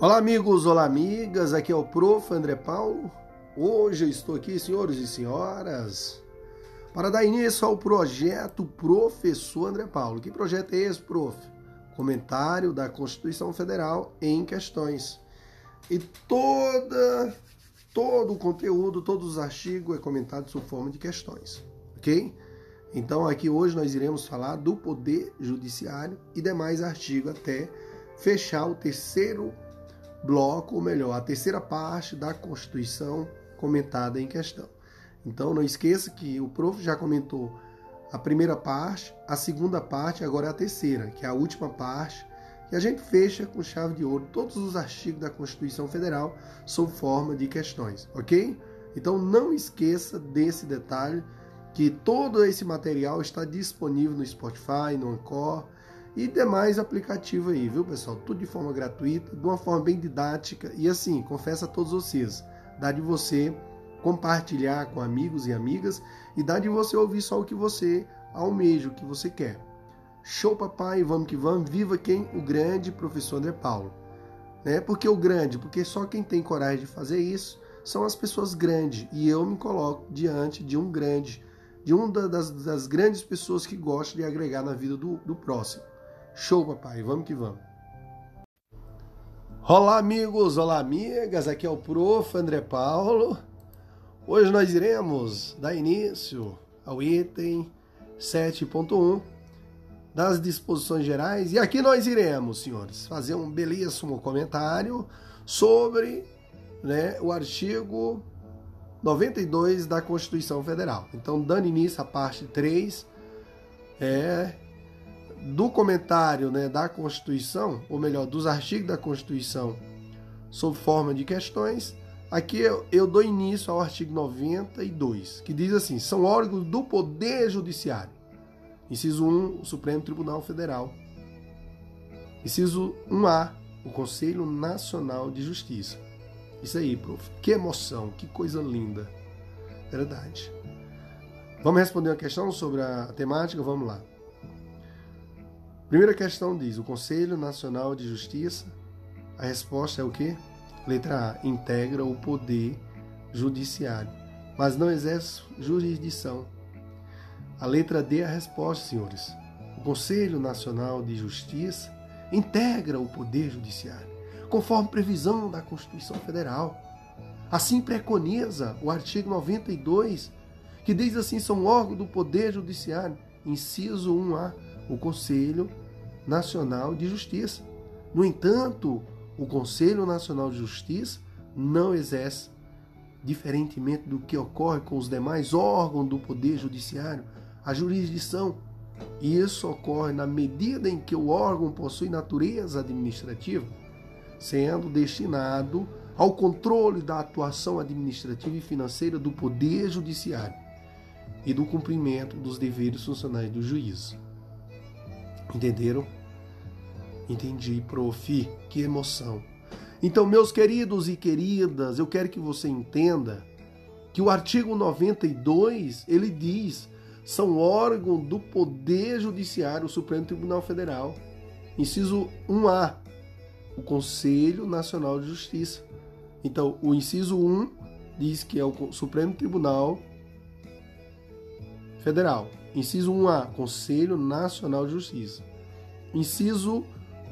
Olá, amigos, olá, amigas. Aqui é o Prof. André Paulo. Hoje eu estou aqui, senhores e senhoras, para dar início ao projeto Professor André Paulo. Que projeto é esse, prof? Comentário da Constituição Federal em questões. E toda, todo o conteúdo, todos os artigos é comentado sob forma de questões, ok? Então aqui hoje nós iremos falar do Poder Judiciário e demais artigos até fechar o terceiro bloco, ou melhor, a terceira parte da Constituição comentada em questão. Então não esqueça que o prof já comentou a primeira parte, a segunda parte, agora é a terceira, que é a última parte, e a gente fecha com chave de ouro todos os artigos da Constituição Federal sob forma de questões, ok? Então não esqueça desse detalhe que todo esse material está disponível no Spotify, no Anchor, e demais aplicativos aí, viu, pessoal? Tudo de forma gratuita, de uma forma bem didática e assim, confesso a todos vocês, dá de você compartilhar com amigos e amigas e dá de você ouvir só o que você almeja, o que você quer. Show, papai, vamos que vamos. Viva quem? O grande professor André Paulo. Né? Por que o grande? Porque só quem tem coragem de fazer isso são as pessoas grandes. E eu me coloco diante de um grande, de uma das, das grandes pessoas que gosta de agregar na vida do, do próximo. Show, papai, vamos que vamos. Olá, amigos, olá, amigas, aqui é o Prof. André Paulo. Hoje nós iremos dar início ao item 7.1 das disposições gerais e aqui nós iremos, senhores, fazer um belíssimo comentário sobre né, o artigo 92 da Constituição Federal. Então, dando início à parte 3, é, do comentário né, da Constituição, ou melhor, dos artigos da Constituição sob forma de questões, aqui eu, eu dou início ao artigo 92, que diz assim: são órgãos do Poder Judiciário. Inciso 1, o Supremo Tribunal Federal. Inciso 1A, o Conselho Nacional de Justiça. Isso aí, prof. Que emoção, que coisa linda. Verdade. Vamos responder uma questão sobre a temática? Vamos lá. Primeira questão diz: o Conselho Nacional de Justiça. A resposta é o quê? Letra A: integra o poder judiciário, mas não exerce jurisdição. A letra D é a resposta, senhores. O Conselho Nacional de Justiça integra o poder judiciário, conforme previsão da Constituição Federal. Assim preconiza o artigo 92, que diz assim: são órgãos do poder judiciário, inciso 1A o Conselho Nacional de Justiça. No entanto, o Conselho Nacional de Justiça não exerce, diferentemente do que ocorre com os demais órgãos do Poder Judiciário, a jurisdição. E isso ocorre na medida em que o órgão possui natureza administrativa, sendo destinado ao controle da atuação administrativa e financeira do Poder Judiciário e do cumprimento dos deveres funcionais do juízo. Entenderam? Entendi, prof. Que emoção. Então, meus queridos e queridas, eu quero que você entenda que o artigo 92, ele diz, são órgãos do Poder Judiciário, o Supremo Tribunal Federal. Inciso 1A, o Conselho Nacional de Justiça. Então, o inciso 1 diz que é o Supremo Tribunal Federal. Inciso 1A, Conselho Nacional de Justiça. Inciso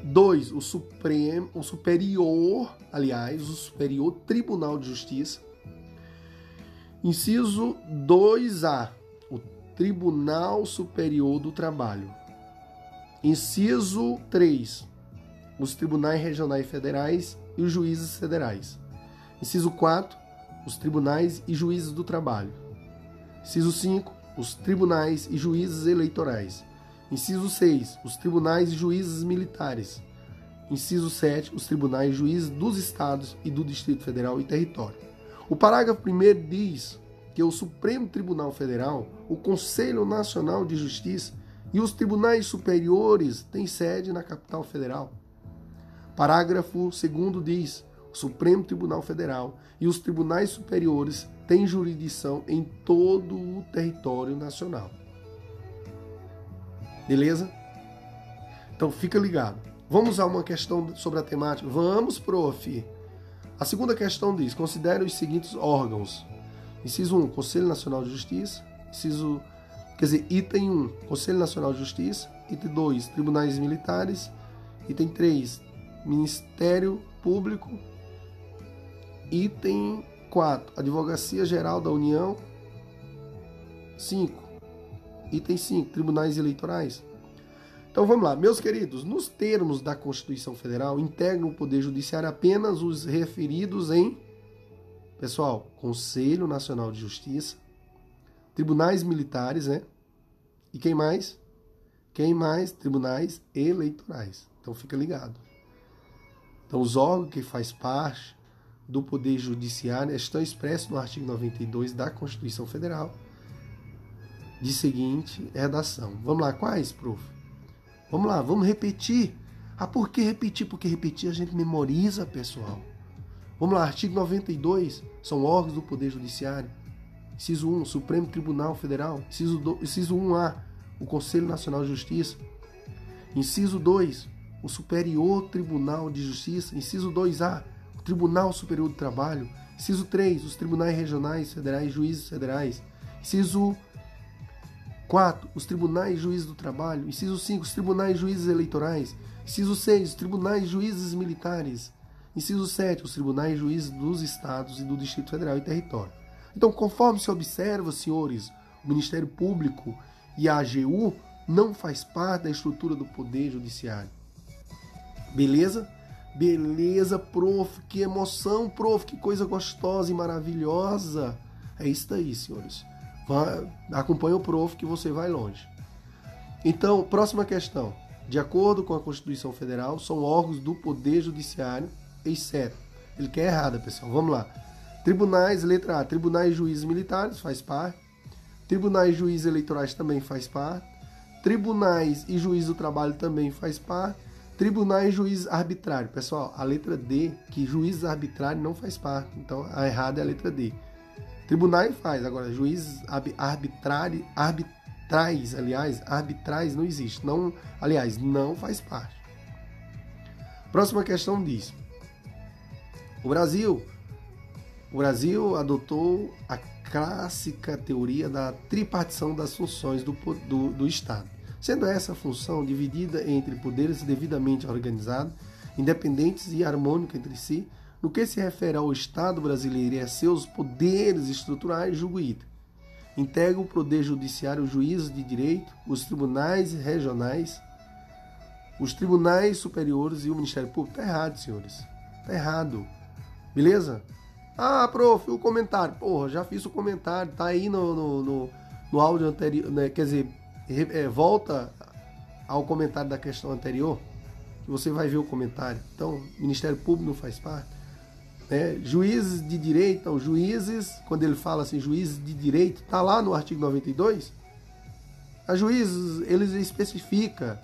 2, o Supremo, o Superior, aliás, o Superior Tribunal de Justiça. Inciso 2A, o Tribunal Superior do Trabalho. Inciso 3, os tribunais regionais federais e os juízes federais. Inciso 4, os tribunais e juízes do trabalho. Inciso 5, os tribunais e juízes eleitorais. Inciso 6. Os tribunais e juízes militares. Inciso 7. Os tribunais e juízes dos estados e do Distrito Federal e território. O parágrafo 1 diz que o Supremo Tribunal Federal, o Conselho Nacional de Justiça e os tribunais superiores têm sede na capital federal. Parágrafo 2 diz: o Supremo Tribunal Federal e os tribunais superiores têm jurisdição em todo o território nacional. Beleza? Então fica ligado. Vamos usar uma questão sobre a temática? Vamos, prof. A segunda questão diz: considere os seguintes órgãos. Inciso 1, Conselho Nacional de Justiça. Inciso, quer dizer, item 1, Conselho Nacional de Justiça. Item 2, Tribunais Militares. Item 3, Ministério Público. Item 4, Advocacia Geral da União. 5. Item 5, Tribunais Eleitorais. Então vamos lá, meus queridos, nos termos da Constituição Federal, integram o Poder Judiciário apenas os referidos em, pessoal, Conselho Nacional de Justiça, tribunais militares, né? E quem mais? Quem mais? Tribunais eleitorais. Então fica ligado. Então os órgãos que faz parte do Poder Judiciário estão expressos no artigo 92 da Constituição Federal, de seguinte redação. Vamos lá, quais, prof? Vamos lá, vamos repetir. Ah, por que repetir? Porque repetir a gente memoriza, pessoal. Vamos lá, artigo 92, são órgãos do Poder Judiciário. Inciso 1, Supremo Tribunal Federal. Inciso, 2, inciso 1A, o Conselho Nacional de Justiça. Inciso 2, o Superior Tribunal de Justiça. Inciso 2A, o Tribunal Superior do Trabalho. Inciso 3, os tribunais regionais, federais, juízes federais. Inciso 4. Os tribunais juízes do trabalho. Inciso 5. Os tribunais juízes eleitorais. Inciso 6. Os tribunais juízes militares. Inciso 7. Os tribunais juízes dos estados e do Distrito Federal e Território. Então, conforme se observa, senhores, o Ministério Público e a AGU não faz parte da estrutura do Poder Judiciário. Beleza? Beleza, prof. Que emoção, prof. Que coisa gostosa e maravilhosa. É isso aí, senhores. Acompanhe o prof que você vai longe. Então, próxima questão. De acordo com a Constituição Federal, são órgãos do Poder Judiciário, exceto. Ele quer errada, pessoal. Vamos lá. Tribunais, letra A. Tribunais juízes militares, faz parte. Tribunais juízes eleitorais também faz parte. Tribunais e juízes do trabalho também faz parte. Tribunais juízes arbitrários. Pessoal, a letra D, que juízes arbitrários não faz parte. Então, a errada é a letra D. Tribunais faz, agora juízes arbitrários, arbitrais, aliás, arbitrais não existe. Não, aliás, não faz parte. Próxima questão diz: O Brasil, o Brasil adotou a clássica teoria da tripartição das funções do, do, do Estado, sendo essa função dividida entre poderes devidamente organizados, independentes e harmônicos entre si, no que se refere ao Estado brasileiro e a seus poderes estruturais, julgo item. Integra o Poder Judiciário os juízes de direito, os tribunais regionais, os tribunais superiores e o Ministério Público. Está errado, senhores. Está errado. Beleza? Ah, prof, o comentário. Porra, já fiz o comentário. Tá aí no, no, no, no áudio anterior. Né? Quer dizer, é, volta ao comentário da questão anterior, que você vai ver o comentário. Então, Ministério Público não faz parte. Né? Juízes de direito, então, juízes, quando ele fala assim, juízes de direito, está lá no artigo 92. A juízes, eles especifica.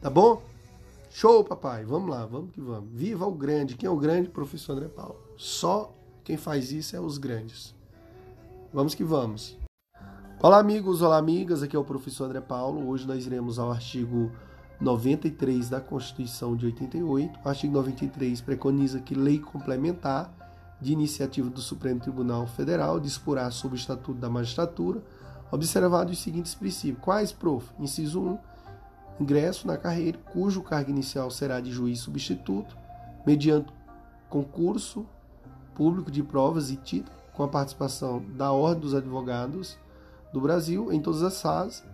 Tá bom? Show, papai. Vamos lá, vamos que vamos. Viva o grande. Quem é o grande? Professor André Paulo. Só quem faz isso é os grandes. Vamos que vamos. Olá, amigos, olá, amigas. Aqui é o professor André Paulo. Hoje nós iremos ao artigo 93 da Constituição de 88. O artigo 93 preconiza que lei complementar de iniciativa do Supremo Tribunal Federal disporá sobre o Estatuto da Magistratura, observados os seguintes princípios. Quais, prof? Inciso 1. Ingresso na carreira, cujo cargo inicial será de juiz substituto, mediante concurso público de provas e título, com a participação da Ordem dos Advogados do Brasil em todas as fases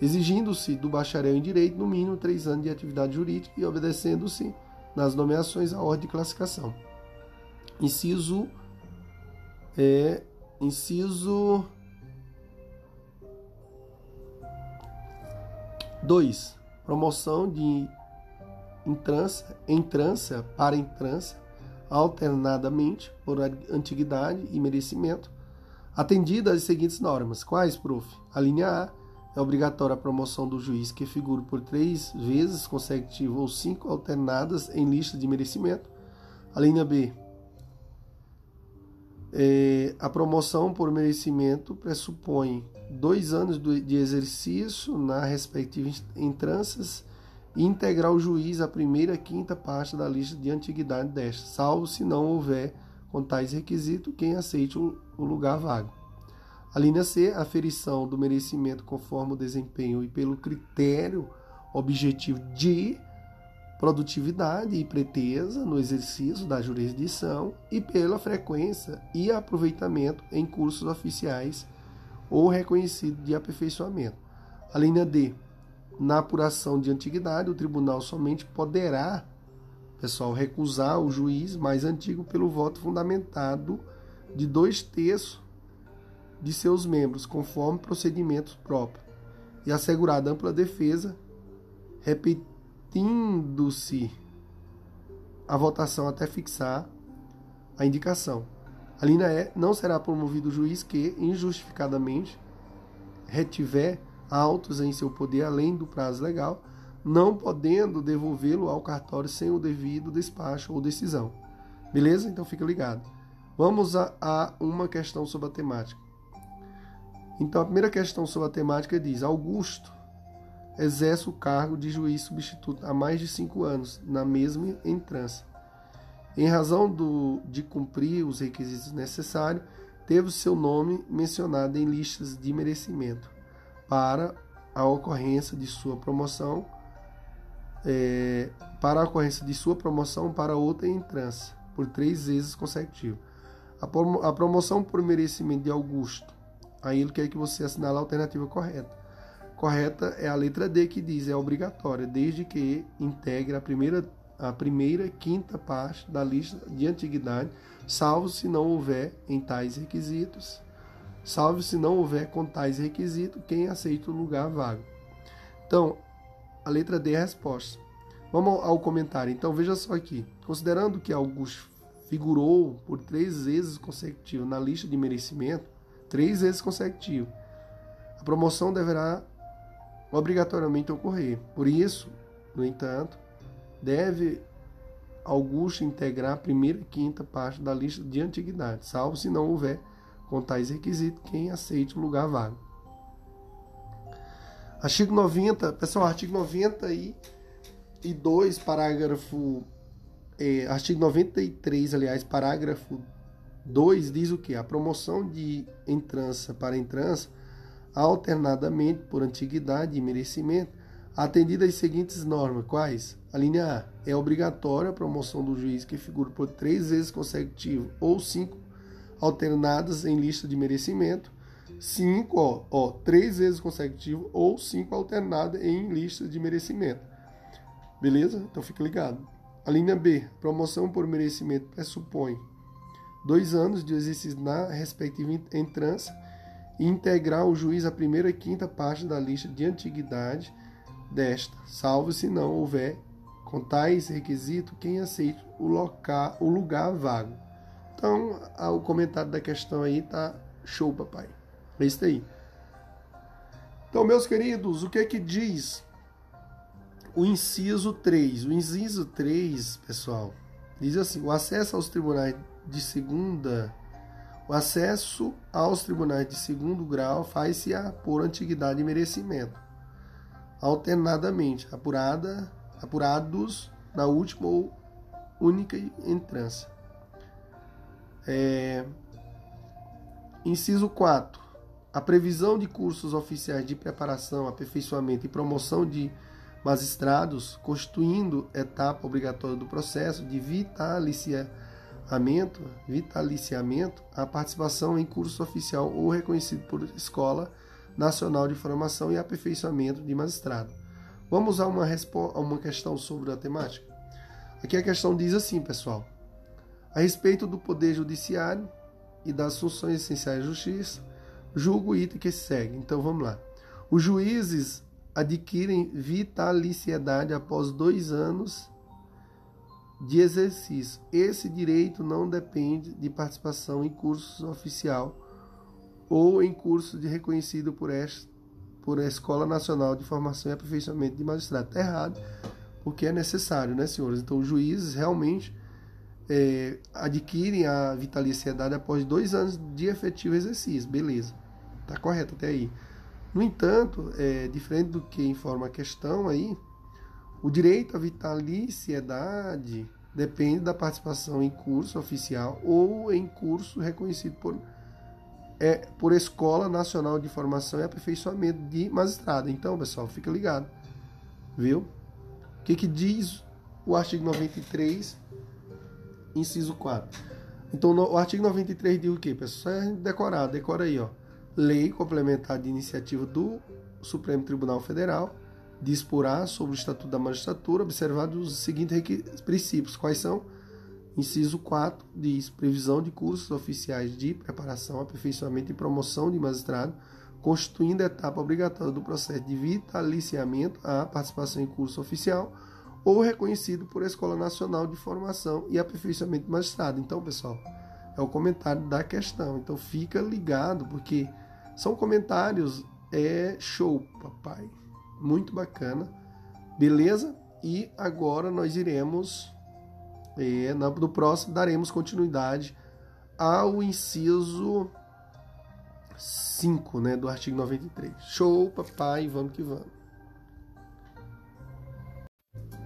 exigindo-se do bacharel em direito no mínimo três anos de atividade jurídica e obedecendo-se nas nomeações à ordem de classificação. Inciso é inciso 2. Promoção de entrância, entrância para entrância alternadamente por antiguidade e merecimento, atendida às seguintes normas. Quais, prof? A linha A é obrigatória a promoção do juiz que figure por três vezes consecutivas ou cinco alternadas em lista de merecimento. A linha B. É, a promoção por merecimento pressupõe dois anos de exercício na respectiva entrâncias e integrar o juiz a primeira e quinta parte da lista de antiguidade desta, salvo se não houver com tais requisitos quem aceite o lugar vago. A linha C, aferição do merecimento conforme o desempenho e pelo critério objetivo de produtividade e pretesa no exercício da jurisdição e pela frequência e aproveitamento em cursos oficiais ou reconhecido de aperfeiçoamento. A linha D, na apuração de antiguidade, o tribunal somente poderá, pessoal, recusar o juiz mais antigo pelo voto fundamentado de dois terços de seus membros, conforme procedimentos próprios, e assegurada ampla defesa, repetindo-se a votação até fixar a indicação. A linha E não será promovido o juiz que, injustificadamente, retiver autos em seu poder além do prazo legal, não podendo devolvê-lo ao cartório sem o devido despacho ou decisão. Beleza? Então fica ligado. Vamos a, a uma questão sobre a temática. Então a primeira questão sobre a temática diz: Augusto exerce o cargo de juiz substituto há mais de cinco anos, na mesma entrância. Em razão do, de cumprir os requisitos necessários, teve seu nome mencionado em listas de merecimento para a ocorrência de sua promoção é, para a ocorrência de sua promoção para outra entrância por três vezes consecutivas. A, prom a promoção por merecimento de Augusto. Aí ele quer que você assinale a alternativa correta. Correta é a letra D que diz é obrigatória, desde que integre a primeira a primeira quinta parte da lista de antiguidade, salvo se não houver em tais requisitos salvo se não houver com tais requisitos quem aceita o lugar vago. Então, a letra D é a resposta. Vamos ao comentário. Então, veja só aqui. Considerando que Augusto figurou por três vezes consecutivo na lista de merecimento, três vezes consecutivo, a promoção deverá obrigatoriamente ocorrer. Por isso, no entanto, deve Augusto integrar a primeira e quinta parte da lista de antiguidade, salvo se não houver com tais requisitos, quem aceite o lugar vago. Artigo 90, pessoal, artigo 92, parágrafo. É, artigo 93, aliás, parágrafo 2 diz o que? A promoção de entrança para entrança, alternadamente por antiguidade e merecimento, atendida às seguintes normas. Quais? A linha A. É obrigatória a promoção do juiz que figura por três vezes consecutivo ou cinco alternadas em lista de merecimento, cinco, ó, ó, três vezes consecutivo ou cinco alternadas em lista de merecimento. Beleza? Então fique ligado. A linha B, promoção por merecimento pressupõe dois anos de exercício na respectiva entrância e integrar o juiz a primeira e quinta parte da lista de antiguidade desta, salvo se não houver com tais requisitos quem aceite o, local, o lugar vago. Então, o comentário da questão aí tá show, papai. É isso aí. Então, meus queridos, o que é que diz o inciso 3? O inciso 3, pessoal, diz assim: o acesso aos tribunais de segunda o acesso aos tribunais de segundo grau faz-se por antiguidade e merecimento, alternadamente, apurada, apurados na última ou única entrância. É... Inciso 4. A previsão de cursos oficiais de preparação, aperfeiçoamento e promoção de magistrados, constituindo etapa obrigatória do processo de vitaliciamento, vitaliciamento a participação em curso oficial ou reconhecido por Escola Nacional de Formação e Aperfeiçoamento de Magistrado. Vamos a uma, a uma questão sobre a temática? Aqui a questão diz assim, pessoal a respeito do poder judiciário e das funções essenciais da justiça, julgo o item que segue. Então vamos lá. Os juízes adquirem vitaliciedade após dois anos de exercício. Esse direito não depende de participação em cursos oficial ou em curso de reconhecido por esta por a Escola Nacional de Formação e Aperfeiçoamento de Magistrado. Está errado, porque é necessário, né, senhores? Então, os juízes realmente é, adquirem a vitaliciedade após dois anos de efetivo exercício. Beleza, tá correto até aí. No entanto, é, diferente do que informa a questão aí, O direito à vitaliciedade depende da participação em curso oficial ou em curso reconhecido por, é, por Escola Nacional de Formação e Aperfeiçoamento de Magistrado. Então, pessoal, fica ligado. Viu? O que, que diz o artigo 93, inciso 4? Então, no, o artigo 93 diz o quê, pessoal? Só decorar, decora aí, ó. Lei complementar de iniciativa do Supremo Tribunal Federal disporá sobre o Estatuto da Magistratura, observados os seguintes princípios. Quais são? Inciso 4 diz: previsão de cursos oficiais de preparação, aperfeiçoamento e promoção de magistrado, constituindo etapa obrigatória do processo de vitaliciamento à participação em curso oficial ou reconhecido por Escola Nacional de Formação e Aperfeiçoamento de Magistrado. Então, pessoal, é o comentário da questão. Então, fica ligado, porque são comentários é show, papai muito bacana, beleza? E agora nós iremos, é, no próximo, daremos continuidade ao inciso 5 né, do artigo 93. Show, papai, vamos que vamos.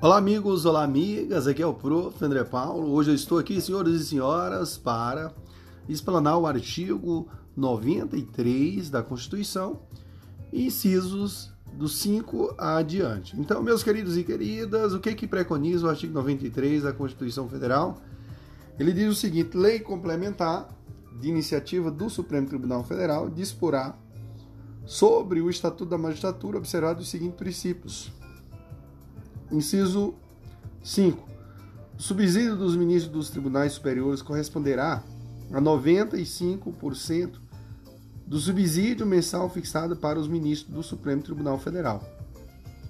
Olá, amigos, olá, amigas, aqui é o Prof. André Paulo. Hoje eu estou aqui, senhores e senhoras, para explanar o artigo 93 da Constituição, incisos do 5 adiante. Então, meus queridos e queridas, o que que preconiza o artigo 93 da Constituição Federal? Ele diz o seguinte: lei complementar de iniciativa do Supremo Tribunal Federal disporá sobre o Estatuto da Magistratura observado os seguintes princípios. Inciso 5. O subsídio dos ministros dos tribunais superiores corresponderá a 95% do subsídio mensal fixado para os ministros do Supremo Tribunal Federal.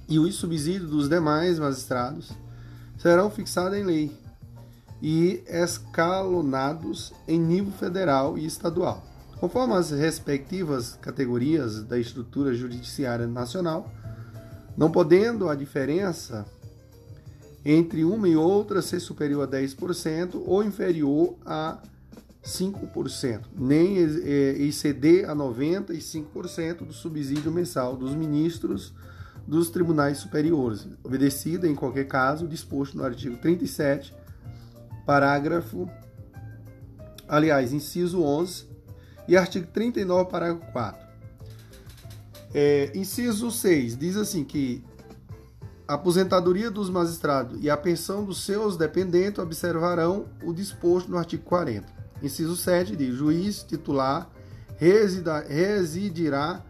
E os subsídios dos demais magistrados serão fixados em lei e escalonados em nível federal e estadual, conforme as respectivas categorias da estrutura judiciária nacional, não podendo a diferença entre uma e outra ser superior a 10% ou inferior a 5%, nem exceder a 95% do subsídio mensal dos ministros dos tribunais superiores, obedecido em qualquer caso disposto no artigo 37, parágrafo, aliás, inciso 11 e artigo 39, parágrafo 4. É, inciso 6 diz assim que a aposentadoria dos magistrados e a pensão dos seus dependentes observarão o disposto no artigo 40. Inciso 7 diz: juiz titular resida, residirá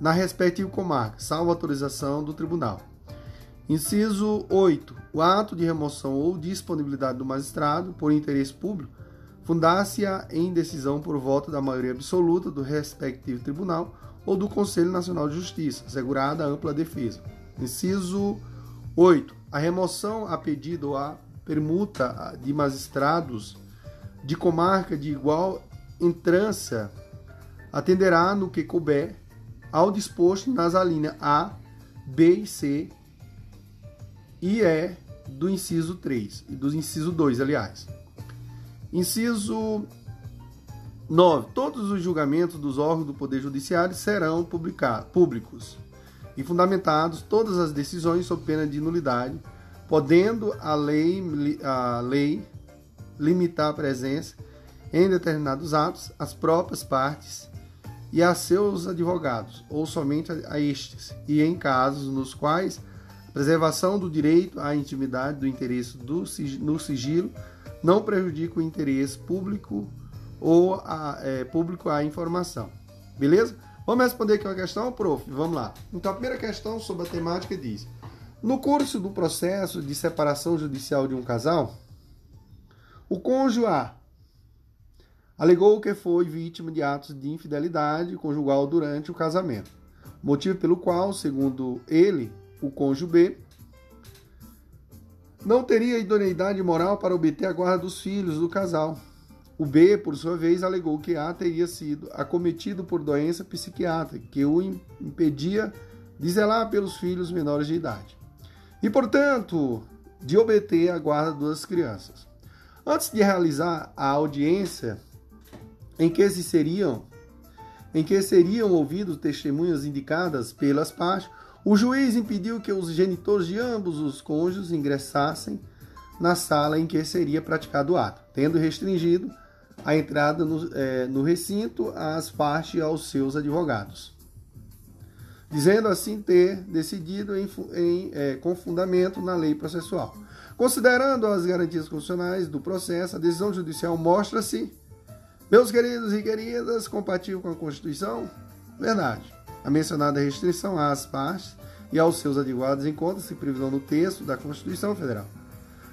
na respectiva comarca, salvo autorização do tribunal. Inciso 8. O ato de remoção ou disponibilidade do magistrado por interesse público fundar-se-á em decisão por voto da maioria absoluta do respectivo tribunal ou do Conselho Nacional de Justiça, assegurada a ampla defesa. Inciso 8. A remoção a pedido ou a permuta de magistrados de comarca de igual entrância atenderá no que couber ao disposto nas alíneas A, B e C e E do inciso 3 e do inciso 2, aliás. Inciso 9. Todos os julgamentos dos órgãos do Poder Judiciário serão públicos e fundamentados todas as decisões sob pena de nulidade, podendo a lei, a lei limitar a presença em determinados atos às próprias partes e a seus advogados, ou somente a estes, e em casos nos quais a preservação do direito à intimidade do interesse do, no sigilo não prejudica o interesse público ou a, é, público à informação. Beleza? Vamos responder aqui uma questão, prof. Vamos lá. Então, a primeira questão sobre a temática diz: No curso do processo de separação judicial de um casal, o cônjuge A alegou que foi vítima de atos de infidelidade conjugal durante o casamento, motivo pelo qual, segundo ele, o cônjuge B não teria idoneidade moral para obter a guarda dos filhos do casal. O B, por sua vez, alegou que A teria sido acometido por doença psiquiátrica que o impedia de zelar pelos filhos menores de idade e, portanto, de obter a guarda das crianças. Antes de realizar a audiência em que se seriam em que seriam ouvidos testemunhas indicadas pelas partes, O juiz impediu que os genitores de ambos os cônjuges ingressassem na sala em que seria praticado o ato, tendo restringido a entrada no, é, no recinto às partes e aos seus advogados. Dizendo assim ter decidido em, em, é, com fundamento na lei processual. Considerando as garantias constitucionais do processo, a decisão judicial mostra-se, meus queridos e queridas, compatível com a Constituição? Verdade. A mencionada restrição às partes e aos seus advogados encontra-se previsão no texto da Constituição Federal.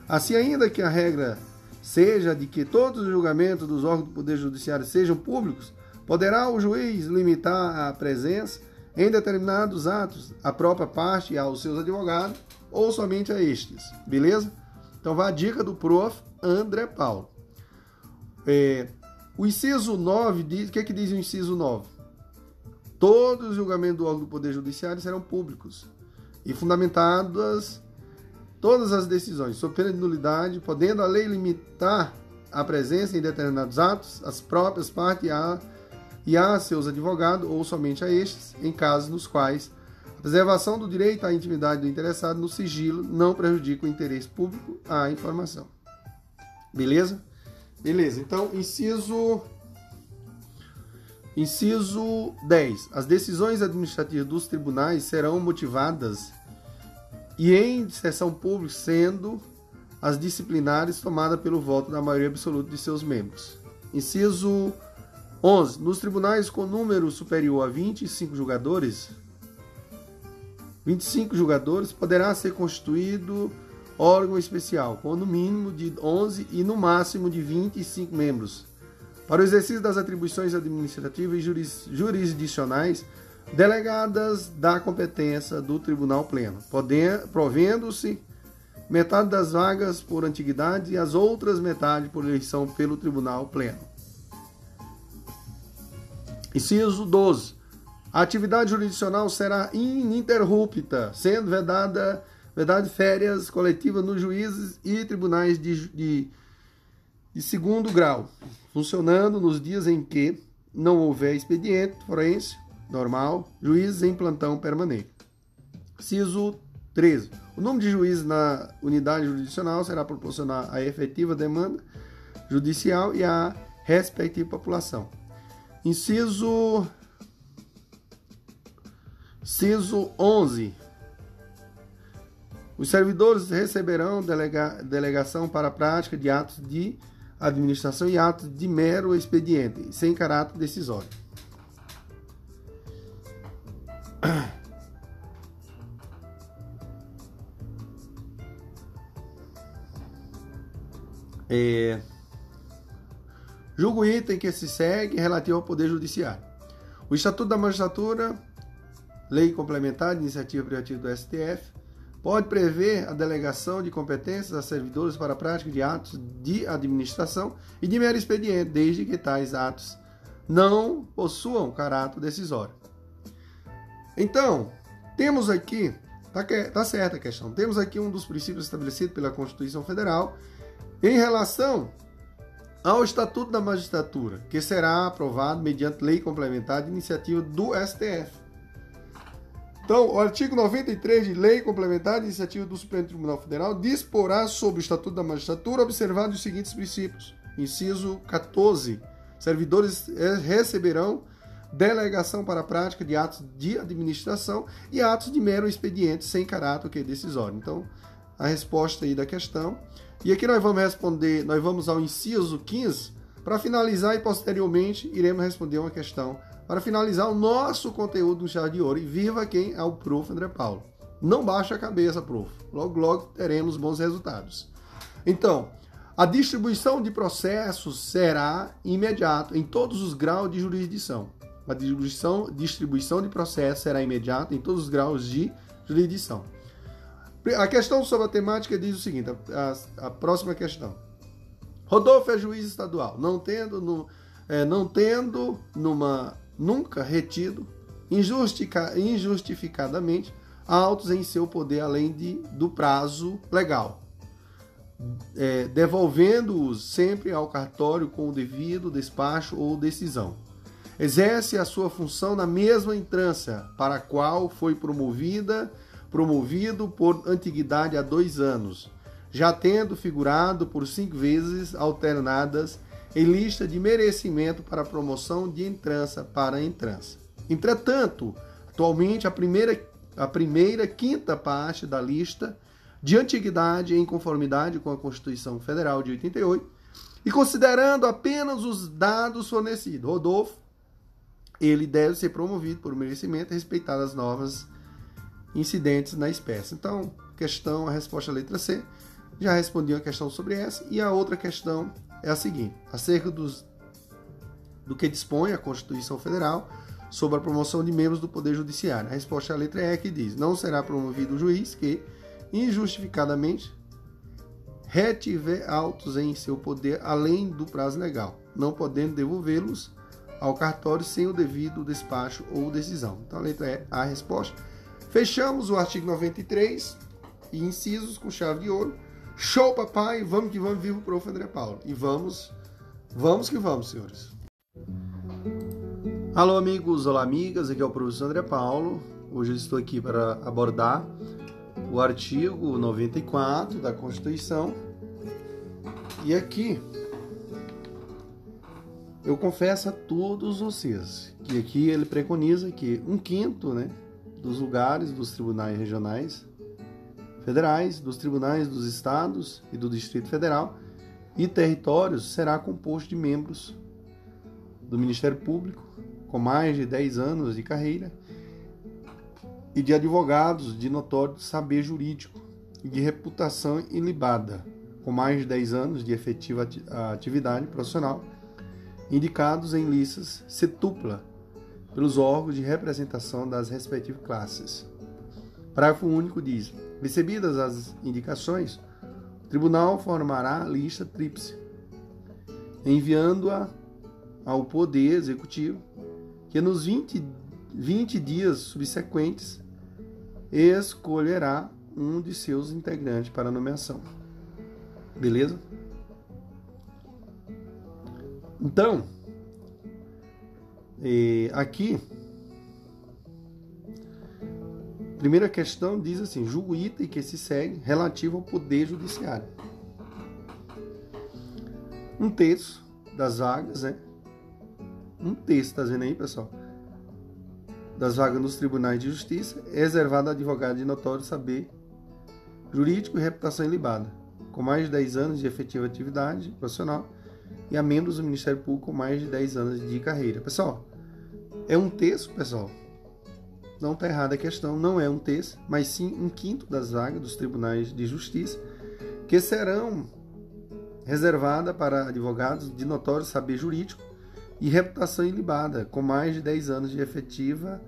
Assim, ainda que a regra seja de que todos os julgamentos dos órgãos do Poder Judiciário sejam públicos, poderá o juiz limitar a presença em determinados atos à própria parte e aos seus advogados ou somente a estes. Beleza? Então vai a dica do prof. André Paulo. É, o inciso 9 diz. O que, é que diz o inciso 9? Todos os julgamentos do órgão do Poder Judiciário serão públicos e fundamentadas todas as decisões, sob pena de nulidade, podendo a lei limitar a presença em determinados atos, as próprias partes a, e a seus advogados, ou somente a estes, em casos nos quais preservação do direito à intimidade do interessado no sigilo não prejudica o interesse público à informação. Beleza? Beleza. Então, inciso Inciso 10. As decisões administrativas dos tribunais serão motivadas e em sessão pública, sendo as disciplinares tomadas pelo voto da maioria absoluta de seus membros. Inciso 11. Nos tribunais com número superior a 25 julgadores, 25 julgadores, poderá ser constituído órgão especial, com no mínimo de 11 e no máximo de 25 membros. Para o exercício das atribuições administrativas e jurisdicionais delegadas da competência do Tribunal Pleno, provendo-se metade das vagas por antiguidade e as outras metade por eleição pelo Tribunal Pleno. Inciso 12. A atividade jurisdicional será ininterrupta, sendo vedada, vedada férias coletivas nos juízes e tribunais de, de, de segundo grau, funcionando nos dias em que não houver expediente forense normal, juízes em plantão permanente. Inciso 13. O número de juízes na unidade jurisdicional será proporcional à efetiva demanda judicial e à respectiva população. Inciso Inciso 11. Os servidores receberão delega, delegação para a prática de atos de administração e atos de mero expediente, sem caráter decisório. É, julgo o item que se segue relativo ao Poder Judiciário. O Estatuto da Magistratura Lei complementar de iniciativa privativa do STF, pode prever a delegação de competências a servidores para a prática de atos de administração e de mero expediente, desde que tais atos não possuam caráter decisório. Então, temos aqui, tá, tá certa a questão, temos aqui um dos princípios estabelecidos pela Constituição Federal em relação ao Estatuto da Magistratura, que será aprovado mediante lei complementar de iniciativa do STF. Então, o artigo 93 de Lei Complementar de Iniciativa do Supremo Tribunal Federal disporá sobre o Estatuto da Magistratura observando os seguintes princípios. Inciso 14. Servidores receberão delegação para a prática de atos de administração e atos de mero expediente sem caráter decisório. Então, a resposta aí da questão. E aqui nós vamos responder, nós vamos ao inciso 15 para finalizar e posteriormente iremos responder uma questão para finalizar o nosso conteúdo do Chá de Ouro. E viva quem é o Prof. André Paulo. Não baixa a cabeça, Prof. Logo, logo teremos bons resultados. Então, a distribuição de processos será imediata em todos os graus de jurisdição. A distribuição, distribuição de processos será imediata em todos os graus de jurisdição. A questão sobre a temática diz o seguinte: a, a próxima questão. Rodolfo é juiz estadual, não tendo, no, é, não tendo numa nunca retido injustificadamente autos em seu poder além de, do prazo legal, é, devolvendo-os sempre ao cartório com o devido despacho ou decisão. exerce a sua função na mesma instância para a qual foi promovida, promovido por antiguidade há dois anos, já tendo figurado por cinco vezes alternadas em lista de merecimento para promoção de entrança para entrança. Entretanto, atualmente a primeira, a primeira quinta parte da lista de antiguidade em conformidade com a Constituição Federal de 88 e considerando apenas os dados fornecidos, Rodolfo, ele deve ser promovido por merecimento respeitadas as novas incidentes na espécie. Então, questão, a resposta letra C. Já respondi uma questão sobre essa. E a outra questão é a seguinte: acerca dos, do que dispõe a Constituição Federal sobre a promoção de membros do Poder Judiciário. A resposta à letra E que diz: não será promovido o juiz que, injustificadamente, retiver autos em seu poder além do prazo legal, não podendo devolvê-los ao cartório sem o devido despacho ou decisão. Então a letra E, a resposta. Fechamos o artigo 93 e incisos com chave de ouro. Show, papai! Vamos que vamos, vivo o prof. André Paulo. E vamos, vamos que vamos, senhores. Alô, amigos, olá, amigas. Aqui é o professor André Paulo. Hoje eu estou aqui para abordar o artigo 94 da Constituição. E aqui eu confesso a todos vocês que aqui ele preconiza que um quinto né, dos lugares dos tribunais regionais federais, dos tribunais dos estados e do Distrito Federal e territórios será composto de membros do Ministério Público com mais de 10 anos de carreira e de advogados de notório saber jurídico e de reputação ilibada, com mais de 10 anos de efetiva atividade profissional, indicados em listas setupla pelos órgãos de representação das respectivas classes. Parágrafo único diz: Recebidas as indicações, o tribunal formará a lista tríplice, enviando-a ao Poder Executivo, que nos 20, 20 dias subsequentes escolherá um de seus integrantes para nomeação. Beleza? Então, aqui, primeira questão diz assim: julgo item que se segue relativo ao poder judiciário. Um terço das vagas, né? Um terço, tá vendo aí, pessoal? das vagas nos tribunais de justiça é reservado a advogado de notório saber jurídico e reputação ilibada, com mais de 10 anos de efetiva atividade profissional e a membros do Ministério Público com mais de 10 anos de carreira. Pessoal, é um terço, pessoal. Não está errada a questão, não é um terço, mas sim um quinto das vagas dos tribunais de justiça que serão reservadas para advogados de notório saber jurídico e reputação ilibada, com mais de 10 anos de efetiva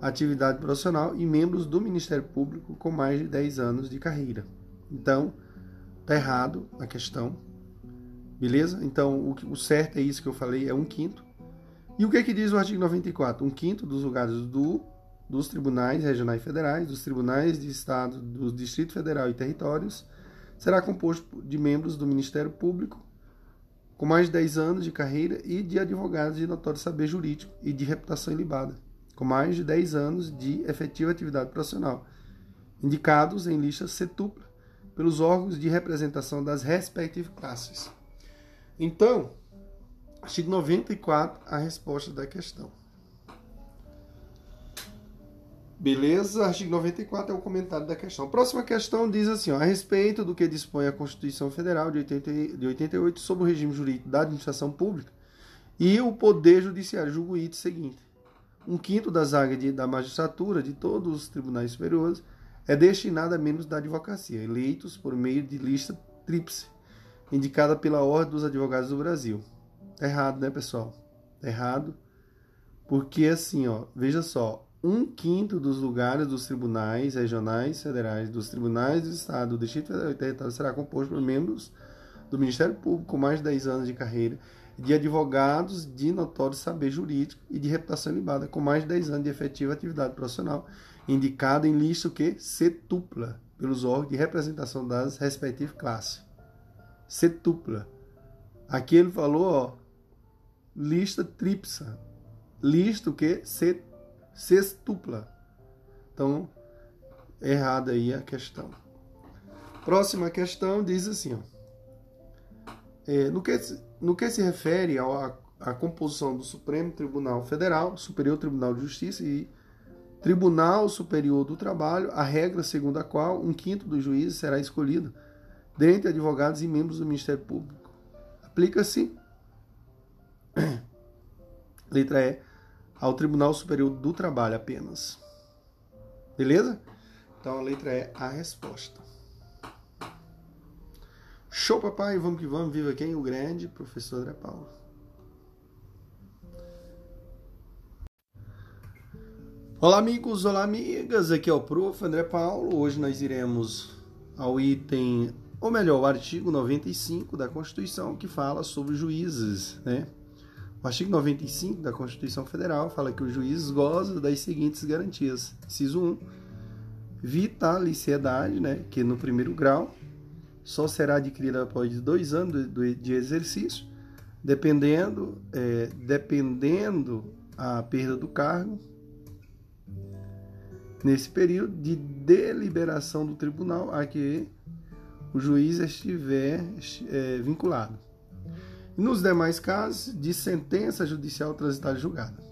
atividade profissional e membros do Ministério Público com mais de 10 anos de carreira. Então, tá errado a questão. Beleza? Então, o, o certo é isso que eu falei, é um quinto. E o que, é que diz o artigo 94? Um quinto dos lugares do, dos tribunais regionais federais, dos tribunais de Estado, do Distrito Federal e territórios, será composto de membros do Ministério Público com mais de 10 anos de carreira e de advogados de notório saber jurídico e de reputação ilibada, com mais de 10 anos de efetiva atividade profissional, indicados em lista setupla pelos órgãos de representação das respectivas classes. Então, artigo 94, a resposta da questão. Beleza? Artigo 94 é o comentário da questão. Próxima questão diz assim: ó, a respeito do que dispõe a Constituição Federal de, 80, de 88 sobre o regime jurídico da administração pública e o Poder Judiciário, julgo o seguinte: um quinto das áreas de, da magistratura de todos os tribunais superiores é destinado a membros da advocacia, eleitos por meio de lista tríplice, indicada pela Ordem dos Advogados do Brasil. Tá errado, né, pessoal? Tá errado. Porque assim, ó, veja só, um quinto dos lugares dos tribunais regionais federais, dos tribunais do Estado, do Distrito Federal e Território será composto por membros do Ministério Público com mais de 10 anos de carreira, de advogados de notório saber jurídico e de reputação libada com mais de 10 anos de efetiva atividade profissional, indicado em lista que? Setupla, pelos órgãos de representação das respectivas classes. Setupla. Aqui ele falou, ó, lista tripsa, lista que? Sextupla. Então, errada aí a questão. Próxima questão diz assim, ó. É, no, que, no que se refere à composição do Supremo Tribunal Federal, Superior Tribunal de Justiça e Tribunal Superior do Trabalho, a regra segundo a qual um quinto dos juízes será escolhido dentre advogados e membros do Ministério Público. Aplica-se, letra E, ao Tribunal Superior do Trabalho apenas. Beleza? Então a letra E, a resposta. Show, papai, vamos que vamos. Viva quem? O grande professor André Paulo. Olá, amigos, olá, amigas. Aqui é o prof. André Paulo. Hoje nós iremos ao item, ou melhor, o artigo 95 da Constituição, que fala sobre juízes, né? O artigo 95 da Constituição Federal fala que os juízes gozam das seguintes garantias. Inciso 1, vitaliciedade, né? Que no primeiro grau só será adquirida após dois anos de exercício, dependendo, é, dependendo a perda do cargo nesse período de deliberação do tribunal a que o juiz estiver é, vinculado. Nos demais casos, de sentença judicial transitada julgada.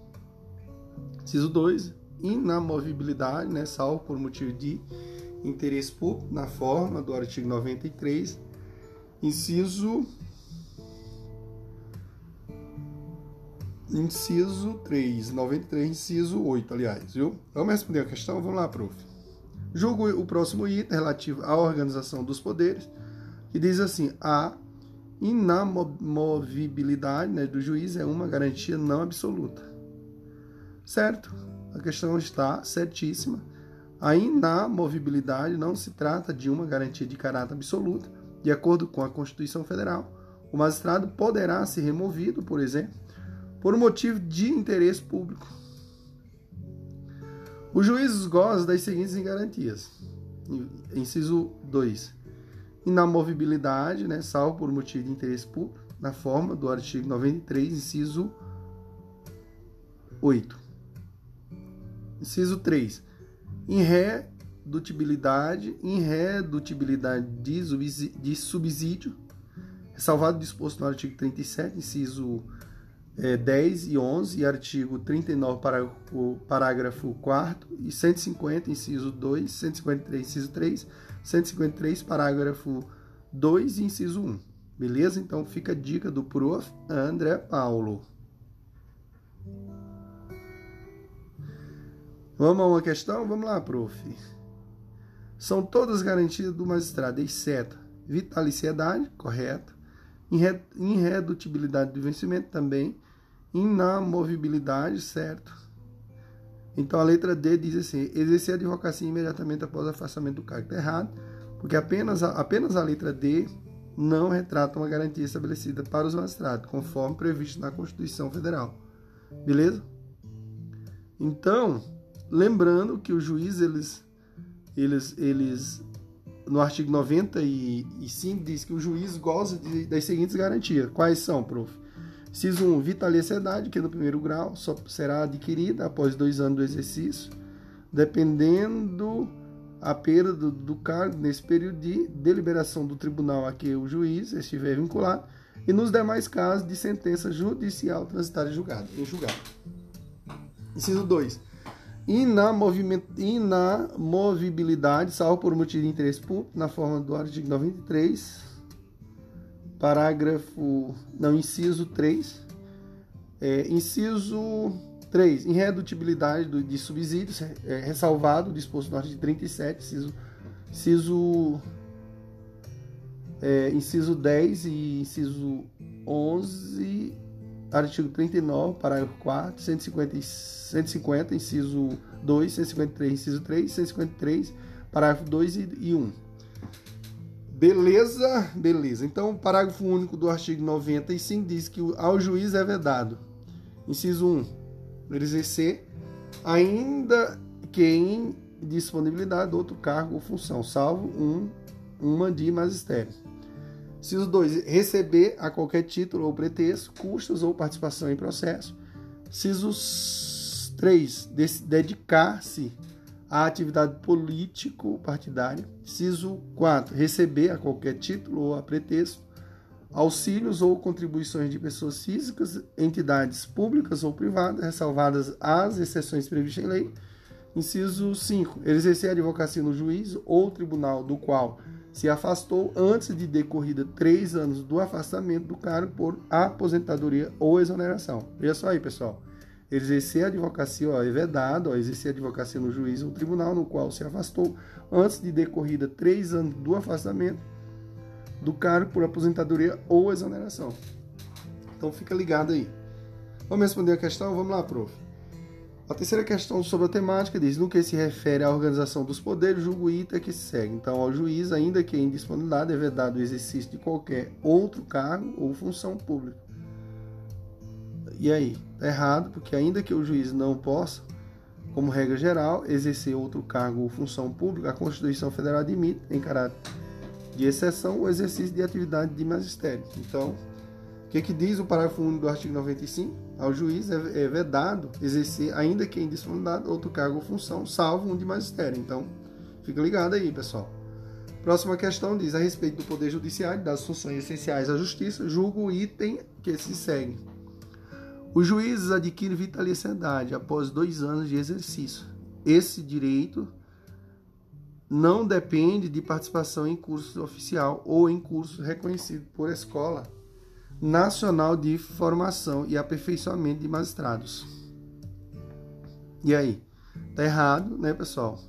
Ciso 2, inamovibilidade, né, salvo por motivo de interesse público na forma do artigo 93, inciso inciso 3, 93, inciso 8, aliás, viu? Vamos responder a questão? Vamos lá, prof. Julgo o próximo item relativo à organização dos poderes, que diz assim: a inamovibilidade né, do juiz é uma garantia não absoluta. Certo? A questão está certíssima. A inamovibilidade não se trata de uma garantia de caráter absoluto. De acordo com a Constituição Federal, o magistrado poderá ser removido, por exemplo, por motivo de interesse público. Os juízes gozam das seguintes garantias. Inciso 2. Inamovibilidade, né, salvo por motivo de interesse público, na forma do artigo 93, inciso 8. Inciso 3 irredutibilidade, irredutibilidade de subsídio, ressalvado disposto no artigo 37, inciso é, 10 e 11, e artigo 39, parágrafo, parágrafo 4 e 150, inciso 2, 153, inciso 3, 153, parágrafo 2 e inciso 1. Beleza? Então fica a dica do prof. André Paulo. Vamos a uma questão? Vamos lá, prof. São todas garantias do magistrado, exceto vitaliciedade, correto, irredutibilidade do vencimento também, inamovibilidade, certo. Então a letra D diz assim: exercer a advocacia imediatamente após o afastamento do cargo. Está errado, porque apenas a, apenas a letra D não retrata uma garantia estabelecida para os magistrados, conforme previsto na Constituição Federal. Beleza? Então, Lembrando que os juízes, eles, eles, eles no artigo 95 diz que o juiz goza de, das seguintes garantias. Quais são, prof? Inciso 1, vitaliciedade, que no primeiro grau só será adquirida após dois anos do exercício, dependendo a perda do, do cargo nesse período de deliberação do tribunal a que o juiz estiver vinculado, e nos demais casos de sentença judicial transitada em julgado. Em julgado. Inciso 2 inamovibilidade, salvo por motivo de interesse público, na forma do artigo 93, parágrafo, não, inciso 3, é, inciso 3, irredutibilidade do, de subsídios, é, ressalvado, disposto no artigo 37, inciso, inciso, é, inciso 10 e inciso 11 artigo 39, parágrafo 4, 150, 150 inciso 2, 153, inciso 3, 153, parágrafo 2 e, 1. Beleza? Beleza. Então, o parágrafo único do artigo 95 diz que ao juiz é vedado, inciso 1, exercer, ainda que em disponibilidade de outro cargo ou função, salvo um, uma de magistério. Inciso 2. Receber a qualquer título ou pretexto custos ou participação em processo. Ciso 3. Dedicar-se à atividade político-partidária. Ciso 4. Receber a qualquer título ou a pretexto auxílios ou contribuições de pessoas físicas, entidades públicas ou privadas, ressalvadas as exceções previstas em lei. Inciso 5. Exercer a advocacia no juízo ou tribunal do qual se afastou antes de decorrida três anos do afastamento do cargo por aposentadoria ou exoneração. Veja só aí, pessoal. Exercer a advocacia ó, é vedado, ó, exercer a advocacia no juízo ou tribunal no qual se afastou antes de decorrida três anos do afastamento do cargo por aposentadoria ou exoneração. Então fica ligado aí. Vamos responder a questão? Vamos lá, prof. A terceira questão sobre a temática diz: no que se refere à organização dos poderes, julgo ita que se segue. Então, ao juiz, ainda que em disponibilidade, é vedado o exercício de qualquer outro cargo ou função pública. E aí? Está errado, porque ainda que o juiz não possa, como regra geral, exercer outro cargo ou função pública, a Constituição Federal admite, em caráter de exceção o exercício de atividade de magistério. Então, o que, que diz o parágrafo único do artigo 95? Ao juiz é, é vedado exercer, ainda que em disponibilidade, outro cargo ou função, salvo um de magistério. Então, fica ligado aí, pessoal. Próxima questão diz a respeito do Poder Judiciário, das funções essenciais à Justiça, julgo o item que se segue. Os juízes adquirem vitaliciedade após dois anos de exercício. Esse direito não depende de participação em curso oficial ou em curso reconhecido por escola nacional de formação e aperfeiçoamento de magistrados. E aí? Tá errado, né, pessoal?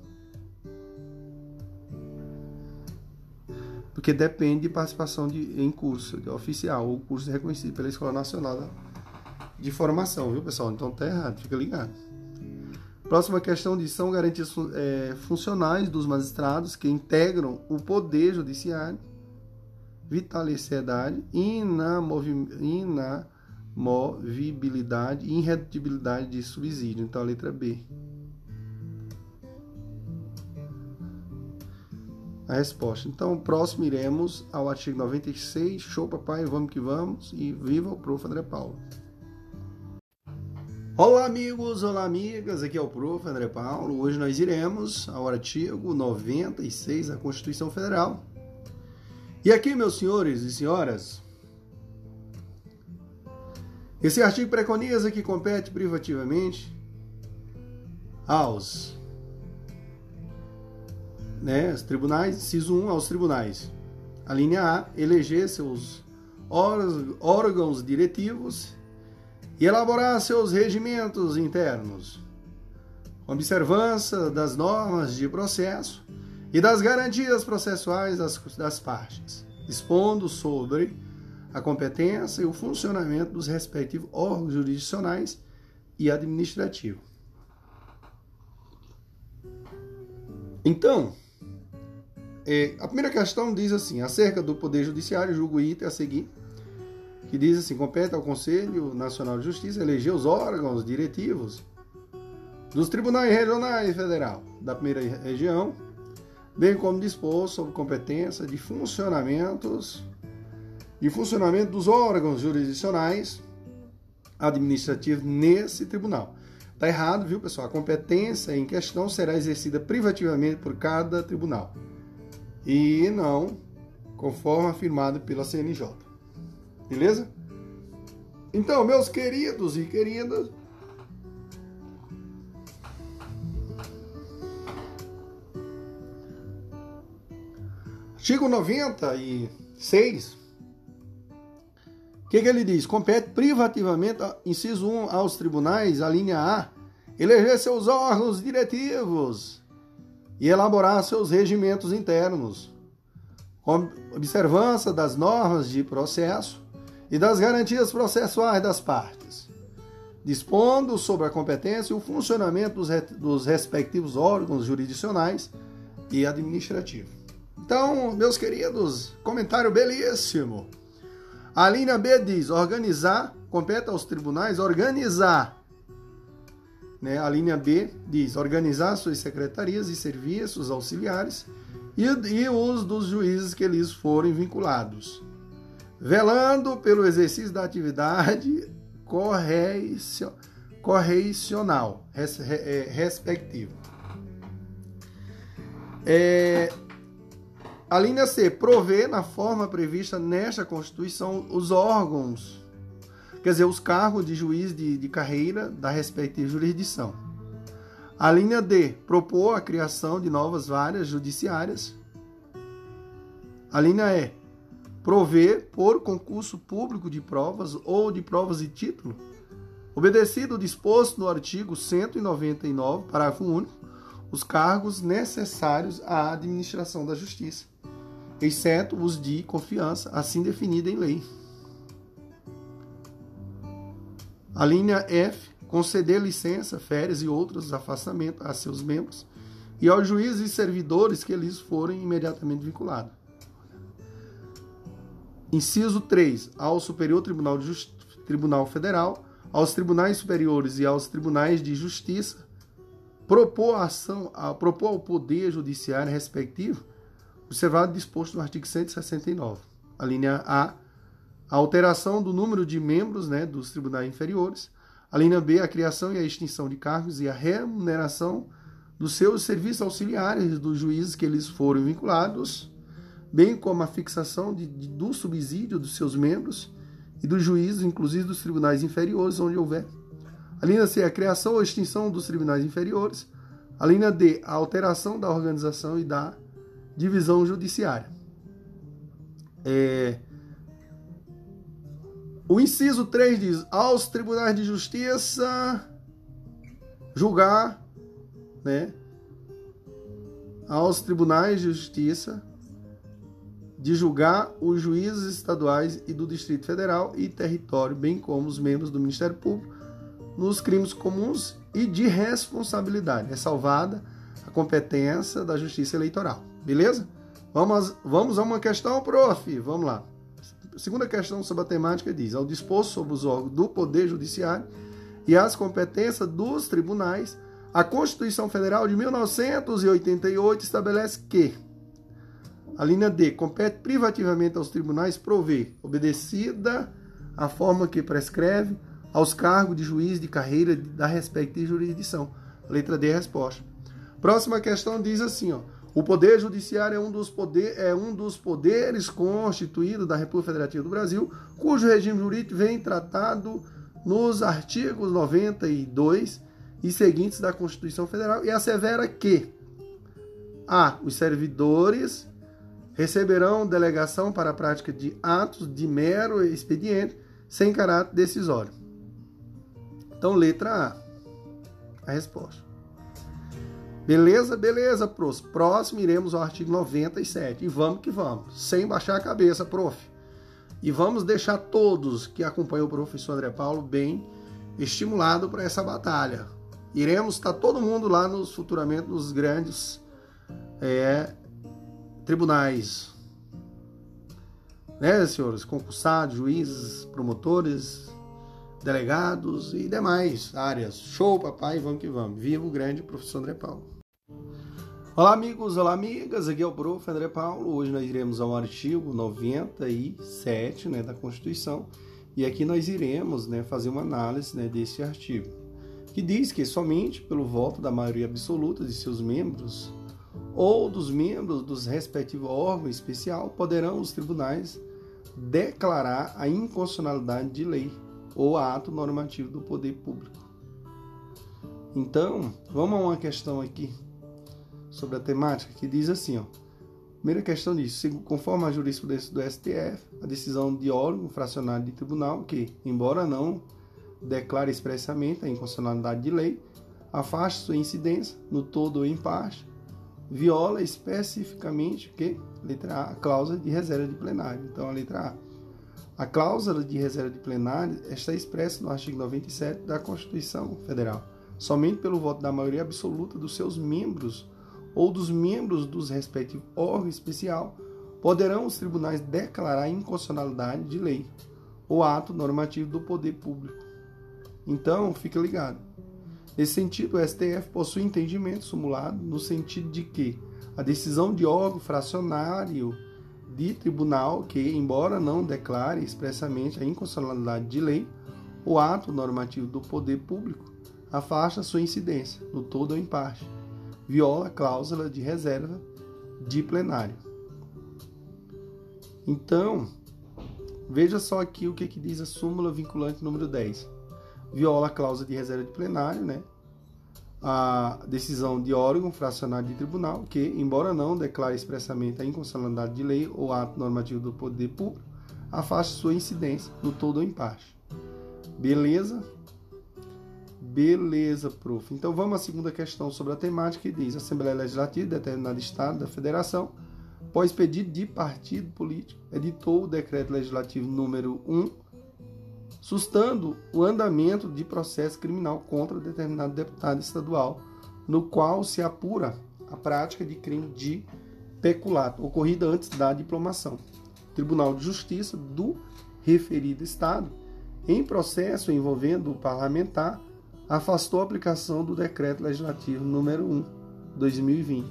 Porque depende de participação de, em curso oficial ou curso reconhecido pela Escola Nacional de Formação, viu, pessoal? Então tá errado, fica ligado. Próxima questão diz: são garantias é, funcionais dos magistrados que integram o poder judiciário, vitaliciedade, inamovibilidade e irredutibilidade de subsídio. Então, a letra B. A resposta. Então, próximo iremos ao artigo 96. Show, papai, vamos que vamos. E viva o prof. André Paulo. Olá amigos, olá amigas, aqui é o Prof. André Paulo. Hoje nós iremos ao artigo 96 da Constituição Federal. E aqui, meus senhores e senhoras, esse artigo preconiza que compete privativamente aos né, tribunais, inciso 1, aos tribunais. A linha A, eleger seus órgãos diretivos e elaborar seus regimentos internos, observância das normas de processo e das garantias processuais das, das partes, expondo sobre a competência e o funcionamento dos respectivos órgãos jurisdicionais e administrativos. Então, é, a primeira questão diz assim: acerca do Poder Judiciário, julgo item a seguir que diz assim: compete ao Conselho Nacional de Justiça eleger os órgãos diretivos dos tribunais regionais federal da primeira região, bem como dispor sobre competência de funcionamentos de funcionamento dos órgãos jurisdicionais administrativos nesse tribunal. Está errado, viu, pessoal? A competência em questão será exercida privativamente por cada tribunal e não conforme afirmado pela CNJ. Beleza? Então, meus queridos e queridas, artigo 96, o que, que ele diz? Compete privativamente, inciso 1, aos tribunais, a linha A, eleger seus órgãos diretivos e elaborar seus regimentos internos, observância das normas de processo e das garantias processuais das partes, dispondo sobre a competência e o funcionamento dos, dos respectivos órgãos jurisdicionais e administrativos. Então, meus queridos, comentário belíssimo. A linha B diz: organizar, compete aos tribunais organizar. Né? A linha B diz: organizar suas secretarias e serviços auxiliares e, e os dos juízes que lhes forem vinculados velando pelo exercício da atividade correicional res, é. É, a linha C, prover na forma prevista nesta Constituição os órgãos, quer dizer, os cargos de juiz de, de carreira da respectiva jurisdição. A linha D, propor a criação de novas varas judiciárias. A linha E, prover por concurso público de provas ou de provas e título, obedecido o disposto no artigo 199, parágrafo único, os cargos necessários à administração da justiça, exceto os de confiança, assim definido em lei. A linha F, conceder licença, férias e outros afastamentos a seus membros e aos juízes e servidores que eles forem imediatamente vinculados. Inciso 3. Ao Superior Tribunal, de Just... Tribunal Federal, aos tribunais superiores e aos tribunais de justiça, propor, ação, a, propor ao Poder Judiciário respectivo, observado disposto no artigo 169. A linha A, a alteração do número de membros né, dos tribunais inferiores. A linha B, a criação e a extinção de cargos e a remuneração dos seus serviços auxiliares dos juízes que eles foram vinculados bem como a fixação de, de, do subsídio dos seus membros e dos juízes, inclusive dos tribunais inferiores, onde houver. A linha C, a criação ou extinção dos tribunais inferiores. A linha D, a alteração da organização e da divisão judiciária. É... O inciso 3 diz: aos tribunais de justiça julgar, né? Aos tribunais de justiça de julgar os juízes estaduais e do Distrito Federal e território, bem como os membros do Ministério Público, nos crimes comuns e de responsabilidade. É salvada a competência da Justiça Eleitoral. Beleza? Vamos, vamos a uma questão, prof. Vamos lá. Segunda questão sobre a temática diz: ao dispor sobre os órgãos do Poder Judiciário e as competências dos tribunais, a Constituição Federal de 1988 estabelece que a linha D. Compete privativamente aos tribunais prover, obedecida a forma que prescreve, aos cargos de juiz de carreira da respectiva jurisdição. A letra D é a resposta. Próxima questão diz assim, ó. O Poder Judiciário é um, dos poder, é um dos poderes constituídos da República Federativa do Brasil, cujo regime jurídico vem tratado nos artigos 92 e seguintes da Constituição Federal e assevera que a. Os servidores receberão delegação para a prática de atos de mero expediente sem caráter decisório. Então, letra A. A resposta. Beleza? Beleza, pros. Próximo iremos ao artigo 97. E vamos que vamos. Sem baixar a cabeça, prof. E vamos deixar todos que acompanham o professor André Paulo bem estimulado para essa batalha. Iremos estar todo mundo lá nos futuramente nos grandes é, tribunais, né, senhores? Concursados, juízes, promotores, delegados e demais áreas. Show, papai, vamos que vamos. Viva o grande professor André Paulo. Olá, amigos, olá, amigas. Aqui é o prof. André Paulo. Hoje nós iremos ao artigo 97 né, da Constituição e aqui nós iremos né, fazer uma análise né, desse artigo, que diz que somente pelo voto da maioria absoluta de seus membros ou dos membros dos respectivos órgãos especial poderão os tribunais declarar a inconstitucionalidade de lei ou ato normativo do poder público. Então, vamos a uma questão aqui sobre a temática que diz assim, ó. Primeira questão diz, conforme a jurisprudência do STF, a decisão de órgão fracionário de tribunal que, embora não declare expressamente a inconstitucionalidade de lei, afasta sua incidência no todo ou em parte viola especificamente que letra A, a cláusula de reserva de plenário. Então a letra A. A cláusula de reserva de plenário está expressa no artigo 97 da Constituição Federal. Somente pelo voto da maioria absoluta dos seus membros ou dos membros dos respectivos órgãos especial poderão os tribunais declarar inconstitucionalidade de lei ou ato normativo do poder público. Então, fica ligado. Nesse sentido, o STF possui entendimento simulado no sentido de que a decisão de órgão fracionário de tribunal que, embora não declare expressamente a inconstitucionalidade de lei, o ato normativo do poder público, afasta sua incidência no todo ou em parte, viola a cláusula de reserva de plenário. Então, veja só aqui o que, que diz a súmula vinculante número 10. Viola a cláusula de reserva de plenário, né? a decisão de órgão fracionário de tribunal que, embora não declare expressamente a inconstitucionalidade de lei ou ato normativo do poder público, afaste sua incidência no todo ou em parte. Beleza? Beleza, prof. Então vamos à segunda questão sobre a temática que diz: a Assembleia Legislativa de determinado Estado da Federação, após pedido de partido político, editou o decreto legislativo número 1, sustando o andamento de processo criminal contra determinado deputado estadual, no qual se apura a prática de crime de peculato ocorrida antes da diplomação. Tribunal de Justiça do referido Estado, em processo envolvendo o parlamentar, afastou a aplicação do Decreto Legislativo número 1, 2020,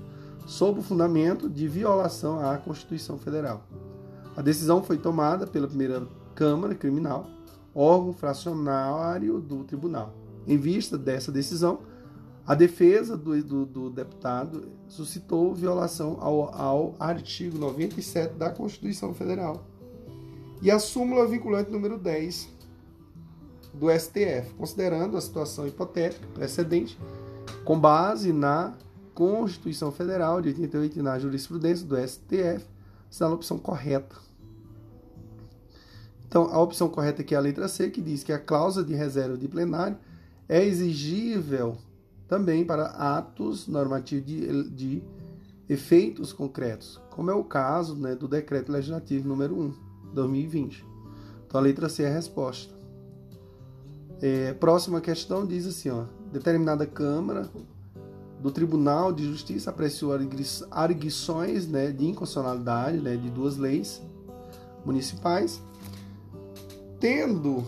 sob o fundamento de violação à Constituição Federal. A decisão foi tomada pela primeira Câmara Criminal, órgão fracionário do tribunal. Em vista dessa decisão, a defesa do, do, do deputado suscitou violação ao, ao, artigo 97 da Constituição Federal e a súmula vinculante número 10 do STF, considerando a situação hipotética precedente com base na Constituição Federal de 88 e na jurisprudência do STF, está na opção correta. Então, a opção correta aqui é a letra C, que diz que a cláusula de reserva de plenário é exigível também para atos normativos de, de efeitos concretos, como é o caso né, do Decreto Legislativo número 1, 2020. Então a letra C é a resposta. É, próxima questão diz assim: ó, determinada Câmara do Tribunal de Justiça apreciou arguições né, de inconstitucionalidade né, de duas leis municipais, tendo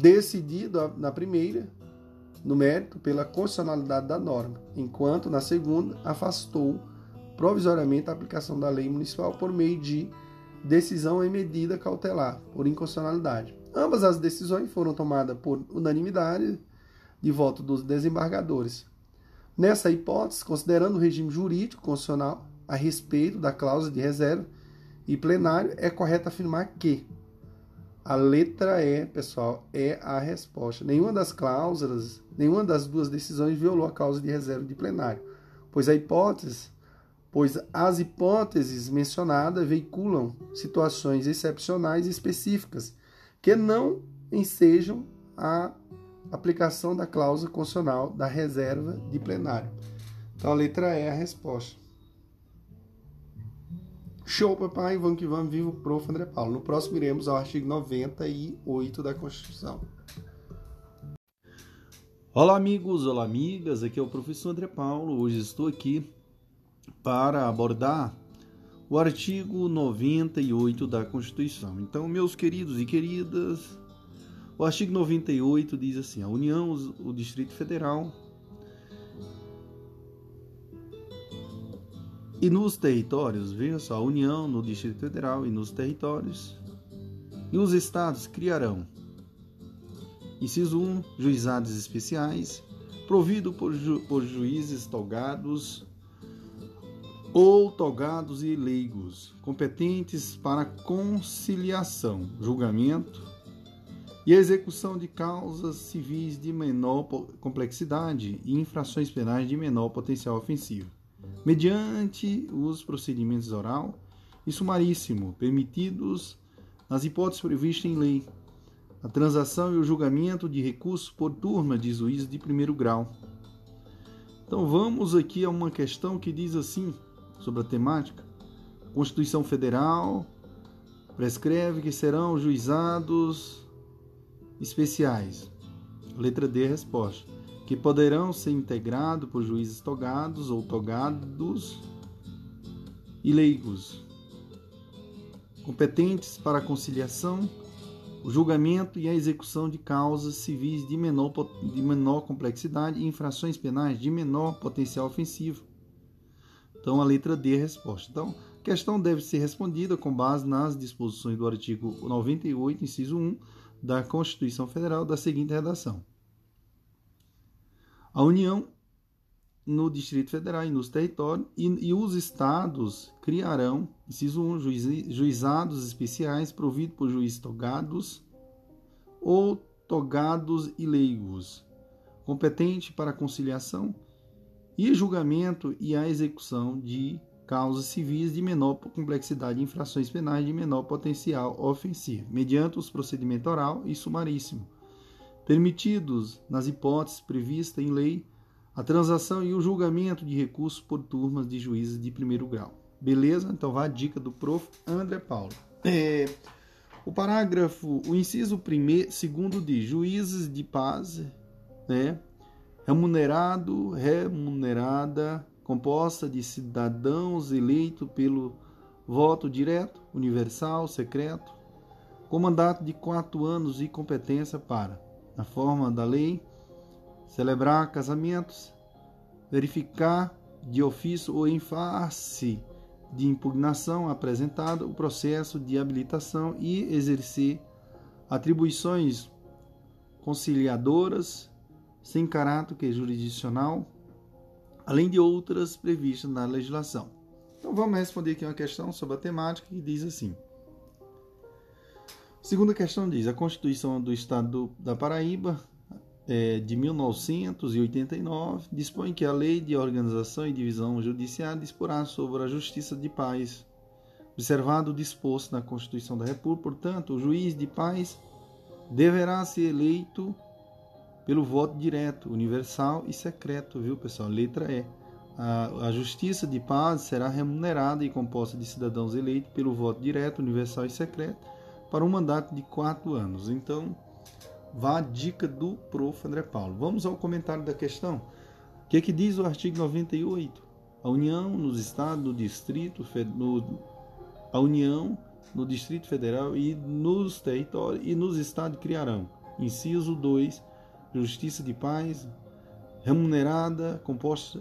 decidido na primeira no mérito pela constitucionalidade da norma, enquanto na segunda afastou provisoriamente a aplicação da lei municipal por meio de decisão em medida cautelar por inconstitucionalidade. Ambas as decisões foram tomadas por unanimidade de voto dos desembargadores. Nessa hipótese, considerando o regime jurídico constitucional a respeito da cláusula de reserva e plenário, é correto afirmar que a letra E, pessoal, é a resposta. Nenhuma das cláusulas, nenhuma das duas decisões violou a causa de reserva de plenário, pois a hipótese, pois as hipóteses mencionadas veiculam situações excepcionais e específicas que não ensejam a aplicação da cláusula constitucional da reserva de plenário. Então a letra E é a resposta. Show, papai, vamos que vamos, vivo prof. André Paulo. No próximo iremos ao artigo 98 da Constituição. Olá, amigos, olá, amigas. Aqui é o professor André Paulo. Hoje estou aqui para abordar o artigo 98 da Constituição. Então, meus queridos e queridas, o artigo 98 diz assim: a União, o Distrito Federal E nos territórios, veja só, a União no Distrito Federal e nos territórios. E os estados criarão, inciso 1, juizados especiais, provido por, ju por juízes togados ou togados e leigos, competentes para conciliação, julgamento e execução de causas civis de menor complexidade e infrações penais de menor potencial ofensivo mediante os procedimentos oral e sumaríssimo, permitidos nas hipóteses previstas em lei, a transação e o julgamento de recursos por turma de juízes de primeiro grau. Então vamos aqui a uma questão que diz assim sobre a temática. A Constituição Federal prescreve que serão juizados especiais. Letra D, resposta que poderão ser integrados por juízes togados ou togados e leigos, competentes para a conciliação, o julgamento e a execução de causas civis de menor, de menor complexidade e infrações penais de menor potencial ofensivo. Então, a letra D é a resposta. Então, a questão deve ser respondida com base nas disposições do artigo 98, inciso 1 da Constituição Federal, da seguinte redação A União no Distrito Federal e nos territórios, e, e os estados criarão, inciso 1, juiz, juizados especiais providos por juízes togados ou togados e leigos, competente para conciliação e julgamento e a execução de causas civis de menor complexidade e infrações penais de menor potencial ofensivo, mediante os procedimentos oral e sumaríssimo, permitidos nas hipóteses previstas em lei a transação e o julgamento de recursos por turmas de juízes de primeiro grau. Beleza? Então vai a dica do prof. André Paulo. É, o parágrafo, o inciso primeiro, segundo de juízes de paz, né? Remunerado, remunerada, composta de cidadãos eleitos pelo voto direto, universal, secreto, com mandato de quatro anos e competência para, na forma da lei, celebrar casamentos, verificar de ofício ou em face de impugnação apresentada o processo de habilitação e exercer atribuições conciliadoras sem caráter jurisdicional, além de outras previstas na legislação. Então vamos responder aqui uma questão sobre a temática que diz assim: Segunda questão diz: a Constituição do Estado da Paraíba é, de 1989 dispõe que a Lei de Organização e Divisão Judiciária disporá sobre a Justiça de Paz, observado o disposto na Constituição da República. Portanto, o juiz de paz deverá ser eleito pelo voto direto, universal e secreto, viu, pessoal? Letra E. A, a Justiça de Paz será remunerada e composta de cidadãos eleitos pelo voto direto, universal e secreto para um mandato de quatro anos. Então, vá a dica do prof. André Paulo. Vamos ao comentário da questão. O que, é que diz o artigo 98? A União nos estados, no distrito, a União no Distrito Federal e nos territórios e nos estados criarão. Inciso 2. Justiça de paz remunerada, composta,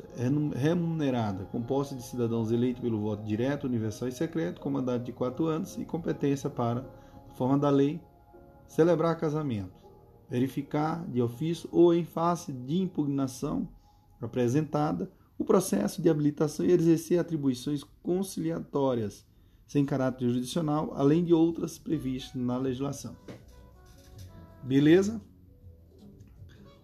remunerada, composta de cidadãos eleitos pelo voto direto, universal e secreto, com mandato de quatro anos e competência para, forma da lei, celebrar casamento verificar de ofício ou em face de impugnação apresentada o processo de habilitação e exercer atribuições conciliatórias sem caráter jurisdicional, além de outras previstas na legislação. Beleza?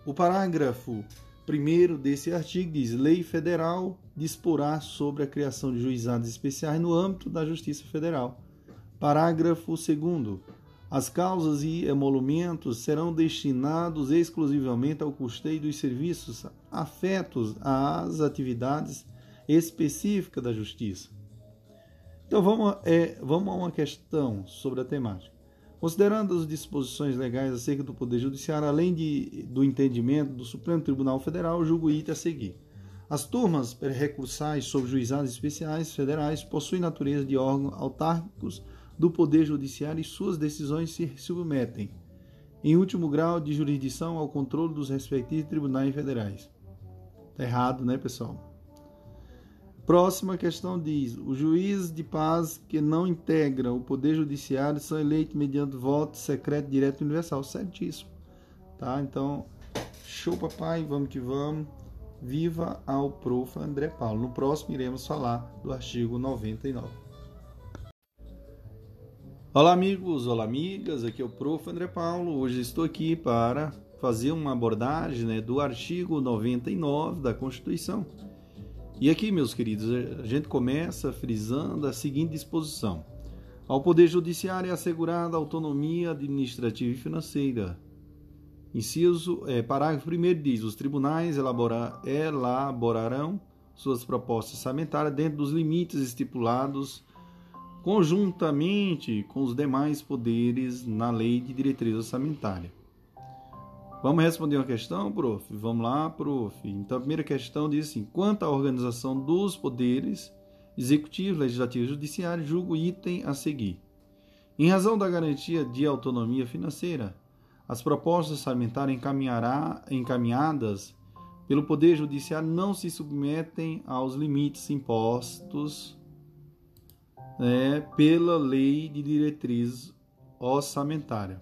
O parágrafo 1 desse artigo diz: Lei Federal disporá sobre a criação de juizados especiais no âmbito da Justiça Federal. Parágrafo 2 as causas e emolumentos serão destinados exclusivamente ao custeio dos serviços afetos às atividades específicas da Justiça. Então vamos, é, vamos a uma questão sobre a temática. Considerando as disposições legais acerca do Poder Judiciário, além de, do entendimento do Supremo Tribunal Federal, julgo item a seguir. As turmas recursais sobre juizados especiais federais possuem natureza de órgãos autárquicos do Poder Judiciário e suas decisões se submetem, em último grau de jurisdição, ao controle dos respectivos tribunais federais. Está errado, né, pessoal? Próxima questão diz: os juízes de paz que não integram o Poder Judiciário são eleitos mediante voto secreto, direto e universal. Certíssimo. Tá? Então, show, papai, vamos que vamos. Viva ao prof. André Paulo. No próximo, iremos falar do artigo 99. Olá amigos, olá amigas, aqui é o Prof. André Paulo. Hoje estou aqui para fazer uma abordagem né, do artigo 99 da Constituição. E aqui, meus queridos, a gente começa frisando a seguinte disposição: ao Poder Judiciário é assegurada autonomia administrativa e financeira. Inciso, é, parágrafo 1 diz: os tribunais elabora, elaborarão suas propostas orçamentárias dentro dos limites estipulados conjuntamente com os demais poderes na lei de diretriz orçamentária. Vamos responder uma questão, prof? Vamos lá, prof. Então, a primeira questão diz assim: quanto à organização dos poderes executivo, legislativo e judiciário, julgo item a seguir. Em razão da garantia de autonomia financeira, as propostas orçamentárias encaminhadas pelo Poder Judiciário não se submetem aos limites impostos né, pela lei de diretriz orçamentária.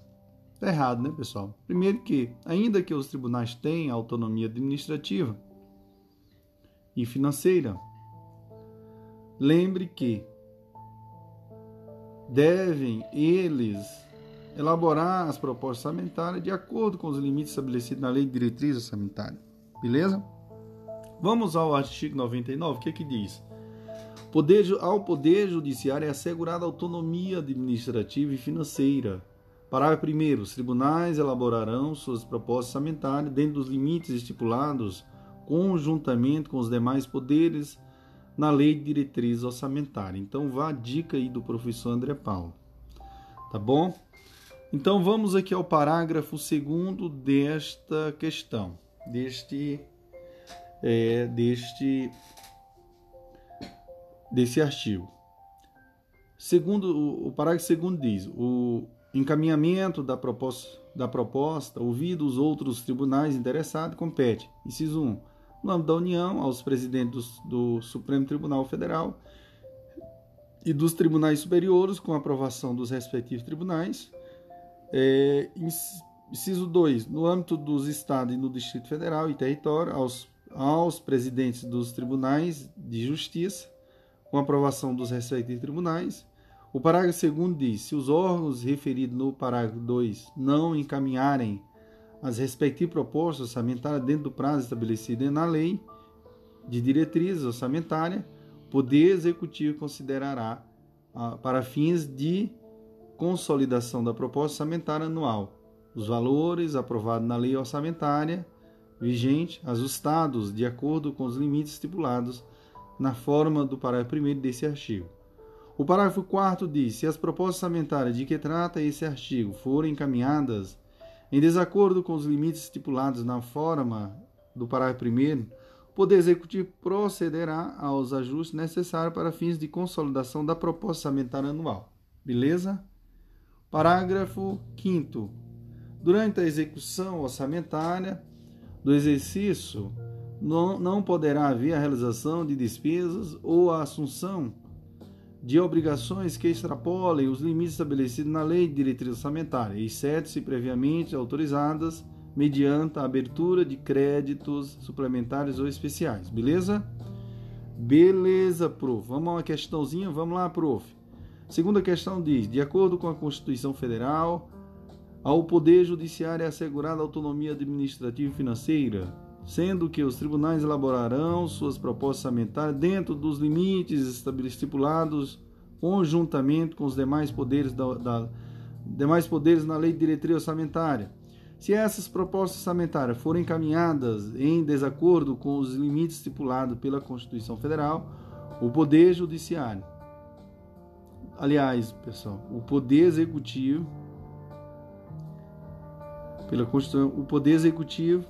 Está errado, né, pessoal? Primeiro que, ainda que os tribunais tenham autonomia administrativa e financeira, lembre que devem eles elaborar as propostas orçamentárias de acordo com os limites estabelecidos na Lei de Diretriz Orçamentária. Beleza? Vamos ao artigo 99, o que, é que diz? Poder, ao Poder Judiciário é assegurada autonomia administrativa e financeira. Parágrafo 1. Os tribunais elaborarão suas propostas orçamentárias dentro dos limites estipulados conjuntamente com os demais poderes na Lei de Diretriz Orçamentária. Então, vá a dica aí do professor André Paulo. Tá bom? Então vamos aqui ao parágrafo segundo desta questão, deste, é, deste, desse artigo. Segundo o, parágrafo segundo diz: o encaminhamento da proposta, da proposta, ouvido os outros tribunais interessados, compete. Inciso 1. No âmbito da União, aos presidentes do, do Supremo Tribunal Federal e dos tribunais superiores, com aprovação dos respectivos tribunais é, inciso 2. No âmbito dos Estados e no Distrito Federal e território, aos, aos presidentes dos tribunais de justiça, com aprovação dos respectivos tribunais. O parágrafo 2 diz: se os órgãos referidos no parágrafo 2 não encaminharem as respectivas propostas orçamentárias dentro do prazo estabelecido na lei de diretrizes orçamentárias, o Poder Executivo considerará, ah, para fins de consolidação da proposta orçamentária anual, os valores aprovados na lei orçamentária vigente, ajustados de acordo com os limites estipulados na forma do parágrafo 1 desse artigo. O parágrafo 4 diz: se as propostas orçamentárias de que trata esse artigo forem encaminhadas em desacordo com os limites estipulados na forma do parágrafo 1, o Poder Executivo procederá aos ajustes necessários para fins de consolidação da proposta orçamentária anual. Beleza? Parágrafo 5. Durante a execução orçamentária do exercício, não, não poderá haver a realização de despesas ou a assunção de obrigações que extrapolem os limites estabelecidos na Lei de Diretriz Orçamentária, exceto se previamente autorizadas mediante a abertura de créditos suplementares ou especiais. Beleza? Beleza, prof. Vamos a uma questãozinha? Vamos lá, prof. Segunda questão diz: de acordo com a Constituição Federal, ao Poder Judiciário é assegurada autonomia administrativa e financeira, sendo que os tribunais elaborarão suas propostas orçamentárias dentro dos limites estipulados conjuntamente com os demais poderes, da, da, demais poderes na Lei de Diretriz Orçamentária. Se essas propostas orçamentárias forem encaminhadas em desacordo com os limites estipulados pela Constituição Federal, o Poder Judiciário Aliás, pessoal, o poder executivo, pela Constituição, o poder executivo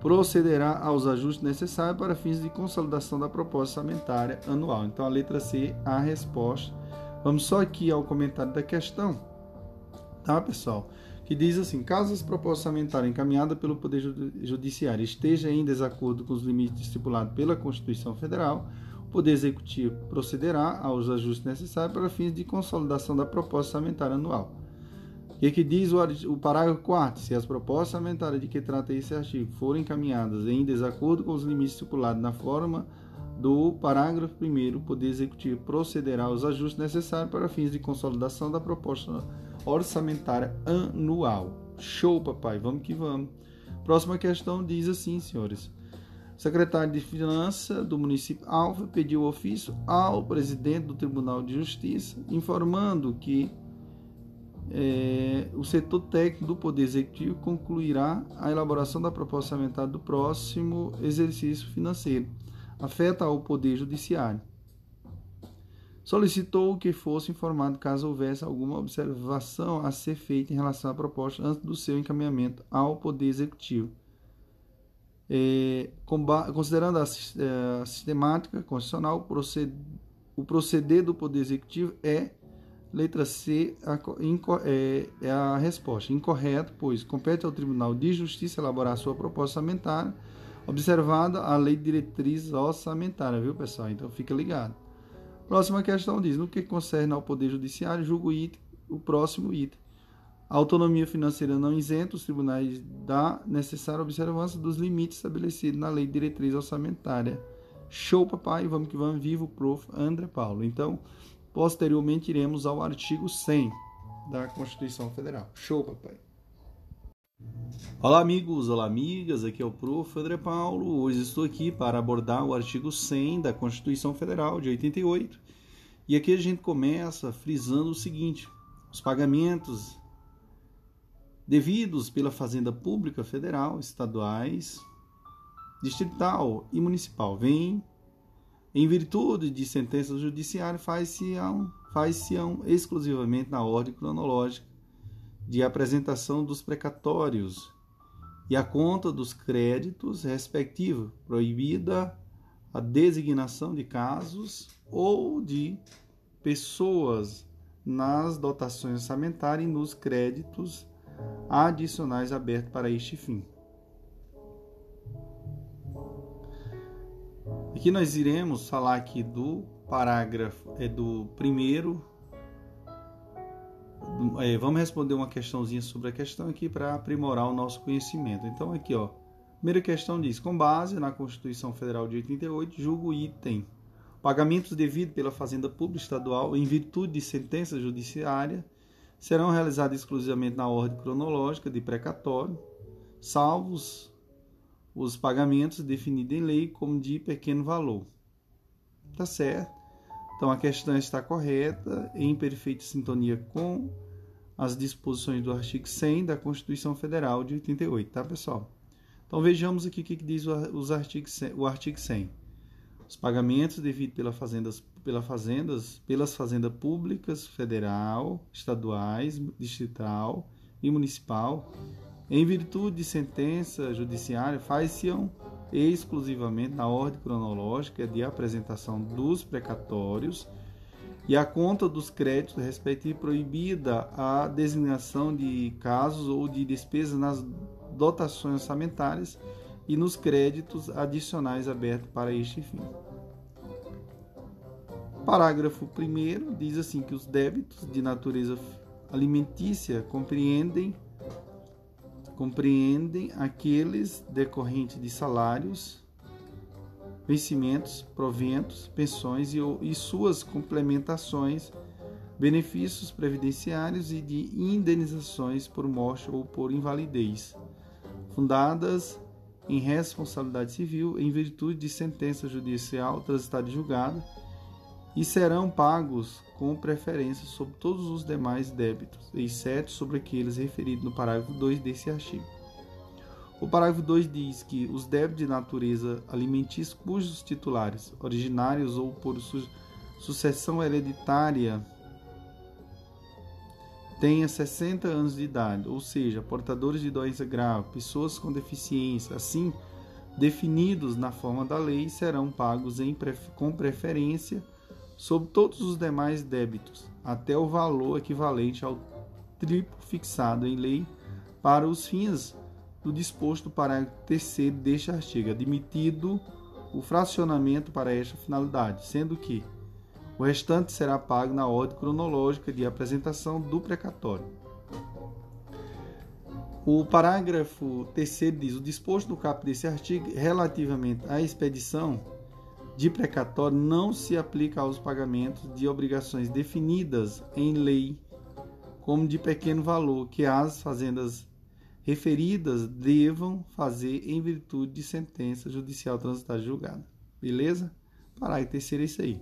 procederá aos ajustes necessários para fins de consolidação da proposta orçamentária anual. Então, a letra C, a resposta. Vamos só aqui ao comentário da questão, tá, pessoal? Que diz assim: caso as propostas orçamentárias encaminhadas pelo Poder Judiciário estejam em desacordo com os limites estipulados pela Constituição Federal, o Poder Executivo procederá aos ajustes necessários para fins de consolidação da proposta orçamentária anual. O que, que diz o, o parágrafo 4? Se as propostas orçamentárias de que trata esse artigo forem encaminhadas em desacordo com os limites estipulados na forma do parágrafo 1, o Poder Executivo procederá aos ajustes necessários para fins de consolidação da proposta orçamentária anual. Show, papai, vamos que vamos. Próxima questão diz assim, senhores. O secretário de Finanças do município Alfa pediu ofício ao presidente do Tribunal de Justiça, informando que é, o setor técnico do Poder Executivo concluirá a elaboração da proposta orçamentária do próximo exercício financeiro, afeta ao Poder Judiciário. Solicitou que fosse informado caso houvesse alguma observação a ser feita em relação à proposta antes do seu encaminhamento ao Poder Executivo é, considerando a, é, a, sistemática constitucional, o proceder do Poder Executivo é, letra C, é, é a resposta. Incorreto, pois compete ao Tribunal de Justiça elaborar sua proposta orçamentária, observada a lei de diretriz orçamentária, viu pessoal? Então fica ligado. Próxima questão diz: no que concerne ao Poder Judiciário, julgo item, o próximo item. A autonomia financeira não isenta os tribunais da necessária observância dos limites estabelecidos na Lei de Diretriz Orçamentária. Show, papai, vamos que vamos, vivo, prof. André Paulo. Então, posteriormente iremos ao artigo 100 da Constituição Federal. Show, papai. Olá, amigos, olá, amigas, aqui é o prof. André Paulo. Hoje estou aqui para abordar o artigo 100 da Constituição Federal de 88. E aqui a gente começa frisando o seguinte: os pagamentos devidos pela Fazenda Pública Federal, estaduais, distrital e municipal. Vem, em virtude de sentenças judiciárias, faz-se-ão faz exclusivamente na ordem cronológica de apresentação dos precatórios e a conta dos créditos respectivos, proibida a designação de casos ou de pessoas nas dotações orçamentárias e nos créditos adicionais abertos para este fim. Aqui nós iremos falar aqui do parágrafo é do primeiro. É, vamos responder uma questãozinha sobre a questão aqui para aprimorar o nosso conhecimento. Então aqui ó, primeira questão diz: com base na Constituição Federal de 88, julgo item pagamentos devidos pela Fazenda Pública Estadual em virtude de sentença judiciária serão realizados exclusivamente na ordem cronológica de precatório, salvos os pagamentos definidos em lei como de pequeno valor. Tá certo? Então a questão está correta, em perfeita sintonia com as disposições do artigo 100 da Constituição Federal de 88, tá, pessoal? Então vejamos aqui o que diz os artigos, o artigo 100. Os pagamentos devidos pela fazendas, pela fazendas, pelas fazendas públicas federal, estaduais, distrital e municipal, em virtude de sentença judiciária, faz-se exclusivamente na ordem cronológica de apresentação dos precatórios e a conta dos créditos respectivos proibida a designação de casos ou de despesas nas dotações orçamentárias e nos créditos adicionais abertos para este fim. Parágrafo 1 diz assim que os débitos de natureza alimentícia compreendem compreendem aqueles decorrentes de salários, vencimentos, proventos, pensões e, e suas complementações, benefícios previdenciários e de indenizações por morte ou por invalidez, fundadas em responsabilidade civil em virtude de sentença judicial transitada e julgada e serão pagos com preferência sobre todos os demais débitos, exceto sobre aqueles referidos no parágrafo 2 desse artigo. O parágrafo 2 diz que os débitos de natureza alimentícia cujos titulares, originários ou por su sucessão hereditária, tenha 60 anos de idade, ou seja, portadores de doença grave, pessoas com deficiência, assim definidos na forma da lei, serão pagos em, com preferência sobre todos os demais débitos, até o valor equivalente ao triplo fixado em lei para os fins do disposto parágrafo 3 deste artigo, admitido o fracionamento para esta finalidade, sendo que o restante será pago na ordem cronológica de apresentação do precatório. O parágrafo 3 diz: o disposto no caput desse artigo relativamente à expedição de precatório não se aplica aos pagamentos de obrigações definidas em lei como de pequeno valor que as fazendas referidas devam fazer em virtude de sentença judicial transitada julgada. Beleza? Parágrafo terceiro é isso aí.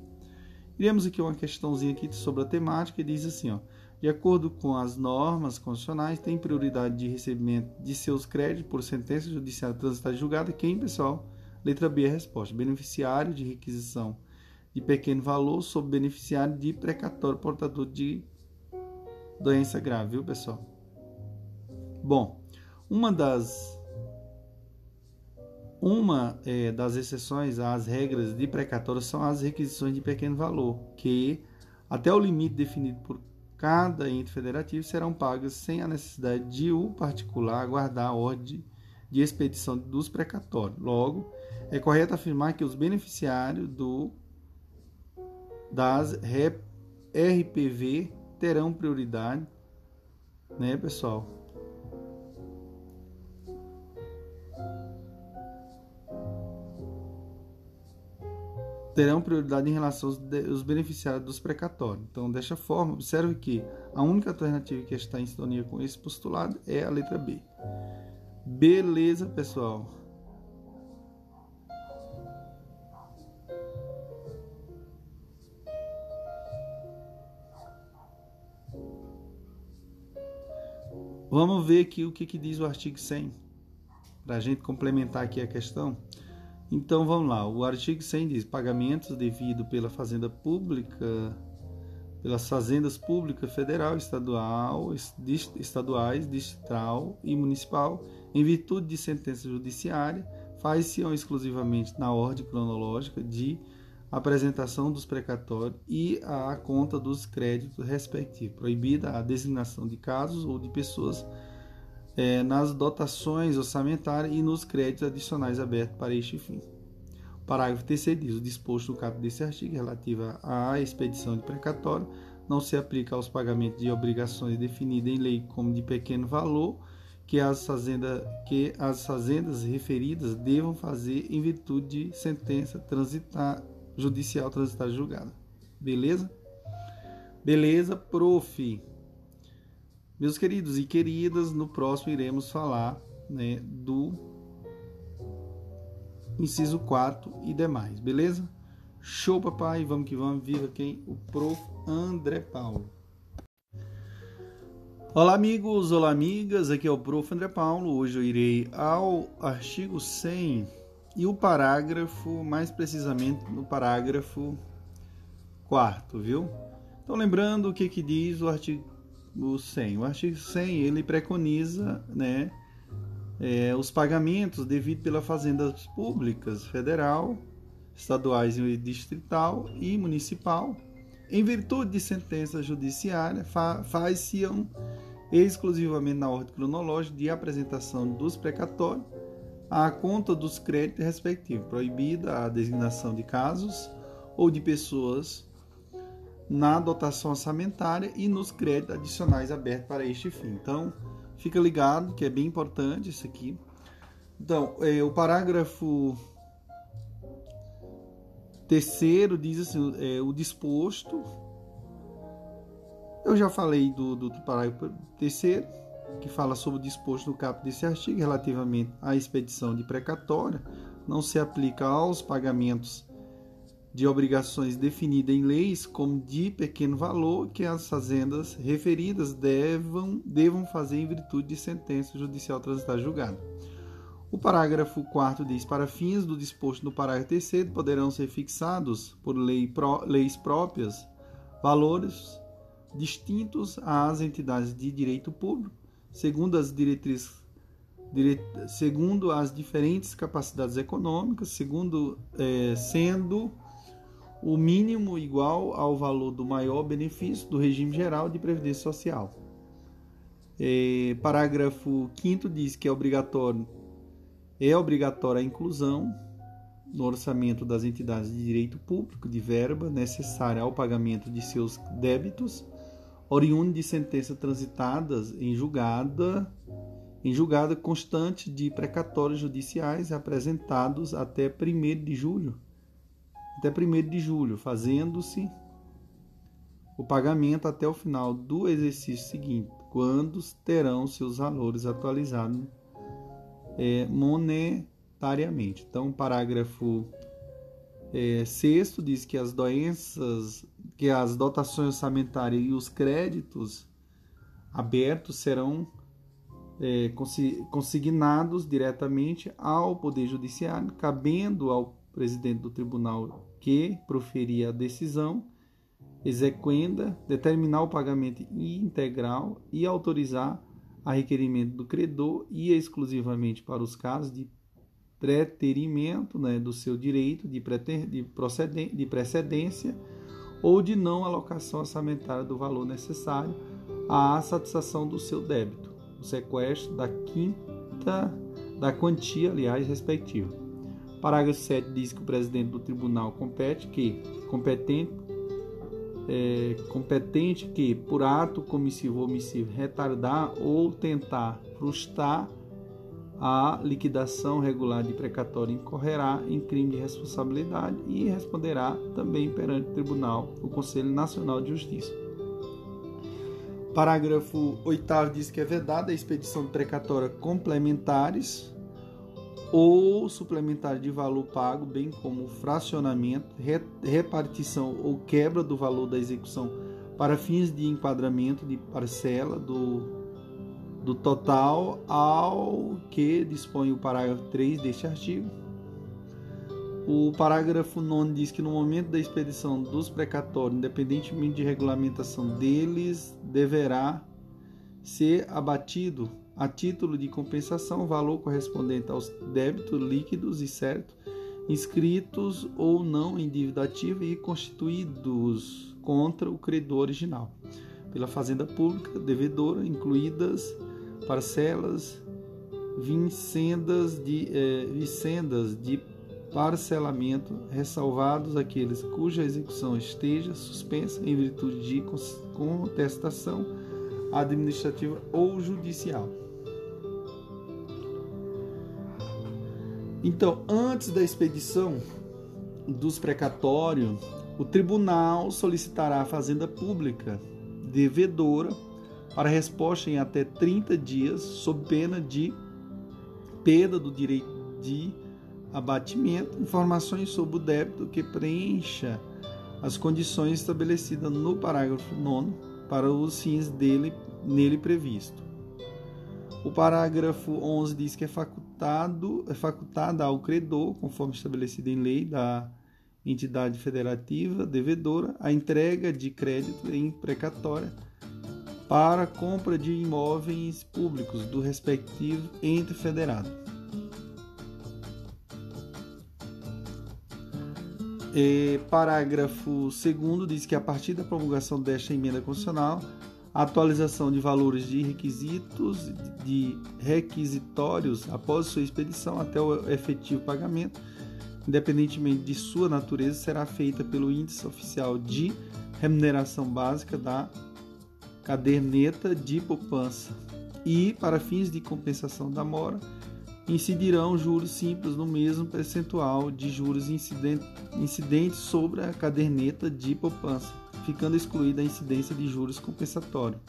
Iremos aqui uma questãozinha aqui sobre a temática e diz assim, ó, de acordo com as normas constitucionais, tem prioridade de recebimento de seus créditos por sentença judicial transitada julgada quem, pessoal? Letra B é a resposta. Beneficiário de requisição de pequeno valor sob beneficiário de precatório portador de doença grave, viu, pessoal? Bom, uma das uma é, das exceções às regras de precatório são as requisições de pequeno valor, que, até o limite definido por cada ente federativo, serão pagas sem a necessidade de o particular aguardar a ordem de expedição dos precatórios. Logo, é correto afirmar que os beneficiários do, das RPV terão prioridade né, pessoal? terão prioridade em relação aos, aos beneficiários dos precatórios. Então, desta forma, observe que a única alternativa que está em sintonia com esse postulado é a letra B. Beleza, pessoal? Vamos ver aqui o que, que diz o artigo 100, para a gente complementar aqui a questão. Então vamos lá, o artigo 100 diz: pagamentos devidos pela fazenda pública, pelas fazendas pública federal, estadual, estaduais, distrital e municipal, em virtude de sentença judiciária, faz-se exclusivamente na ordem cronológica de apresentação dos precatórios e a conta dos créditos respectivos, proibida a designação de casos ou de pessoas é, nas dotações orçamentárias e nos créditos adicionais abertos para este fim. Parágrafo 3 diz: o disposto no caput desse artigo relativo à expedição de precatório não se aplica aos pagamentos de obrigações definidas em lei como de pequeno valor que as, fazenda, que as fazendas referidas devam fazer em virtude de sentença transitar, judicial transitada julgada. Beleza? Beleza, prof. Meus queridos e queridas, no próximo iremos falar né, do inciso 4 e demais, beleza? Show, papai, vamos que vamos, viva quem? O prof. André Paulo. Olá, amigos, olá, amigas, aqui é o prof. André Paulo. Hoje eu irei ao artigo 100 e o parágrafo, mais precisamente no parágrafo 4, viu? Então, lembrando o que, que diz o artigo o 100. O artigo 100 ele preconiza né, é, os pagamentos devidos pelas fazendas públicas federal, estaduais e distrital e municipal, em virtude de sentença judiciária, fa faz-se exclusivamente na ordem cronológica de apresentação dos precatórios à conta dos créditos respectivos, proibida a designação de casos ou de pessoas na dotação orçamentária e nos créditos adicionais abertos para este fim. Então, fica ligado que é bem importante isso aqui. Então, é, o parágrafo terceiro diz assim, é, o disposto. Eu já falei do, do, do parágrafo terceiro, que fala sobre o disposto no caput desse artigo relativamente à expedição de precatória, não se aplica aos pagamentos de obrigações definidas em leis como de pequeno valor que as fazendas referidas devam, devam fazer em virtude de sentença judicial transitada julgada. O parágrafo 4 diz: para fins do disposto no parágrafo 3 poderão ser fixados por lei leis próprias valores distintos às entidades de direito público, segundo as diretrizes segundo as diferentes capacidades econômicas, segundo eh, sendo o mínimo igual ao valor do maior benefício do regime geral de previdência social. É, parágrafo 5 diz que é obrigatório é obrigatória a inclusão no orçamento das entidades de direito público de verba necessária ao pagamento de seus débitos, oriundo de sentenças transitadas em julgada em julgada constante de precatórios judiciais apresentados até 1 de julho até 1 de julho, fazendo-se o pagamento até o final do exercício seguinte, quando terão seus valores atualizados é, monetariamente. Então, parágrafo é, sexto diz que as doenças, que as dotações orçamentárias e os créditos abertos serão é, consignados diretamente ao Poder Judiciário, cabendo ao presidente do tribunal que proferir a decisão, exequenda, determinar o pagamento integral e autorizar a requerimento do credor e exclusivamente para os casos de preterimento né, do seu direito de, preter, de, de precedência ou de não alocação orçamentária do valor necessário à satisfação do seu débito, o sequestro da quinta da quantia, aliás, respectiva. Parágrafo 7 diz que o presidente do tribunal compete que competente é, competente que, por ato comissivo ou omissivo, retardar ou tentar frustrar a liquidação regular de precatório incorrerá em crime de responsabilidade e responderá também perante o Tribunal, o Conselho Nacional de Justiça. Parágrafo 8 diz que é vedada a expedição de precatória complementares ou suplementar de valor pago, bem como fracionamento, repartição ou quebra do valor da execução para fins de enquadramento de parcela do, do total ao que dispõe o parágrafo 3 deste artigo. O parágrafo 9 diz que no momento da expedição dos precatórios, independentemente de regulamentação deles, deverá ser abatido a título de compensação o valor correspondente aos débitos líquidos e certos inscritos ou não em dívida ativa e constituídos contra o credor original pela fazenda pública devedora, incluídas parcelas vincendas de, eh, vincendas de parcelamento, ressalvados aqueles cuja execução esteja suspensa em virtude de contestação administrativa ou judicial. Então, antes da expedição dos precatórios, o tribunal solicitará à Fazenda Pública devedora para resposta em até 30 dias, sob pena de perda do direito de abatimento, informações sobre o débito que preencha as condições estabelecidas no parágrafo 9 para os fins dele nele previsto. O parágrafo 11 diz que é facultado, é facultada ao credor, conforme estabelecido em lei da entidade federativa devedora, a entrega de crédito em precatória para compra de imóveis públicos do respectivo ente federado. E, parágrafo 2 diz que a partir da promulgação desta emenda constitucional, a atualização de valores de requisitos de requisitórios após sua expedição até o efetivo pagamento, independentemente de sua natureza, será feita pelo índice oficial de remuneração básica da caderneta de poupança e, para fins de compensação da mora, incidirão juros simples no mesmo percentual de juros incidentes sobre a caderneta de poupança ficando excluída a incidência de juros compensatórios.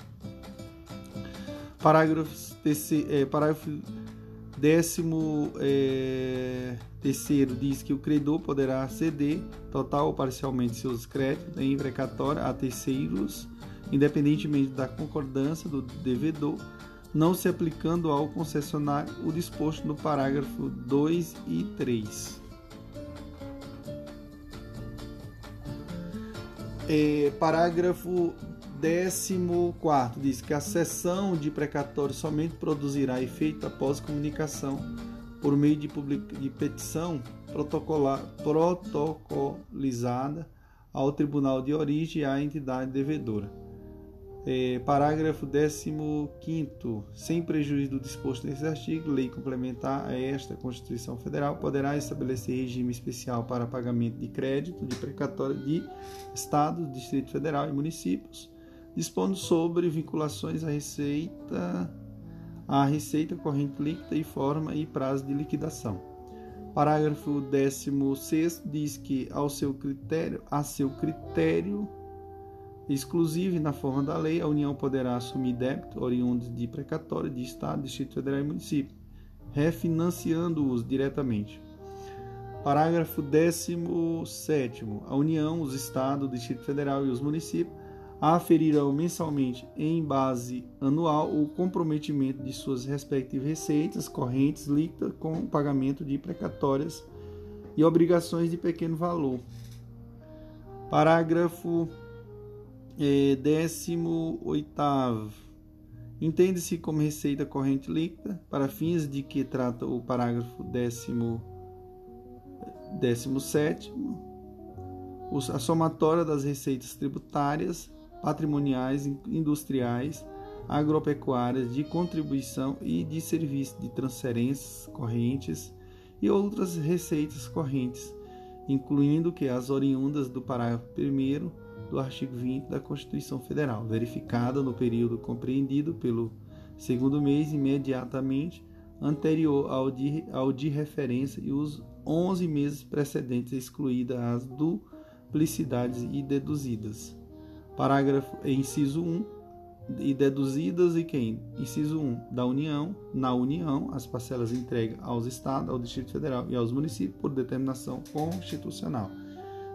Parágrafo, terceiro, é, parágrafo décimo é, terceiro diz que o credor poderá ceder total ou parcialmente seus créditos em precatória a terceiros, independentemente da concordância do devedor, não se aplicando ao concessionário o disposto no parágrafo 2 e 3. É, parágrafo 14 diz que a cessão de precatório somente produzirá efeito após comunicação por meio de, de petição protocolizada ao tribunal de origem e à entidade devedora. É, parágrafo 15. Sem prejuízo do disposto nesse artigo, lei complementar a esta Constituição Federal poderá estabelecer regime especial para pagamento de crédito de precatório de Estados, Distrito Federal e municípios, dispondo sobre vinculações à receita, à receita corrente líquida e forma e prazo de liquidação. Parágrafo 16 diz que ao seu critério, a seu critério exclusivo e na forma da lei, a União poderá assumir débito oriundos de precatório de Estado, Distrito Federal e município, refinanciando-os diretamente. Parágrafo 17. A União, os Estados, Distrito Federal e os municípios aferirão mensalmente, em base anual, o comprometimento de suas respectivas receitas correntes líquidas com o pagamento de precatórias e obrigações de pequeno valor. Parágrafo é, décimo oitavo. Entende-se como receita corrente líquida para fins de que trata o parágrafo décimo, décimo sétimo, a somatória das receitas tributárias, patrimoniais, industriais, agropecuárias, de contribuição e de serviço de transferências correntes e outras receitas correntes, incluindo que as oriundas do parágrafo 1 do artigo 20 da Constituição Federal, verificada no período compreendido pelo segundo mês imediatamente anterior ao de, ao de referência e os 11 meses precedentes, excluídas as duplicidades e deduzidas. Parágrafo inciso 1 e deduzidas e quem? Inciso 1. Da União, na União, as parcelas entregues aos Estados, ao Distrito Federal e aos municípios por determinação constitucional.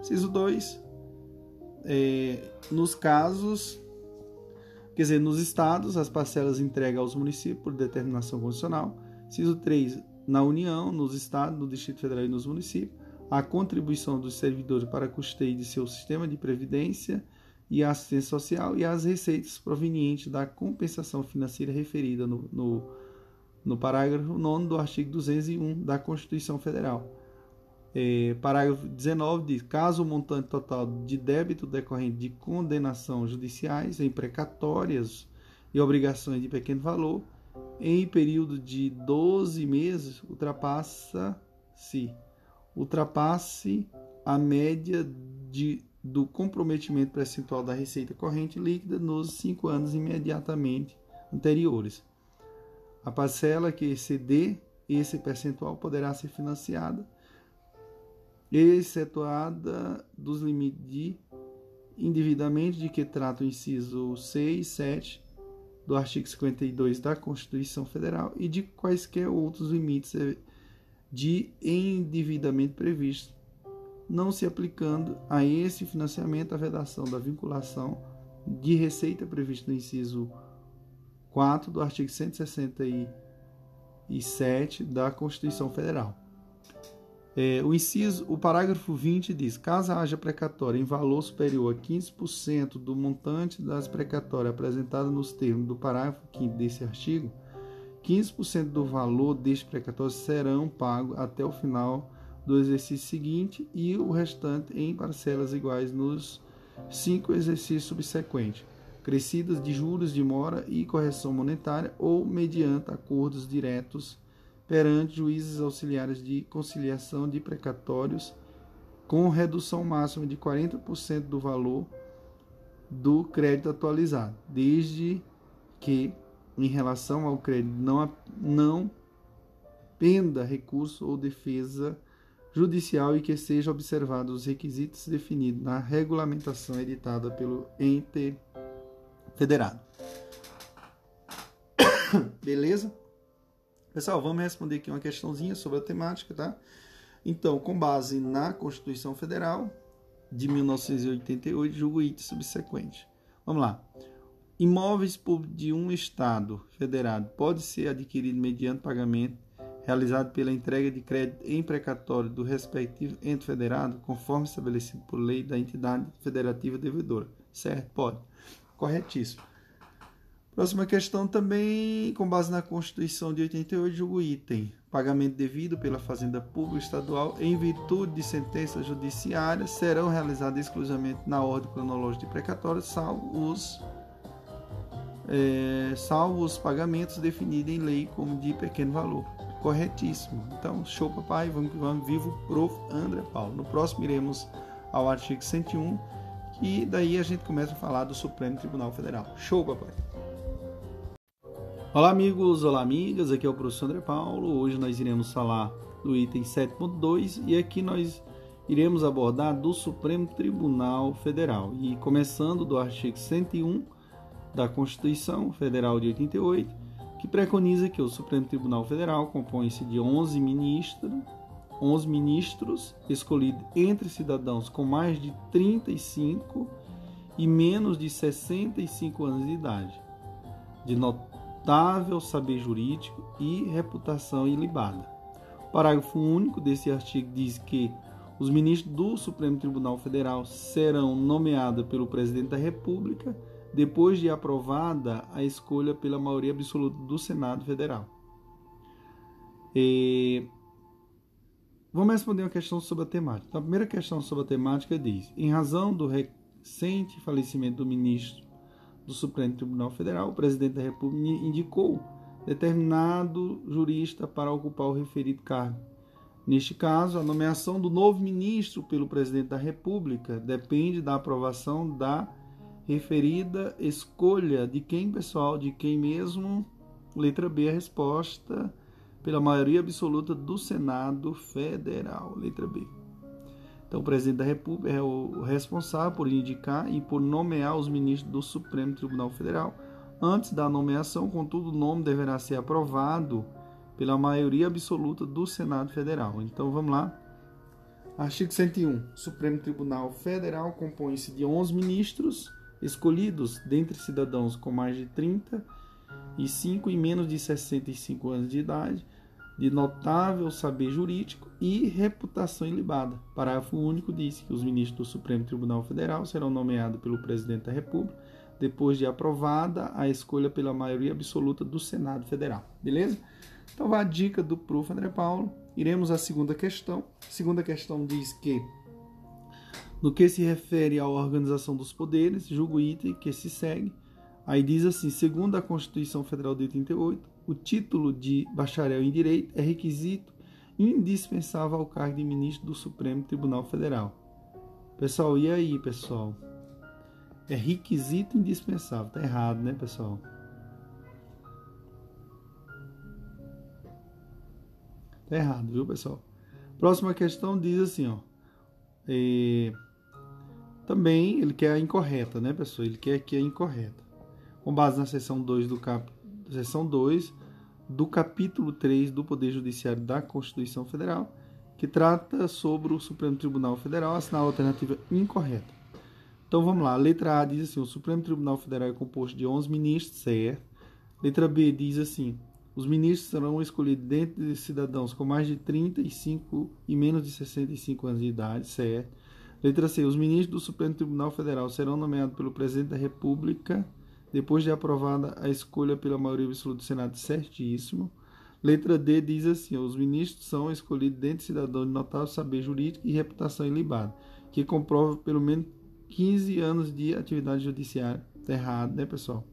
Inciso 2. É, nos casos, quer dizer, nos estados, as parcelas entregues aos municípios por determinação constitucional. Inciso 3. Na União, nos estados, no Distrito Federal e nos municípios, a contribuição dos servidores para custeio de seu sistema de previdência e assistência social e as receitas provenientes da compensação financeira referida no, no, no parágrafo 9 do artigo 201 da Constituição Federal. É, parágrafo 19 diz: caso o montante total de débito decorrente de condenação judiciais em precatórias e obrigações de pequeno valor, em período de 12 meses, ultrapassa-se ultrapasse a média de do comprometimento percentual da receita corrente líquida nos cinco anos imediatamente anteriores. A parcela que exceder esse percentual poderá ser financiada, excetuada dos limites de endividamento de que trata o inciso 6 e 7 do artigo 52 da Constituição Federal e de quaisquer outros limites de endividamento previstos não se aplicando a esse financiamento a vedação da vinculação de receita prevista no inciso 4 do artigo 167 da Constituição Federal. É, o inciso, o parágrafo 20 diz: caso haja precatória em valor superior a 15% do montante das precatórias apresentadas nos termos do parágrafo 5 desse artigo, 15% do valor deste precatório serão pagos até o final do exercício seguinte e o restante em parcelas iguais nos cinco exercícios subsequentes, crescidas de juros de mora e correção monetária ou mediante acordos diretos perante juízes auxiliares de conciliação de precatórios com redução máxima de 40% do valor do crédito atualizado, desde que em relação ao crédito não, não penda recurso ou defesa judicial e que sejam observados os requisitos definidos na regulamentação editada pelo ente federado. Beleza? Pessoal, vamos responder aqui uma questãozinha sobre a temática, tá? Então, com base na Constituição Federal de 1988, julgo item subsequente. Vamos lá. Imóveis de um Estado federado pode ser adquirido mediante pagamento realizado pela entrega de crédito em precatório do respectivo ente federado, conforme estabelecido por lei da entidade federativa devedora. Certo? Pode. Corretíssimo. Próxima questão também, com base na Constituição de 88, julgo item. Pagamento devido pela Fazenda Pública Estadual em virtude de sentenças judiciárias serão realizados exclusivamente na ordem cronológica de precatório, salvo os, é, salvo os pagamentos definidos em lei como de pequeno valor. Corretíssimo. Então, show papai, vamos que vamos, vivo prof. André Paulo. No próximo iremos ao artigo 101 e daí a gente começa a falar do Supremo Tribunal Federal. Show papai. Olá amigos, olá amigas, aqui é o professor André Paulo. Hoje nós iremos falar do item 7.2 e aqui nós iremos abordar do Supremo Tribunal Federal. E começando do artigo 101 da Constituição Federal de 88, que preconiza que o Supremo Tribunal Federal compõe-se de 11 ministros, 11 ministros escolhidos entre cidadãos com mais de 35 e menos de 65 anos de idade, de notável saber jurídico e reputação ilibada. O parágrafo único desse artigo diz que os ministros do Supremo Tribunal Federal serão nomeados pelo presidente da República depois de aprovada a escolha pela maioria absoluta do Senado Federal. E... Vamos responder uma questão sobre a temática. Então, a primeira questão sobre a temática diz: em razão do recente falecimento do ministro do Supremo Tribunal Federal, o presidente da República indicou determinado jurista para ocupar o referido cargo, Neste caso, a nomeação do novo ministro pelo presidente da República depende da aprovação da referida escolha de quem, pessoal, de quem mesmo? Letra B, a resposta pela maioria absoluta do Senado Federal. Letra B. Então, o presidente da República é o responsável por indicar e por nomear os ministros do Supremo Tribunal Federal. Antes da nomeação, contudo, o nome deverá ser aprovado pela maioria absoluta do Senado Federal. Então vamos lá. Artigo 101. Supremo Tribunal Federal compõe-se de 11 ministros escolhidos dentre cidadãos com mais de 30 e 5 e menos de 65 anos de idade, de notável saber jurídico e reputação ilibada. Parágrafo único diz que os ministros do Supremo Tribunal Federal serão nomeados pelo presidente da República depois de aprovada a escolha pela maioria absoluta do Senado Federal. Beleza? Então, vai a dica do Prof. André Paulo. Iremos à segunda questão. A segunda questão diz que, no que se refere à organização dos poderes, julgo item que se segue. Aí diz assim: segundo a Constituição Federal de 88, o título de bacharel em Direito é requisito indispensável ao cargo de ministro do Supremo Tribunal Federal. Pessoal, e aí, pessoal? É requisito indispensável. Tá errado, né, pessoal? Tá errado, viu, pessoal? Próxima questão diz assim, ó. É, também ele quer a incorreta, né, pessoal? Ele quer que a incorreta. Com base na seção 2 do cap, seção 2 do capítulo 3 do Poder Judiciário da Constituição Federal, que trata sobre o Supremo Tribunal Federal, assinar a alternativa incorreta. Então vamos lá, a letra A diz assim: o Supremo Tribunal Federal é composto de 11 ministros, certo? Letra B diz assim: os ministros serão escolhidos dentre de cidadãos com mais de 35 e menos de 65 anos de idade, certo? Letra C. Os ministros do Supremo Tribunal Federal serão nomeados pelo Presidente da República depois de aprovada a escolha pela maioria absoluta do Senado, certíssimo. Letra D diz assim: os ministros são escolhidos dentre de cidadãos de notável saber jurídico e reputação ilibada, que comprova pelo menos 15 anos de atividade judiciária. Está errado, né, pessoal?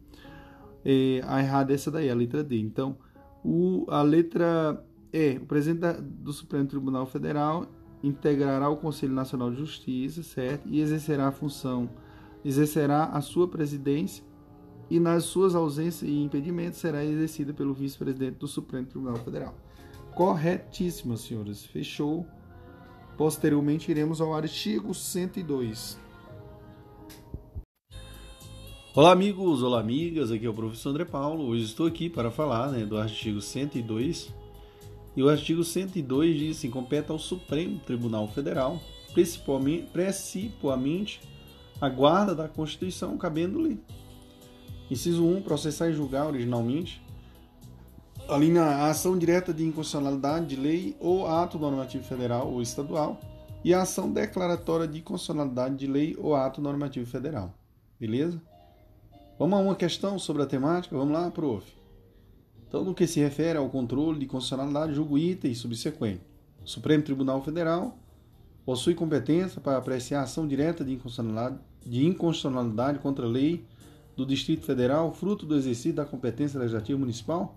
É, a errada é essa daí, a letra D. Então, o, a letra E, o presidente da, do Supremo Tribunal Federal integrará o Conselho Nacional de Justiça, certo? E exercerá a função, exercerá a sua presidência e nas suas ausências e impedimentos será exercida pelo vice-presidente do Supremo Tribunal Federal. Corretíssimo, senhores. Fechou. Posteriormente iremos ao artigo 102. Olá amigos, olá amigas, aqui é o professor André Paulo. Hoje estou aqui para falar né, do artigo 102. E o artigo 102 diz assim, compete ao Supremo Tribunal Federal, principalmente, principalmente a guarda da Constituição, cabendo-lhe. Inciso 1, processar e julgar originalmente. A linha a ação direta de inconstitucionalidade de lei ou ato normativo federal ou estadual e a ação declaratória de inconstitucionalidade de lei ou ato normativo federal. Beleza? Vamos a uma questão sobre a temática? Vamos lá, prof. Então, no que se refere ao controle de constitucionalidade, julgo item subsequente. O Supremo Tribunal Federal possui competência para apreciar ação direta de inconstitucionalidade, de inconstitucionalidade contra a lei do Distrito Federal, fruto do exercício da competência legislativa municipal?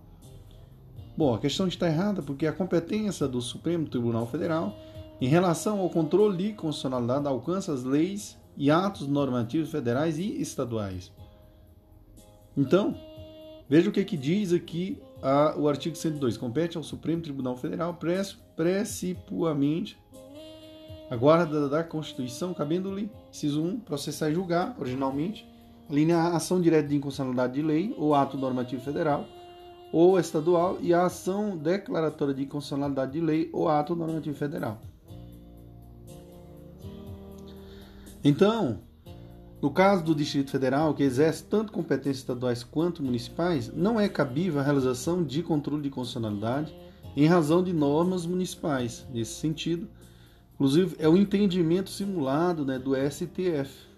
Bom, a questão está errada porque a competência do Supremo Tribunal Federal em relação ao controle de constitucionalidade alcança as leis e atos normativos federais e estaduais. Então, veja o que, que diz aqui a, o artigo 102. Compete ao Supremo Tribunal Federal principalmente a guarda da Constituição, cabendo-lhe, inciso 1, processar e julgar, originalmente, linha A, ação direta de inconstitucionalidade de lei ou ato normativo federal ou estadual e a ação declaratória de inconstitucionalidade de lei ou ato normativo federal. Então, no caso do Distrito Federal, que exerce tanto competências estaduais quanto municipais, não é cabível a realização de controle de constitucionalidade em razão de normas municipais. Nesse sentido, inclusive, é o entendimento simulado né, do STF.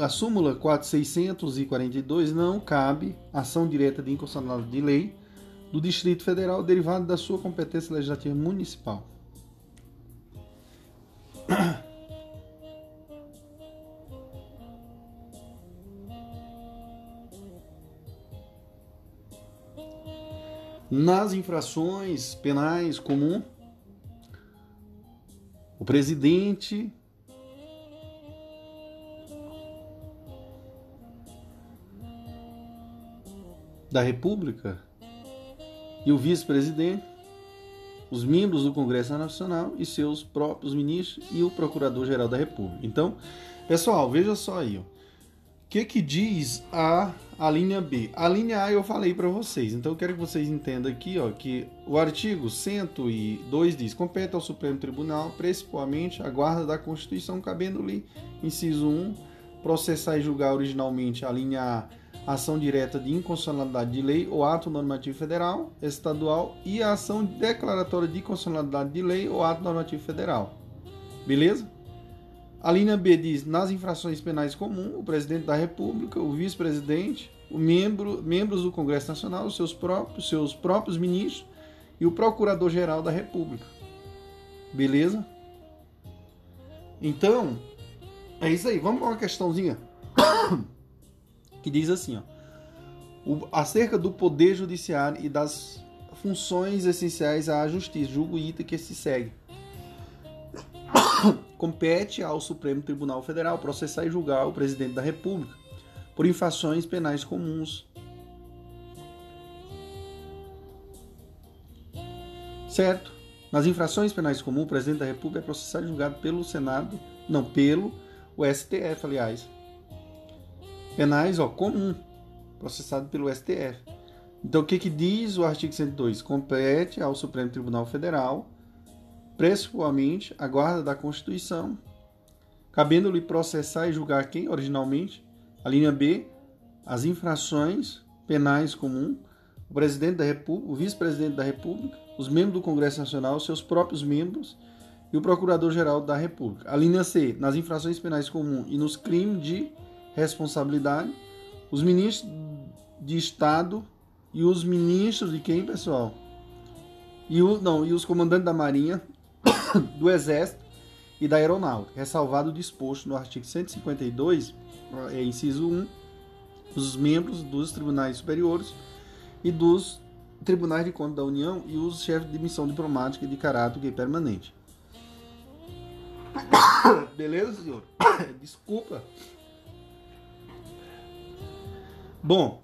A súmula 4642 não cabe ação direta de inconstitucionalidade de lei do Distrito Federal derivada da sua competência legislativa municipal. Nas infrações penais comum, o presidente da República e o vice-presidente, os membros do Congresso Nacional e seus próprios ministros e o Procurador-Geral da República. Então, pessoal, veja só aí. O que, que diz a, a linha B? A linha A eu falei para vocês, então eu quero que vocês entendam aqui ó, que o artigo 102 diz: compete ao Supremo Tribunal, principalmente a guarda da Constituição, cabendo-lhe, inciso 1, processar e julgar originalmente a linha A ação direta de inconstitucionalidade de lei ou ato normativo federal, estadual e a ação declaratória de constitucionalidade de lei ou ato normativo federal. Beleza? A linha B diz: nas infrações penais comuns, o presidente da República, o vice-presidente, o membro, membros do Congresso Nacional, os seus próprios, seus próprios ministros e o procurador-geral da República. Beleza? Então, é isso aí. Vamos para uma questãozinha. que diz assim, ó, o, acerca do poder judiciário e das funções essenciais à justiça, julgo item que se segue. Compete ao Supremo Tribunal Federal processar e julgar o presidente da República por infrações penais comuns. Certo? Nas infrações penais comuns, o presidente da República é processado e julgado pelo Senado, não, pelo o STF, aliás penais ó, comum, processado pelo STF. Então, o que, que diz o artigo 102? Compete ao Supremo Tribunal Federal, principalmente, a guarda da Constituição, cabendo-lhe processar e julgar quem, originalmente, a linha B, as infrações penais comum, o presidente da República, o vice-presidente da República, os membros do Congresso Nacional, seus próprios membros e o Procurador-Geral da República. A linha C, nas infrações penais comum e nos crimes de responsabilidade, os ministros de Estado e os ministros de quem, pessoal? E, o, não, e os comandantes da Marinha, do Exército e da Aeronáutica, ressalvado o disposto no artigo 152, é, inciso 1, os membros dos tribunais superiores e dos tribunais de contas da União e os chefes de missão diplomática de caráter permanente. Beleza, senhor? Desculpa. Bom,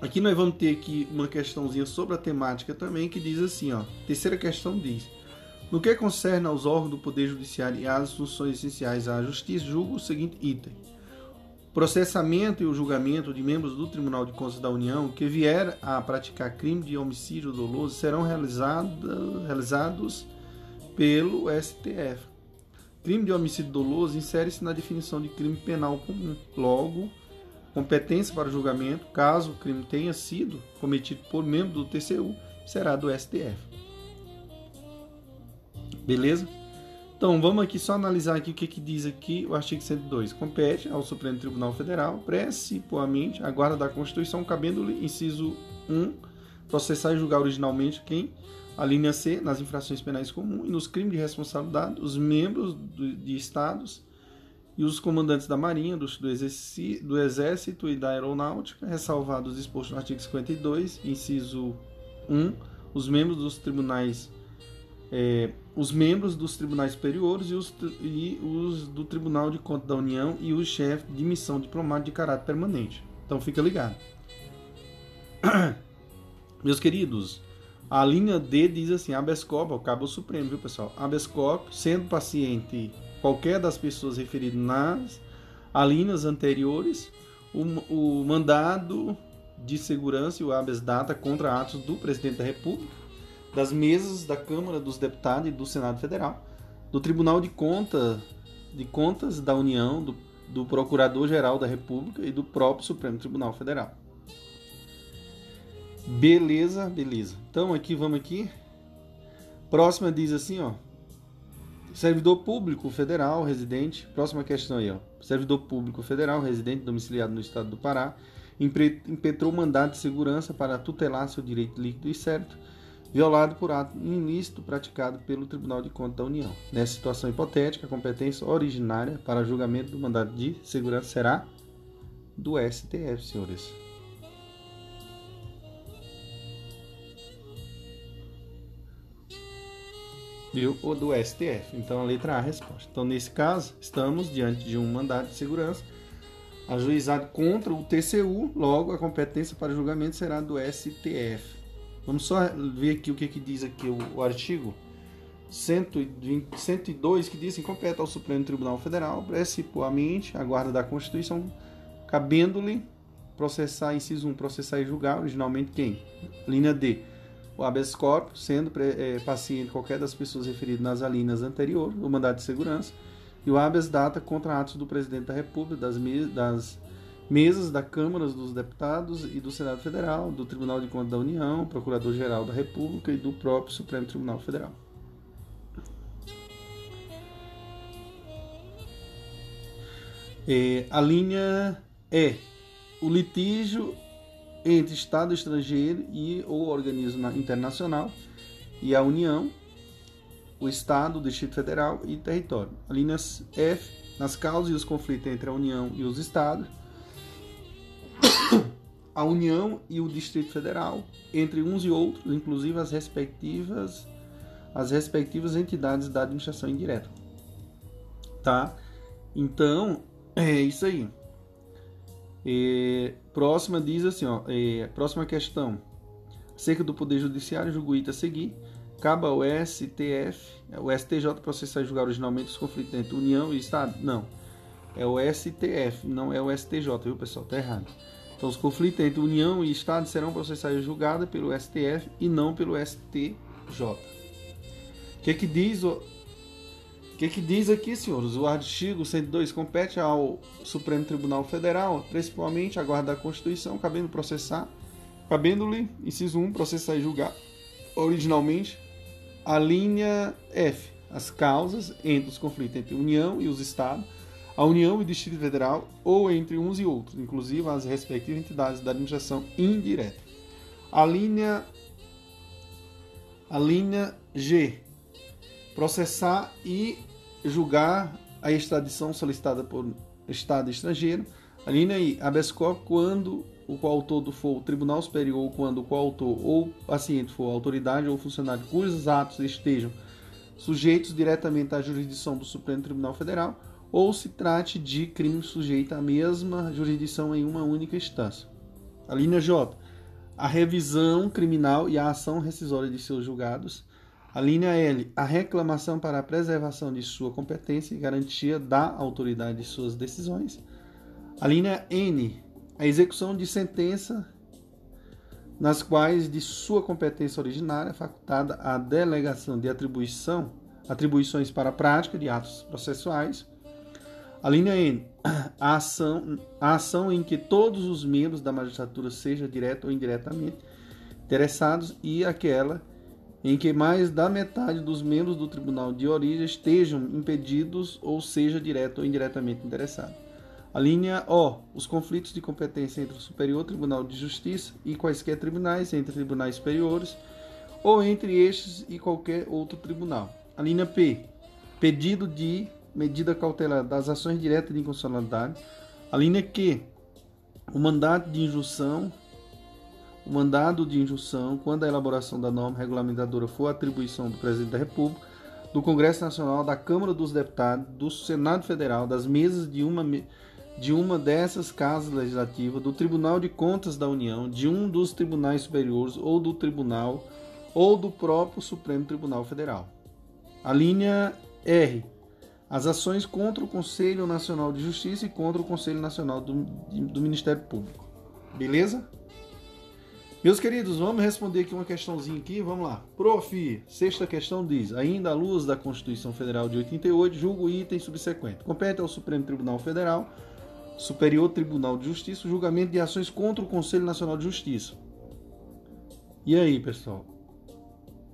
aqui nós vamos ter aqui uma questãozinha sobre a temática também que diz assim, ó. Terceira questão diz: No que concerne aos órgãos do Poder Judiciário e às funções essenciais à Justiça, julgo o seguinte item: processamento e o julgamento de membros do Tribunal de Contas da União que vier a praticar crime de homicídio doloso serão realizado, realizados pelo STF. Crime de homicídio doloso insere-se na definição de crime penal comum. Logo, Competência para julgamento, caso o crime tenha sido cometido por membro do TCU, será do STF. Beleza? Então, vamos aqui só analisar aqui o que, que diz aqui o artigo 102. Compete ao Supremo Tribunal Federal, principalmente a guarda da Constituição, cabendo-lhe, inciso 1, processar e julgar originalmente quem? A linha C, nas infrações penais comuns e nos crimes de responsabilidade, os membros de estados e os comandantes da Marinha, do, do, Exército e da Aeronáutica, ressalvados os dispostos no artigo 52, inciso 1, os membros dos tribunais é, os membros dos tribunais superiores e os, e os do Tribunal de Contas da União e os chefes de missão diplomática de caráter permanente. Então fica ligado. Meus queridos, a linha D diz assim: habeas corpus, o cabo supremo, viu pessoal? Habeas corpus, sendo paciente qualquer das pessoas referidas nas alíneas anteriores, o, o mandado de segurança e o habeas data contra atos do presidente da República, das mesas da Câmara dos Deputados e do Senado Federal, do Tribunal de Conta, de Contas da União, do, do Procurador-Geral da República e do próprio Supremo Tribunal Federal. Beleza, beleza. Então aqui vamos aqui. Próxima diz assim, ó. Servidor público federal residente, próxima questão aí, ó. Servidor público federal residente domiciliado no estado do Pará impetrou mandato de segurança para tutelar seu direito líquido e certo, violado por ato ilícito praticado pelo Tribunal de Contas da União. Nessa situação hipotética, a competência originária para julgamento do mandato de segurança será do STF, senhores. Ou do STF. Então a letra A é a resposta. Então nesse caso, estamos diante de um mandado de segurança ajuizado contra o TCU, logo a competência para julgamento será do STF. Vamos só ver aqui o que, que diz aqui o, o artigo 120, 102, que diz que compete ao Supremo Tribunal Federal, principalmente a guarda da Constituição, cabendo-lhe processar, inciso 1, processar e julgar originalmente quem? Linha D. O habeas corpus, sendo é, paciente qualquer das pessoas referidas nas alíneas anteriores, o mandado de segurança, e o habeas data contra atos do presidente da República, das, me das mesas da Câmara dos Deputados e do Senado Federal, do Tribunal de Contas da União, Procurador-Geral da República e do próprio Supremo Tribunal Federal. É, a linha é o litígio entre Estado estrangeiro e ou organismo internacional e a União o Estado, o Distrito Federal e território. A linha F, nas causas e os conflitos entre a União e os Estados, a União e o Distrito Federal, entre uns e outros, inclusive as respectivas as respectivas entidades da administração indireta. Tá? Então, é isso aí. Próxima diz assim, ó, próxima questão. Acerca do Poder Judiciário, julgo a seguir Cabe ao STF, é o STJ processar e julgar originalmente os conflitos entre União e Estado? Não. É o STF, não é o STJ, viu pessoal? Tá errado. Então os conflitos entre União e Estado serão processados e julgados pelo STF e não pelo STJ. O que que diz o que, que diz aqui, senhores? O artigo 102 compete ao Supremo Tribunal Federal, principalmente a guarda da Constituição, cabendo processar, cabendo-lhe, inciso 1, processar e julgar originalmente a linha F, as causas entre os conflitos entre a União e os Estados, a União e o Distrito Federal ou entre uns e outros, inclusive as respectivas entidades da administração indireta. A linha a linha G, processar e julgar a extradição solicitada por Estado estrangeiro. A linha I, habeas corpus quando o coautor for o Tribunal Superior ou quando o coautor ou paciente for autoridade ou funcionário cujos atos estejam sujeitos diretamente à jurisdição do Supremo Tribunal Federal ou se trate de crime sujeito à mesma jurisdição em uma única instância. A linha J. A revisão criminal e a ação rescisória de seus julgados. A linha L. A reclamação para a preservação de sua competência e garantia da autoridade de suas decisões. A linha N a execução de sentença nas quais de sua competência originária é facultada a delegação de atribuição, atribuições para a prática de atos processuais. A linha N, a ação, a ação em que todos os membros da magistratura sejam direto ou indiretamente interessados e aquela em que mais da metade dos membros do tribunal de origem estejam impedidos ou seja direto ou indiretamente interessados. A linha O. Os conflitos de competência entre o Superior Tribunal de Justiça e quaisquer tribunais, entre tribunais superiores, ou entre estes e qualquer outro tribunal. A linha P. Pedido de medida cautelar das ações diretas de inconstitucionalidade. A linha Q. O mandato de injunção. O mandado de injunção, quando a elaboração da norma regulamentadora for atribuição do Presidente da República, do Congresso Nacional, da Câmara dos Deputados, do Senado Federal, das mesas de uma de uma dessas casas legislativas, do Tribunal de Contas da União, de um dos tribunais superiores ou do tribunal ou do próprio Supremo Tribunal Federal. A linha R. As ações contra o Conselho Nacional de Justiça e contra o Conselho Nacional do, do Ministério Público. Beleza? Meus queridos, vamos responder aqui uma questãozinha aqui, vamos lá. Prof, sexta questão diz: ainda à luz da Constituição Federal de 88, julgo item subsequente. Compete ao Supremo Tribunal Federal Superior Tribunal de Justiça o julgamento de ações contra o Conselho Nacional de Justiça. E aí, pessoal?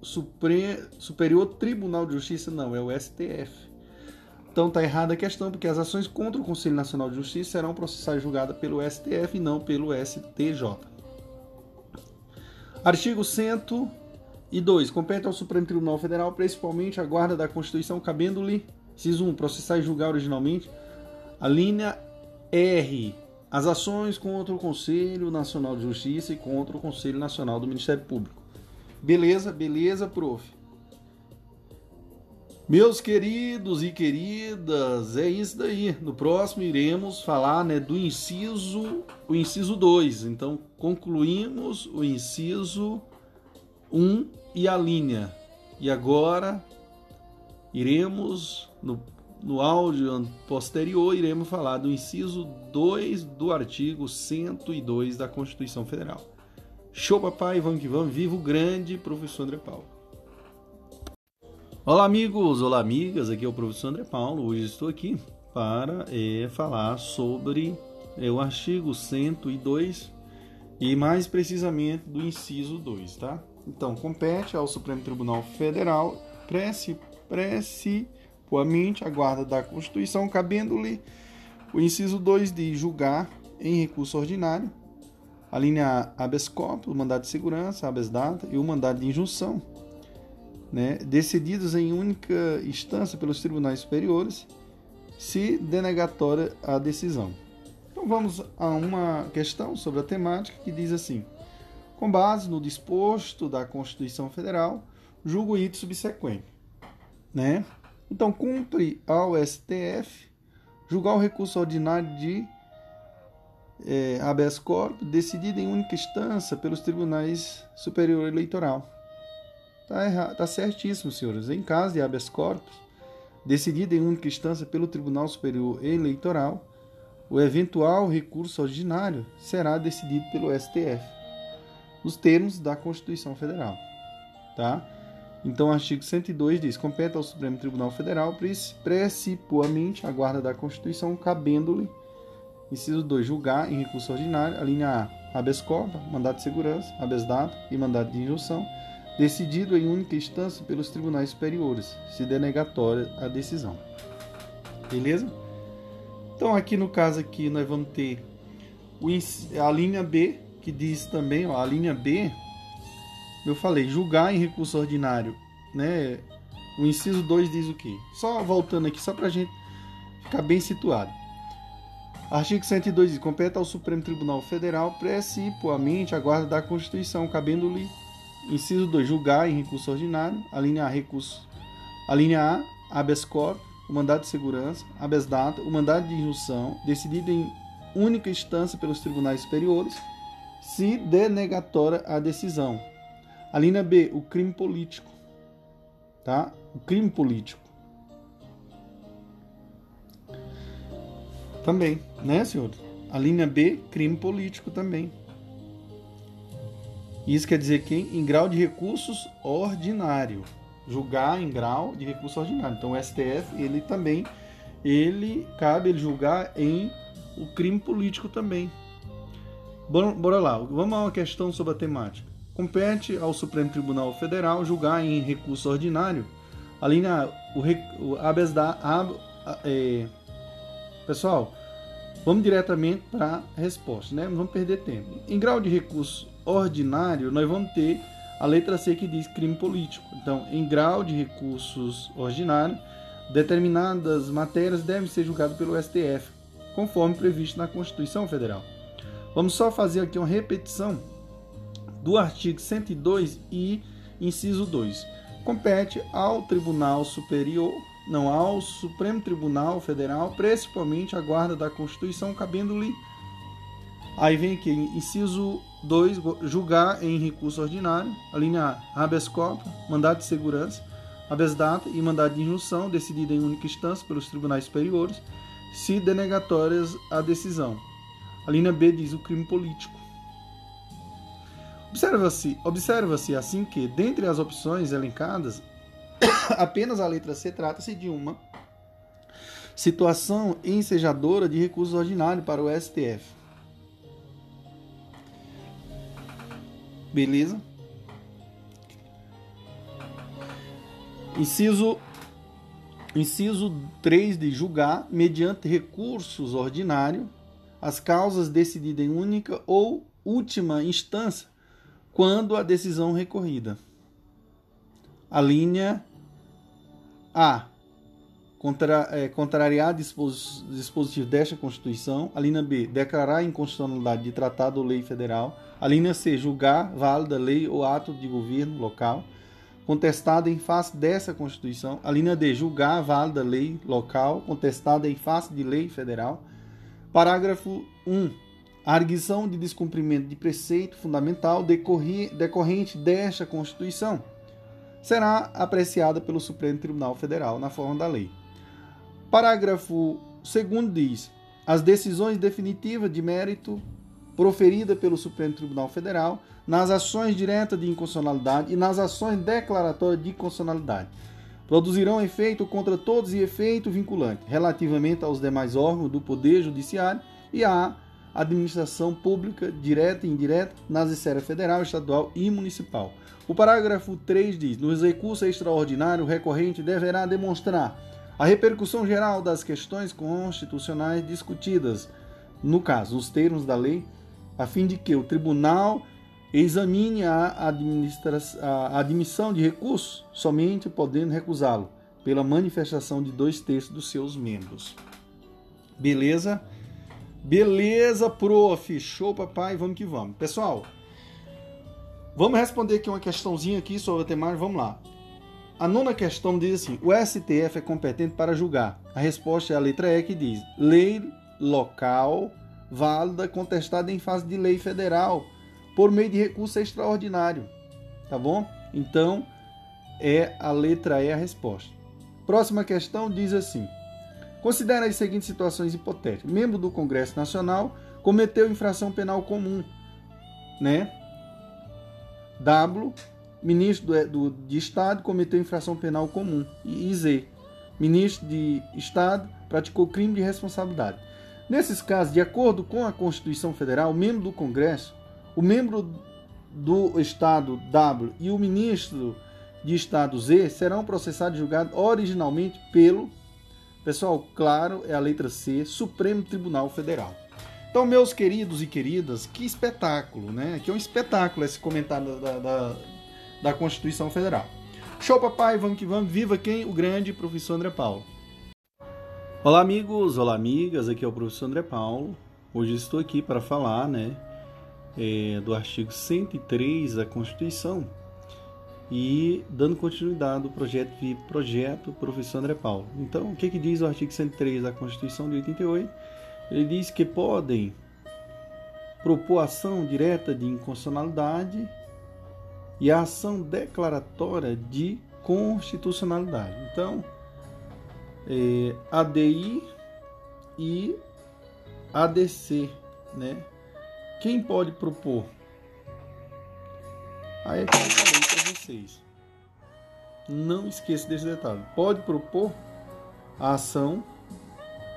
Supre... Superior Tribunal de Justiça não, é o STF. Então tá errada a questão, porque as ações contra o Conselho Nacional de Justiça serão processadas e julgadas pelo STF e não pelo STJ. Artigo 102. Compete ao Supremo Tribunal Federal, principalmente a guarda da Constituição, cabendo-lhe, inciso 1, processar e julgar originalmente a linha R. As ações contra o Conselho Nacional de Justiça e contra o Conselho Nacional do Ministério Público. Beleza, beleza, prof. Meus queridos e queridas, é isso daí. No próximo iremos falar né, do inciso, o inciso 2. Então, concluímos o inciso 1 um e a linha. E agora iremos, no, no áudio posterior, iremos falar do inciso 2 do artigo 102 da Constituição Federal. Show, papai, vamos que vamos. Viva o grande professor André Paulo. Olá, amigos, olá, amigas. Aqui é o professor André Paulo. Hoje estou aqui para é, falar sobre é, o artigo 102 e mais precisamente do inciso 2, tá? Então, compete ao Supremo Tribunal Federal principalmente a guarda da Constituição, cabendo-lhe o inciso 2 de julgar em recurso ordinário a linha habeas corpus, o mandado de segurança, habeas data e o mandado de injunção né, decididos em única instância pelos tribunais superiores, se denegatória a decisão. Então vamos a uma questão sobre a temática que diz assim: com base no disposto da Constituição Federal, julgo item subsequente, né? Então cumpre ao STF julgar o recurso ordinário de é, habeas corpus decidido em única instância pelos tribunais superior eleitoral Tá, errado, tá certíssimo, senhores. Em caso de habeas corpus, decidido em única instância pelo Tribunal Superior Eleitoral, o eventual recurso ordinário será decidido pelo STF, nos termos da Constituição Federal. Tá? Então, o artigo 102 diz: compete ao Supremo Tribunal Federal, principalmente a guarda da Constituição, cabendo-lhe, inciso 2, julgar em recurso ordinário, a linha A, habeas corpus, mandado de segurança, habeas data e mandado de injunção decidido em única instância pelos tribunais superiores, se denegatória a decisão. Beleza? Então aqui no caso aqui nós vamos ter a linha B, que diz também, ó, a linha B, eu falei, julgar em recurso ordinário, né? O inciso 2 diz o quê? Só voltando aqui, só para a gente ficar bem situado. Artigo 102 diz: compete ao Supremo Tribunal Federal, principalmente a guarda da Constituição, cabendo-lhe Inciso 2. Julgar em recurso ordinário. A linha A, recurso. A linha A, habeas corpus, o mandado de segurança, habeas data, o mandado de injunção, decidido em única instância pelos tribunais superiores, se denegatória a decisão. A linha B, o crime político. Tá? O crime político. Também, né, senhor? A linha B, crime político também. Isso quer dizer que em grau de recursos ordinário, julgar em grau de recurso ordinário. Então o STF, ele também ele cabe ele julgar em o crime político também. Bora, lá, vamos a uma questão sobre a temática. Compete ao Supremo Tribunal Federal julgar em recurso ordinário a linha o, o habeas da a, é, pessoal, vamos diretamente para a resposta, né? Não vamos perder tempo. Em grau de recurso ordinário, nós vamos ter a letra C que diz crime político. Então, em grau de recursos ordinário, determinadas matérias devem ser julgadas pelo STF, conforme previsto na Constituição Federal. Vamos só fazer aqui uma repetição do artigo 102 e inciso 2. Compete ao Tribunal Superior, não ao Supremo Tribunal Federal, principalmente a guarda da Constituição, cabendo-lhe Aí vem aqui, inciso 2, julgar em recurso ordinário, a linha A, habeas corpus, mandado de segurança, habeas data e mandado de injunção, decidida em única instância pelos tribunais superiores, se denegatórias a decisão. A linha B diz o crime político. Observa-se observa assim que, dentre as opções elencadas, apenas a letra C trata-se de uma situação ensejadora de recurso ordinário para o STF. Beleza? Inciso Inciso 3 de julgar, mediante recursos ordinários, as causas decididas em única ou última instância, quando a decisão recorrida. A linha A. Contra, é, contrariar dispositivo desta Constituição. A linha B. Declarar inconstitucionalidade de tratado ou lei federal. A linha C, julgar válida lei ou ato de governo local. contestada em face dessa Constituição. A linha D, julgar válida lei local contestada em face de lei federal. Parágrafo 1. A arguição de descumprimento de preceito fundamental decorrente desta Constituição será apreciada pelo Supremo Tribunal Federal na forma da lei. Parágrafo 2 diz: as decisões definitivas de mérito proferida pelo Supremo Tribunal Federal nas ações diretas de inconstitucionalidade e nas ações declaratórias de constitucionalidade. Produzirão efeito contra todos e efeito vinculante relativamente aos demais órgãos do Poder Judiciário e à administração pública, direta e indireta, nas esferas federal, estadual e municipal. O parágrafo 3 diz: nos recursos extraordinários, o recorrente deverá demonstrar a repercussão geral das questões constitucionais discutidas, no caso, os termos da lei, a fim de que o tribunal examine a, a admissão de recurso, somente podendo recusá-lo, pela manifestação de dois terços dos seus membros. Beleza? Beleza, prof. Show, papai. Vamos que vamos. Pessoal, vamos responder aqui uma questãozinha aqui sobre a temática. Vamos lá. A nona questão diz assim: o STF é competente para julgar. A resposta é a letra E que diz: lei local válida contestada em fase de lei federal por meio de recurso extraordinário. Tá bom? Então, é a letra E a resposta. Próxima questão diz assim: Considera as seguintes situações hipotéticas. Membro do Congresso Nacional cometeu infração penal comum, né? W, ministro do, do, de Estado cometeu infração penal comum. E Z, ministro de Estado praticou crime de responsabilidade. Nesses casos, de acordo com a Constituição Federal, o membro do Congresso o membro do Estado W e o ministro de Estado Z serão processados e julgados originalmente pelo, pessoal, claro, é a letra C, Supremo Tribunal Federal. Então, meus queridos e queridas, que espetáculo, né? Que é um espetáculo esse comentário da, da, da Constituição Federal. Show, papai, vamos que vamos. Viva quem? O grande professor André Paulo. Olá, amigos, olá, amigas. Aqui é o professor André Paulo. Hoje estou aqui para falar, né? é, do artigo 103 da Constituição e dando continuidade ao projeto VIP, projeto Professor André Paulo. Então, o que, que diz o artigo 103 da Constituição de 88? Ele diz que podem propor ação direta de inconstitucionalidade e a ação declaratória de constitucionalidade. Então, é, ADI e ADC, né? Quem pode propor? Aí é que eu falei para vocês. Não esqueça desse detalhe. Pode propor a ação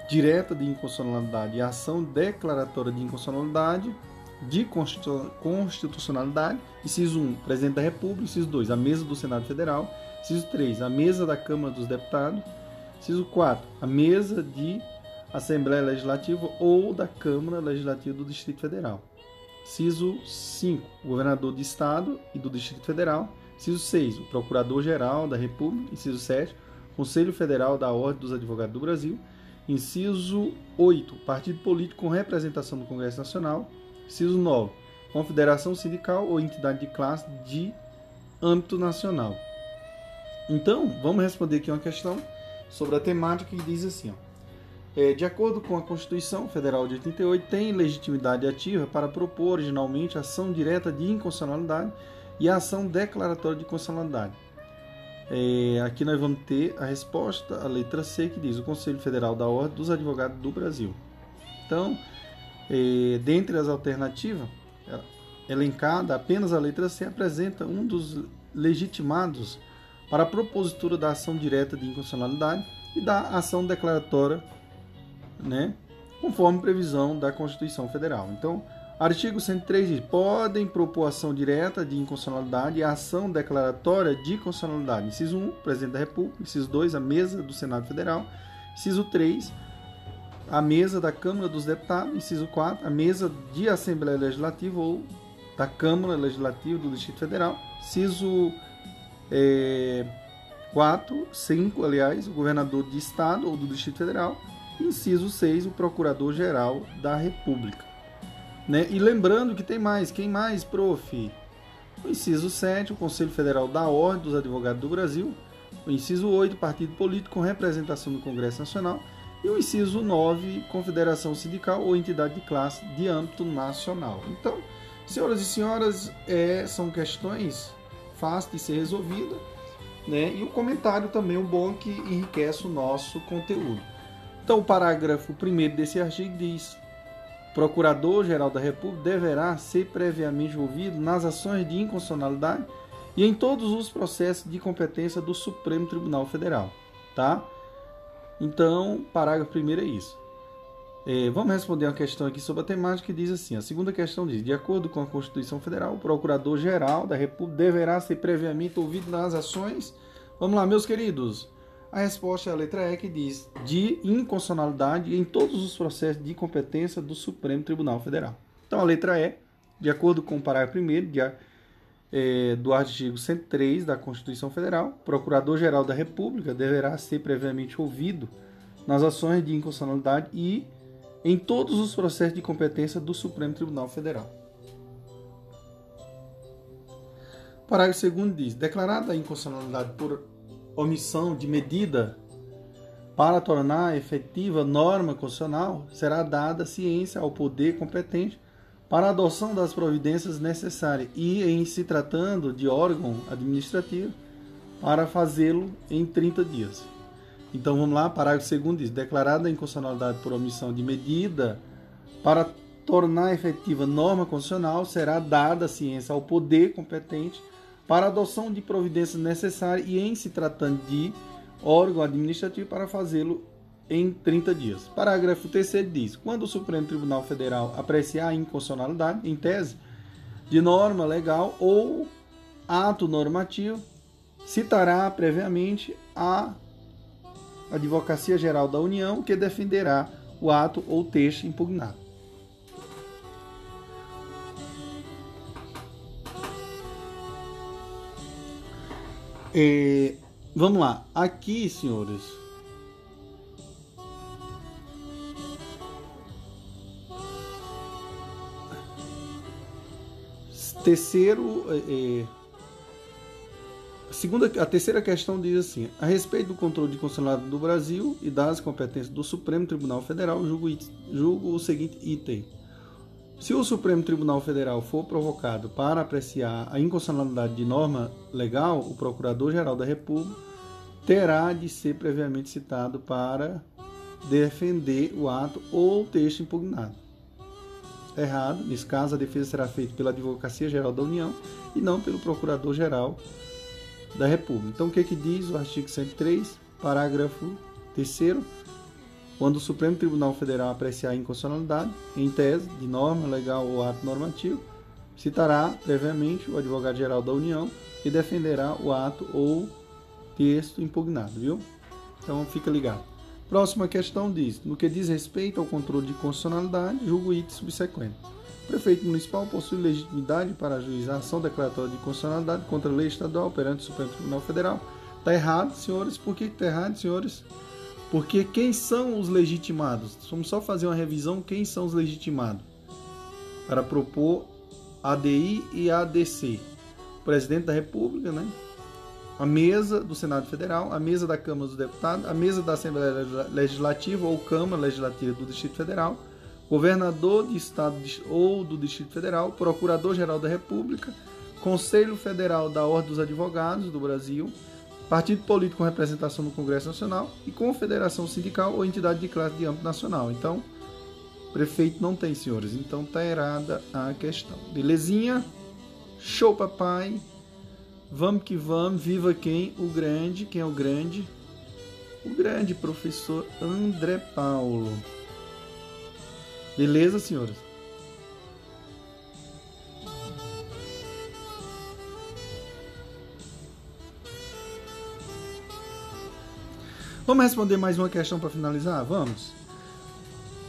direta de inconstitucionalidade e a ação declaratória de inconstitucionalidade, de constitucionalidade, inciso 1, presidente da República, inciso 2, a mesa do Senado Federal, inciso 3, a mesa da Câmara dos Deputados, inciso 4, a mesa de Assembleia Legislativa ou da Câmara Legislativa do Distrito Federal. Ciso 5, o governador de estado e do Distrito Federal. Ciso 6, o procurador-geral da República. Inciso 7, Conselho Federal da Ordem dos Advogados do Brasil. Inciso 8, partido político com representação no Congresso Nacional. Inciso 9, confederação sindical ou entidade de classe de âmbito nacional. Então, vamos responder aqui uma questão sobre a temática que diz assim, ó. É, de acordo com a Constituição Federal de 88, tem legitimidade ativa para propor originalmente ação direta de inconstitucionalidade e ação declaratória de constitucionalidade. É, aqui nós vamos ter a resposta, a letra C, que diz o Conselho Federal da Ordem dos Advogados do Brasil. Então, é, dentre as alternativas, é, elencada, apenas a letra C apresenta um dos legitimados para a propositura da ação direta de inconstitucionalidade e da ação declaratória né, conforme previsão da Constituição Federal. Então, artigo 103 diz: podem propor ação direta de inconstitucionalidade e ação declaratória de constitucionalidade. Inciso 1, presidente da República. Inciso 2, a mesa do Senado Federal. Inciso 3, a mesa da Câmara dos Deputados. Inciso 4, a mesa de Assembleia Legislativa ou da Câmara Legislativa do Distrito Federal. Inciso é, 4, 5, aliás, o governador de Estado ou do Distrito Federal Inciso 6, o Procurador-Geral da República. Né? E lembrando que tem mais, quem mais, prof? O inciso 7, o Conselho Federal da Ordem dos Advogados do Brasil. O inciso 8, partido político com representação no Congresso Nacional. E o inciso 9, confederação sindical ou entidade de classe de âmbito nacional. Então, senhoras e senhoras, é, são questões fáceis de ser resolvidas. Né? E o comentário também é um bom que enriquece o nosso conteúdo. Então, o parágrafo 1 desse artigo diz: Procurador-Geral da República deverá ser previamente ouvido nas ações de inconstitucionalidade e em todos os processos de competência do Supremo Tribunal Federal. Tá? Então, parágrafo primeiro é isso. É, vamos responder uma questão aqui sobre a temática que diz assim: a segunda questão diz, de acordo com a Constituição Federal, o Procurador-Geral da República deverá ser previamente ouvido nas ações. Vamos lá, meus queridos. A resposta é a letra E que diz de inconstitucionalidade em todos os processos de competência do Supremo Tribunal Federal. Então, a letra E, de acordo com o parágrafo 1 de, é, do artigo 103 da Constituição Federal, Procurador-Geral da República deverá ser previamente ouvido nas ações de inconstitucionalidade e em todos os processos de competência do Supremo Tribunal Federal. Parágrafo 2 diz: declarada a inconstitucionalidade por omissão de medida para tornar efetiva norma constitucional, será dada ciência ao poder competente para a adoção das providências necessárias e, em se tratando de órgão administrativo, para fazê-lo em 30 dias. Então vamos lá, parágrafo 2 diz: declarada a inconstitucionalidade por omissão de medida para tornar efetiva norma constitucional, será dada ciência ao poder competente para a adoção de providências necessárias e, em se tratando de órgão administrativo, para fazê-lo em 30 dias. Parágrafo 3 diz: quando o Supremo Tribunal Federal apreciar a inconstitucionalidade, em tese, de norma legal ou ato normativo, citará previamente a Advocacia Geral da União, que defenderá o ato ou texto impugnado. É, vamos lá. Aqui, senhores, Terceiro, é, é, segunda, a terceira questão diz assim: a respeito do controle de consulado do Brasil e das competências do Supremo Tribunal Federal, julgo, julgo o seguinte item. Se o Supremo Tribunal Federal for provocado para apreciar a inconstitucionalidade de norma legal, o Procurador-Geral da República terá de ser previamente citado para defender o ato ou texto impugnado errado. Nesse caso, a defesa será feita pela Advocacia Geral da União e não pelo Procurador-Geral da República. Então, o que, que diz o artigo 103, parágrafo 3 quando o Supremo Tribunal Federal apreciar a inconstitucionalidade, em tese, de norma legal ou ato normativo, citará previamente o advogado-geral da União e defenderá o ato ou texto impugnado, viu? Então, fica ligado. Próxima questão diz: no que diz respeito ao controle de constitucionalidade, julgo item subsequente. O prefeito municipal possui legitimidade para ajuizar ação declaratória de constitucionalidade contra a lei estadual perante o Supremo Tribunal Federal. Está errado, senhores. Por que está errado, senhores? Porque quem são os legitimados? Vamos só fazer uma revisão. Quem são os legitimados? Para propor ADI e ADC. O presidente da República, né? A mesa do Senado Federal, a mesa da Câmara dos Deputados, a mesa da Assembleia Legislativa ou Câmara Legislativa do Distrito Federal, governador de estado ou do Distrito Federal, procurador-geral da República, Conselho Federal da Ordem dos Advogados do Brasil, partido político com representação no Congresso Nacional e confederação sindical ou entidade de classe de âmbito nacional. Então, prefeito não tem, senhores. Então tá errada a questão. Belezinha? Show, papai! Vamos que vamos, viva quem? O grande, quem é o grande? O grande professor André Paulo. Beleza, senhores? Vamos responder mais uma questão para finalizar? Vamos.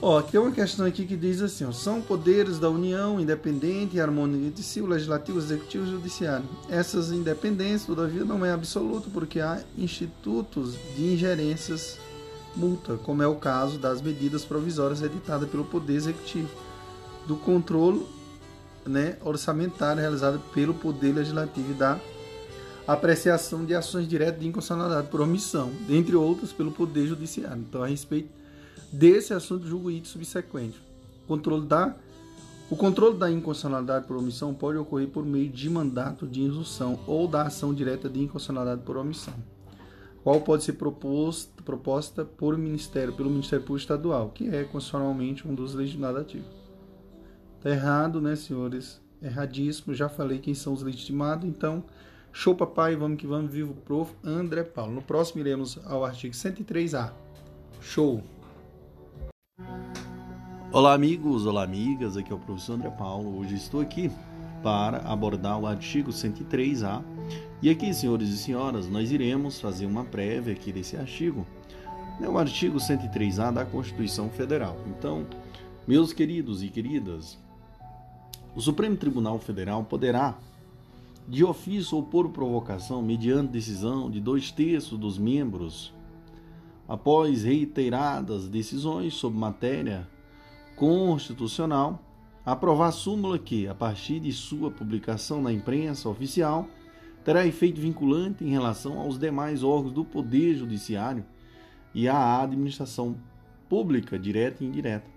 Ó, tem uma questão aqui que diz assim: ó, são poderes da União independente e harmônica entre si, o legislativo, executivo e judiciário. Essas independências, todavia, não é absoluto, porque há institutos de ingerências multa, como é o caso das medidas provisórias editadas pelo Poder Executivo, do controle né, orçamentária realizada pelo Poder Legislativo e da apreciação de ações diretas de inconstitucionalidade por omissão, dentre outras pelo Poder Judiciário. Então, a respeito desse assunto, julgo item subsequente. Controle da o controle da inconstitucionalidade por omissão pode ocorrer por meio de mandato de injunção ou da ação direta de inconstitucionalidade por omissão, qual pode ser proposta, proposta por ministério, pelo Ministério Público Estadual, que é constitucionalmente um dos legislativos. Tá errado, né, senhores? Erradíssimo. Já falei quem são os legitimados, então show papai, vamos que vamos, vivo prof. André Paulo. No próximo iremos ao artigo 103A. Show. Olá, amigos, olá, amigas. Aqui é o professor André Paulo. Hoje estou aqui para abordar o artigo 103A. E aqui, senhores e senhoras, nós iremos fazer uma prévia aqui desse artigo. É o artigo 103A da Constituição Federal. Então, meus queridos e queridas, o Supremo Tribunal Federal poderá, de ofício ou por provocação, mediante decisão de dois terços dos membros, após reiteradas decisões sobre matéria constitucional, aprovar súmula que, a partir de sua publicação na imprensa oficial, terá efeito vinculante em relação aos demais órgãos do Poder Judiciário e à administração pública, direta e indireta,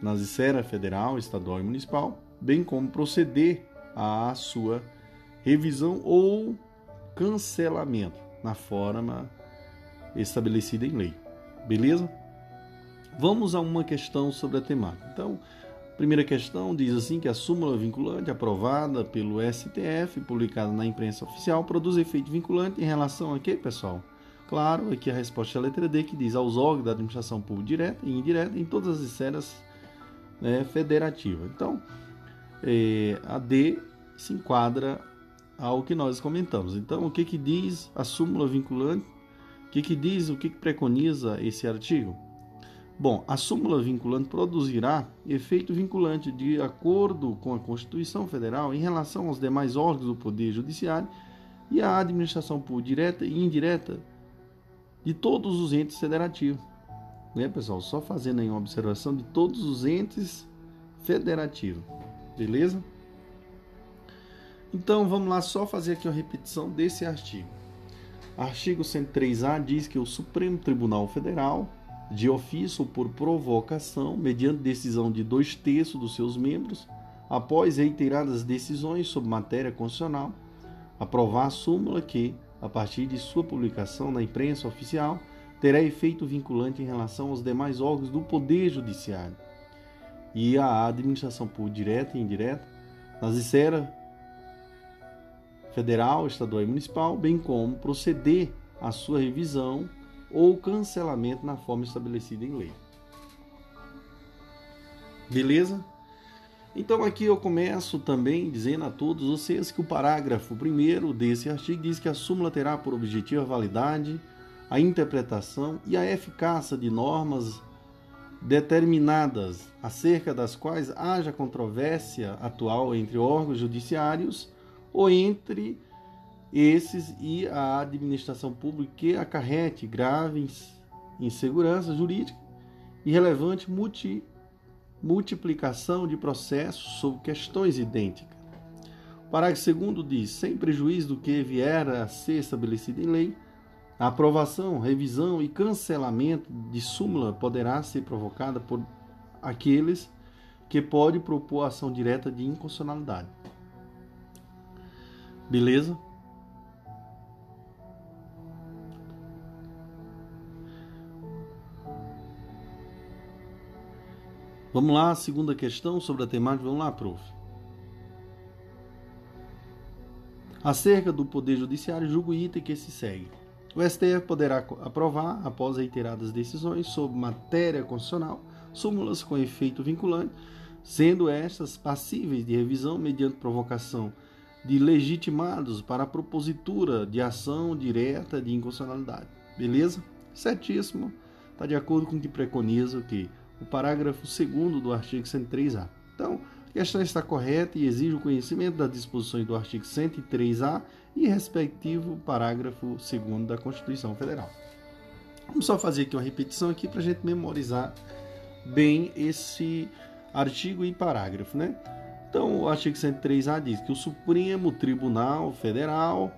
nas esferas federal, estadual e municipal, bem como proceder à sua revisão ou cancelamento na forma estabelecida em lei. Beleza? Vamos a uma questão sobre a temática. Então, primeira questão diz assim que a súmula vinculante aprovada pelo STF, publicada na imprensa oficial, produz efeito vinculante em relação a quê, pessoal? Claro, aqui a resposta é a letra D, que diz aos órgãos da administração pública direta e indireta em todas as esferas né, federativas. Então, é, a D se enquadra ao que nós comentamos. Então, o que, que diz a súmula vinculante? O que, que diz, o que, que preconiza esse artigo? Bom, a súmula vinculante produzirá efeito vinculante de acordo com a Constituição Federal em relação aos demais órgãos do Poder Judiciário e à administração por direta e indireta de todos os entes federativos. Né, pessoal? Só fazendo aí uma observação de todos os entes federativos. Beleza? Então vamos lá só fazer aqui uma repetição desse artigo. Artigo 103A diz que o Supremo Tribunal Federal de ofício ou por provocação, mediante decisão de dois terços dos seus membros, após reiteradas decisões sobre matéria constitucional, aprovar a súmula que, a partir de sua publicação na imprensa oficial, terá efeito vinculante em relação aos demais órgãos do Poder Judiciário. E à administração por direta e indireta, nas esferas federal, estadual e municipal, bem como proceder à sua revisão ou cancelamento na forma estabelecida em lei. Beleza? Então aqui eu começo também dizendo a todos vocês que o parágrafo primeiro desse artigo diz que a súmula terá por objetivo a validade, a interpretação e a eficácia de normas determinadas acerca das quais haja controvérsia atual entre órgãos judiciários ou entre esses e a administração pública que acarrete graves insegurança jurídica e relevante multi, multiplicação de processos sobre questões idênticas. O parágrafo 2 diz: sem prejuízo do que vier a ser estabelecido em lei, a aprovação, revisão e cancelamento de súmula poderá ser provocada por aqueles que pode propor ação direta de inconstitucionalidade. Beleza? Vamos lá, segunda questão sobre a temática. Vamos lá, prof. Acerca do Poder Judiciário, julgo o item que se segue. O STF poderá aprovar, após reiteradas decisões sobre matéria constitucional, súmulas com efeito vinculante, sendo estas passíveis de revisão mediante provocação de legitimados para a propositura de ação direta de inconstitucionalidade. Beleza? Certíssimo. Está de acordo com o que preconiza o que o parágrafo 2 do artigo 103A. Então, a questão está correta e exige o conhecimento das disposições do artigo 103A e respectivo parágrafo 2 da Constituição Federal. Vamos só fazer aqui uma repetição aqui para a gente memorizar bem esse artigo e parágrafo, né? Então, o artigo 103A diz que o Supremo Tribunal Federal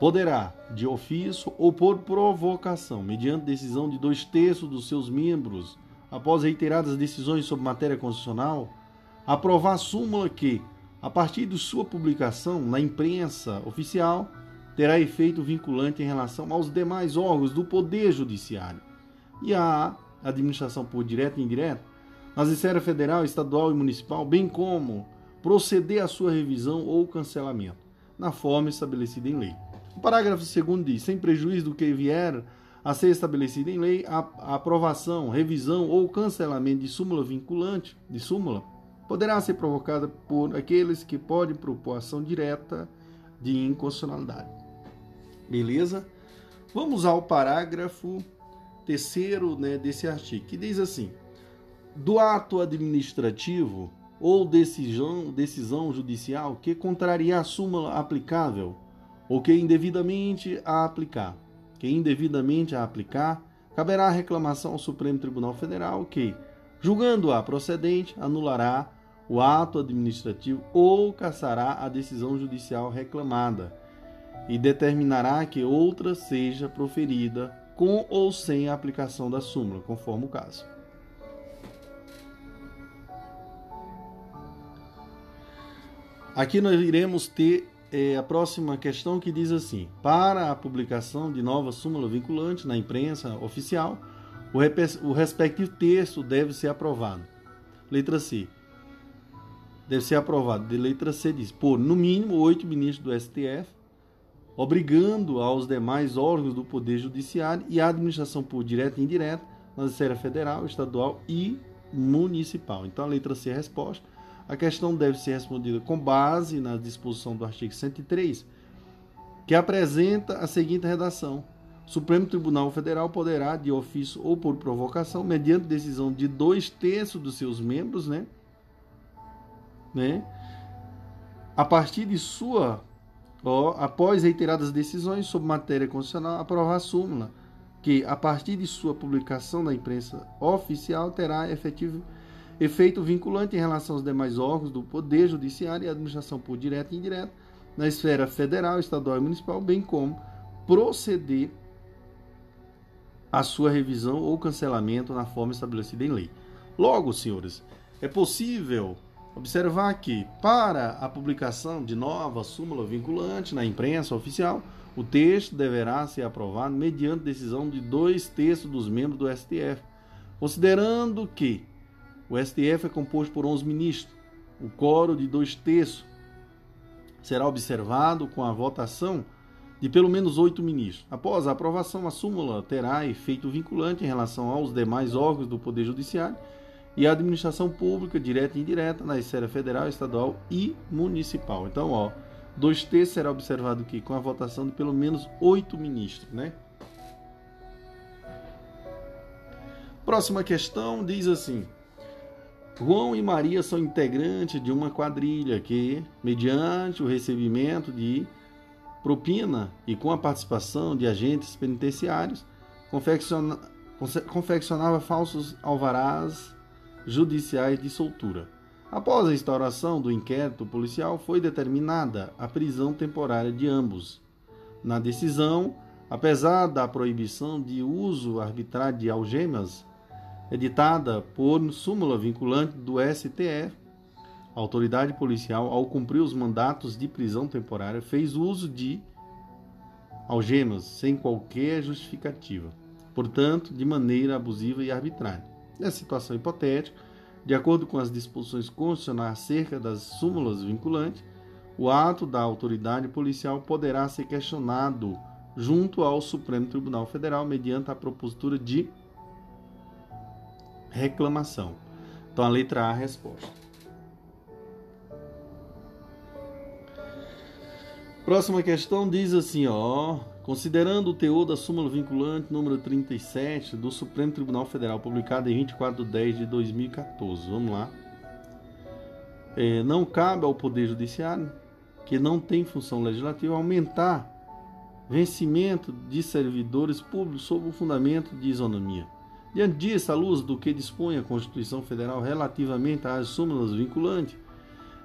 poderá, de ofício ou por provocação, mediante decisão de dois terços dos seus membros, após reiteradas decisões sobre matéria constitucional, aprovar a súmula que, a partir de sua publicação na imprensa oficial, terá efeito vinculante em relação aos demais órgãos do Poder Judiciário e à administração por direto e indireto, nas esferas federal, estadual e municipal, bem como proceder à sua revisão ou cancelamento, na forma estabelecida em lei. O parágrafo 2 diz: sem prejuízo do que vier a ser estabelecido em lei, a aprovação, revisão ou cancelamento de súmula vinculante, de súmula, poderá ser provocada por aqueles que podem propor ação direta de inconstitucionalidade. Beleza? Vamos ao parágrafo terceiro né, desse artigo, que diz assim: do ato administrativo ou decisão, decisão judicial que contrariar a súmula aplicável ou que indevidamente a aplicar, que indevidamente a aplicar, caberá reclamação ao Supremo Tribunal Federal que, julgando-a procedente, anulará o ato administrativo ou cassará a decisão judicial reclamada e determinará que outra seja proferida com ou sem a aplicação da súmula, conforme o caso. Aqui nós iremos ter é, a próxima questão que diz assim: para a publicação de nova súmula vinculante na imprensa oficial, o, respectivo texto deve ser aprovado. Letra C. Deve ser aprovado. De letra C diz: por no mínimo oito ministros do STF, obrigando aos demais órgãos do Poder Judiciário e a administração por direta e indireta na esfera federal, estadual e municipal. Então a letra C é a resposta. A questão deve ser respondida com base na disposição do artigo 103, que apresenta a seguinte redação: o Supremo Tribunal Federal poderá, de ofício ou por provocação, mediante decisão de dois terços dos seus membros, né? né? A partir de sua, ó, após reiteradas decisões sobre matéria constitucional, aprovar a súmula, que, a partir de sua publicação na imprensa oficial, terá efetivo efeito vinculante em relação aos demais órgãos do Poder Judiciário e administração por direto e indireto, na esfera federal, estadual e municipal, bem como proceder à sua revisão ou cancelamento na forma estabelecida em lei. Logo, senhores, é possível observar que, para a publicação de nova súmula vinculante na imprensa oficial, o texto deverá ser aprovado mediante decisão de dois terços dos membros do STF, considerando que o STF é composto por 11 ministros. O coro de dois terços será observado com a votação de pelo menos oito ministros. Após a aprovação, a súmula terá efeito vinculante em relação aos demais órgãos do Poder Judiciário e a administração pública, direta e indireta, na esfera federal, estadual e municipal. Então, ó, dois terços será observado aqui com a votação de pelo menos oito ministros, né? Próxima questão diz assim: João e Maria são integrantes de uma quadrilha que, mediante o recebimento de propina e com a participação de agentes penitenciários, confecciona, confeccionava falsos alvarás judiciais de soltura. Após a instauração do inquérito policial, foi determinada a prisão temporária de ambos. Na decisão, apesar da proibição de uso arbitrário de algemas, editada por súmula vinculante do STF. A autoridade policial, ao cumprir os mandatos de prisão temporária, fez uso de algemas sem qualquer justificativa, portanto, de maneira abusiva e arbitrária. Nessa situação hipotética, de acordo com as disposições constitucionais acerca das súmulas vinculantes, o ato da autoridade policial poderá ser questionado junto ao Supremo Tribunal Federal mediante a propositura de reclamação. Então a letra A a resposta. Próxima questão diz assim, ó, considerando o teor da súmula vinculante número 37 do Supremo Tribunal Federal, publicada em 24 de 10 de 2014. Vamos lá. É, não cabe ao Poder Judiciário, que não tem função legislativa, aumentar vencimento de servidores públicos sob o fundamento de isonomia. Diante disso, à luz do que dispõe a Constituição Federal relativamente às súmulas vinculantes,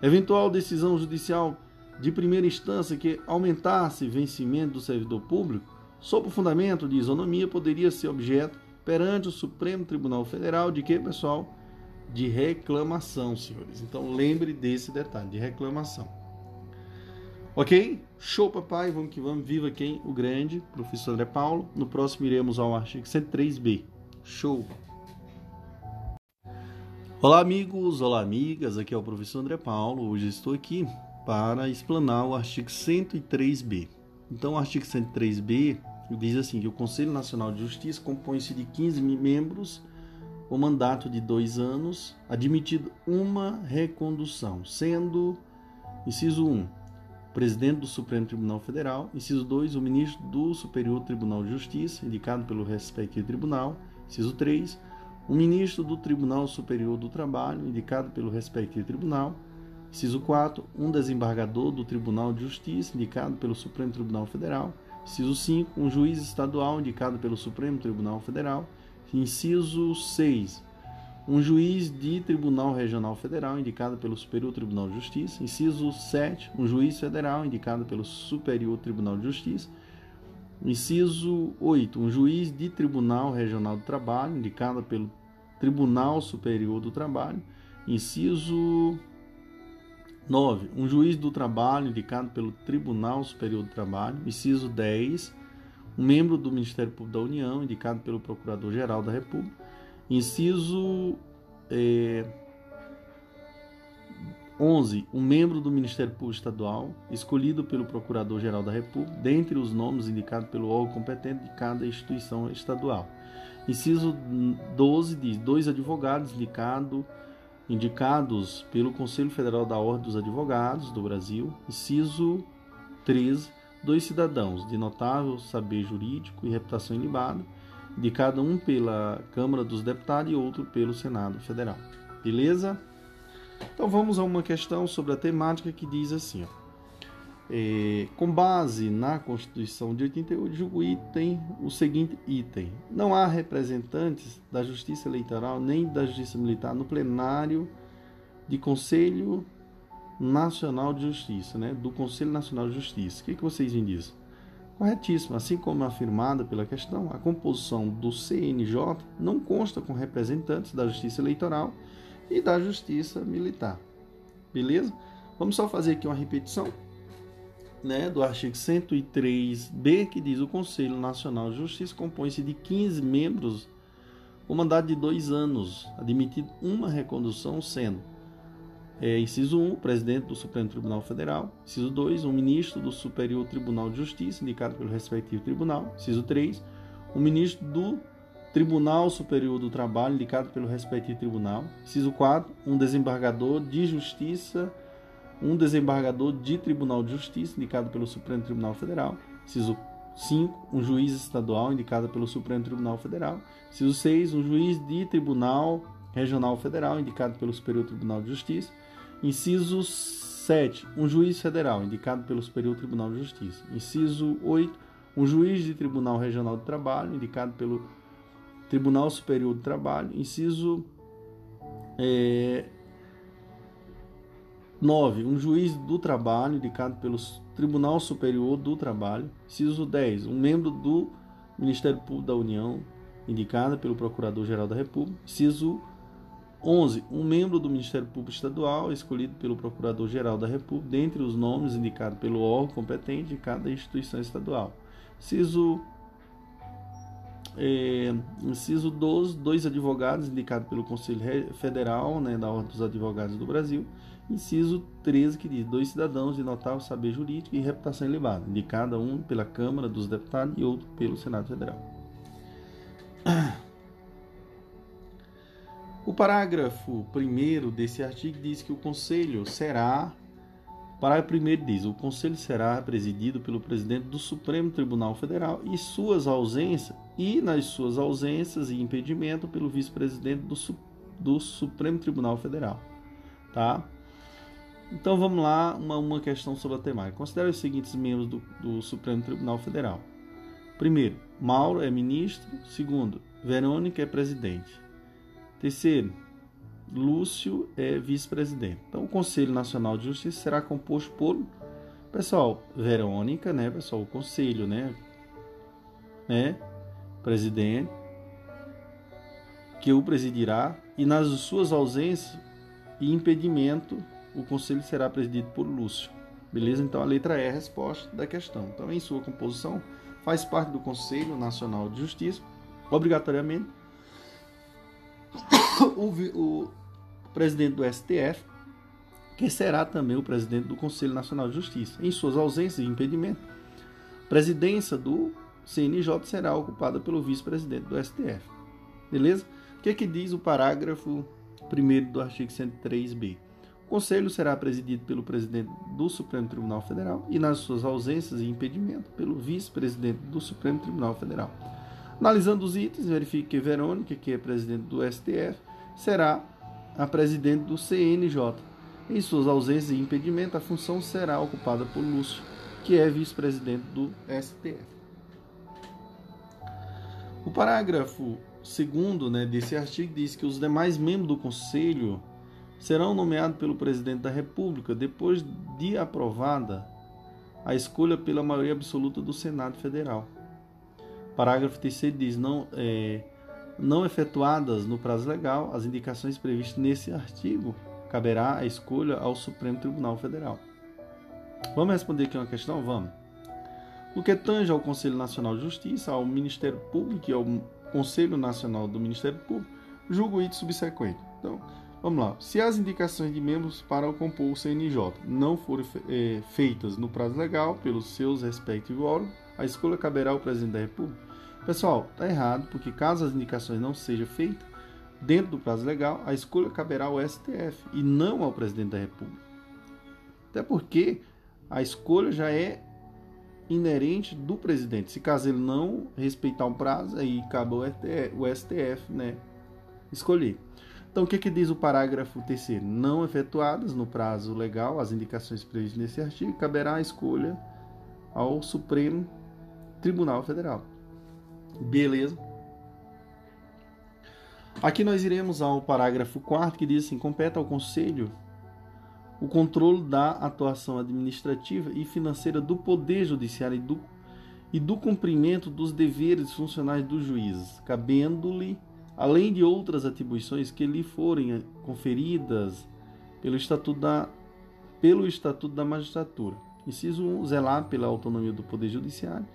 Eventual decisão judicial de primeira instância que aumentasse vencimento do servidor público, sob o fundamento de isonomia, poderia ser objeto perante o Supremo Tribunal Federal de que, pessoal? De reclamação, senhores. Então lembre desse detalhe, de reclamação. Ok? Show, papai. Vamos que vamos. Viva quem? O grande, professor André Paulo. No próximo iremos ao artigo 103b. Show! Olá, amigos. Olá, amigas. Aqui é o professor André Paulo. Hoje estou aqui para explanar o artigo 103b. Então, o artigo 103b diz assim que o Conselho Nacional de Justiça compõe-se de 15 membros com mandato de dois anos, admitido uma recondução, sendo, inciso 1, presidente do Supremo Tribunal Federal. Inciso 2, o ministro do Superior Tribunal de Justiça, indicado pelo respectivo tribunal. Inciso 3, o ministro do Tribunal Superior do Trabalho, indicado pelo respectivo tribunal. Inciso 4, um desembargador do Tribunal de Justiça, indicado pelo Supremo Tribunal Federal. Inciso 5, um juiz estadual, indicado pelo Supremo Tribunal Federal. Inciso 6, um juiz de Tribunal Regional Federal indicado pelo Superior Tribunal de Justiça. Inciso 7, um juiz federal indicado pelo Superior Tribunal de Justiça. Inciso 8, um juiz de Tribunal Regional do Trabalho indicado pelo Tribunal Superior do Trabalho. Inciso 9, um juiz do trabalho indicado pelo Tribunal Superior do Trabalho. Inciso 10, um membro do Ministério Público da União indicado pelo Procurador-Geral da República. Inciso é, 11. Um membro do Ministério Público Estadual, escolhido pelo Procurador-Geral da República, dentre os nomes indicados pelo órgão competente de cada instituição estadual. Inciso 12 diz: dois advogados indicado, indicados pelo Conselho Federal da Ordem dos Advogados do Brasil. Inciso 13. Dois cidadãos de notável saber jurídico e reputação ilibada de cada um pela Câmara dos Deputados e outro pelo Senado Federal. Beleza? Então vamos a uma questão sobre a temática que diz assim: ó, é, com base na Constituição de 88, julgo item o seguinte item: não há representantes da Justiça Eleitoral nem da Justiça Militar no plenário de Conselho Nacional de Justiça, né? Do Conselho Nacional de Justiça. O que, que vocês me dizem? Corretíssimo. Assim como afirmada pela questão, a composição do CNJ não consta com representantes da Justiça Eleitoral e da Justiça Militar. Beleza? Vamos só fazer aqui uma repetição né, do artigo 103b, que diz o Conselho Nacional de Justiça compõe-se de 15 membros com mandato de dois anos, admitido uma recondução sendo é, inciso 1, presidente do Supremo Tribunal Federal. Inciso 2, um ministro do Superior Tribunal de Justiça, indicado pelo respectivo tribunal. Inciso 3, um ministro do Tribunal Superior do Trabalho, indicado pelo respectivo tribunal. Inciso 4, um desembargador de justiça, um desembargador de Tribunal de Justiça, indicado pelo Supremo Tribunal Federal. Inciso 5, um juiz estadual, indicado pelo Supremo Tribunal Federal. Inciso 6, um juiz de Tribunal Regional Federal, indicado pelo Superior Tribunal de Justiça. Inciso 7. Um juiz federal, indicado pelo Superior Tribunal de Justiça. Inciso 8. Um juiz de Tribunal Regional do Trabalho, indicado pelo Tribunal Superior do Trabalho. Inciso é, 9. Um juiz do trabalho, indicado pelo Tribunal Superior do Trabalho. Inciso 10. Um membro do Ministério Público da União, indicado pelo Procurador-Geral da República. Inciso 11. Um membro do Ministério Público Estadual, escolhido pelo Procurador-Geral da República, dentre os nomes indicados pelo órgão competente de cada instituição estadual. Inciso, é, inciso 12. Dois advogados indicados pelo Conselho Federal né, da Ordem dos Advogados do Brasil. Inciso 13, que diz dois cidadãos de notável saber jurídico e reputação elevada, indicada um pela Câmara dos Deputados e outro pelo Senado Federal. O parágrafo 1 desse artigo diz que o Conselho será. Parágrafo 1 diz: o Conselho será presidido pelo presidente do Supremo Tribunal Federal e suas ausências, e nas suas ausências e impedimento pelo vice-presidente do, do Supremo Tribunal Federal. Tá? Então vamos lá, uma, uma questão sobre a temática. Considere os seguintes membros do, do Supremo Tribunal Federal. Primeiro, Mauro é ministro. Segundo, Verônica é presidente. Terceiro, Lúcio é vice-presidente. Então, o Conselho Nacional de Justiça será composto por, pessoal, Verônica, né, pessoal, o conselho, né, né, presidente, que o presidirá, e nas suas ausências e impedimento, o conselho será presidido por Lúcio. Beleza? Então a letra é a resposta da questão. Então, em sua composição, faz parte do Conselho Nacional de Justiça, obrigatoriamente, o, o presidente do STF, que será também o presidente do Conselho Nacional de Justiça. Em suas ausências e impedimento, a presidência do CNJ será ocupada pelo vice-presidente do STF. Beleza? O que, é que diz o parágrafo 1 do artigo 103b? O Conselho será presidido pelo presidente do Supremo Tribunal Federal e, nas suas ausências e impedimento, pelo vice-presidente do Supremo Tribunal Federal. Analisando os itens, verifique que Verônica, que é presidente do STF, será a presidente do CNJ. Em suas ausências e impedimento, a função será ocupada por Lúcio, que é vice-presidente do STF. O parágrafo segundo né, desse artigo diz que os demais membros do Conselho serão nomeados pelo presidente da República depois de aprovada a escolha pela maioria absoluta do Senado Federal. Parágrafo 3 diz: não, é, não efetuadas no prazo legal as indicações previstas nesse artigo, caberá a escolha ao Supremo Tribunal Federal. Vamos responder aqui uma questão? Vamos. No que tange ao Conselho Nacional de Justiça, ao Ministério Público e ao Conselho Nacional do Ministério Público, julgo o item subsequente. Então, Vamos lá. Se as indicações de membros para compor o CNJ não forem é, feitas no prazo legal pelos seus respectivos órgãos, a escolha caberá ao presidente da República. Pessoal, está errado, porque caso as indicações não sejam feitas dentro do prazo legal, a escolha caberá ao STF e não ao presidente da República. Até porque a escolha já é inerente do presidente. Se caso ele não respeitar um prazo, aí cabe o STF, né, escolher. Então, o que, que diz o parágrafo terceiro? Não efetuadas no prazo legal as indicações previstas nesse artigo, caberá a escolha ao Supremo Tribunal Federal. Beleza? Aqui nós iremos ao parágrafo 4 que diz assim: compete ao Conselho o controle da atuação administrativa e financeira do Poder Judiciário e do, e do cumprimento dos deveres funcionais dos juízes, cabendo-lhe além de outras atribuições que lhe forem conferidas pelo Estatuto da, pelo Estatuto da Magistratura. Inciso 1. Zelar pela autonomia do Poder Judiciário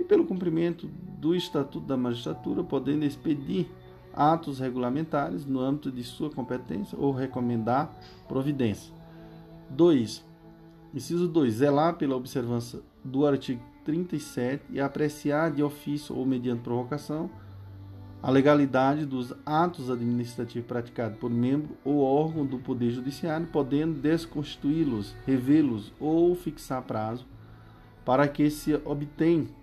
e pelo cumprimento do Estatuto da Magistratura, podendo expedir atos regulamentares no âmbito de sua competência ou recomendar providência. 2. Inciso 2. Zelar pela observância do artigo 37 e apreciar de ofício ou mediante provocação a legalidade dos atos administrativos praticados por membro ou órgão do Poder Judiciário, podendo desconstituí-los, revê-los ou fixar prazo para que se obtenham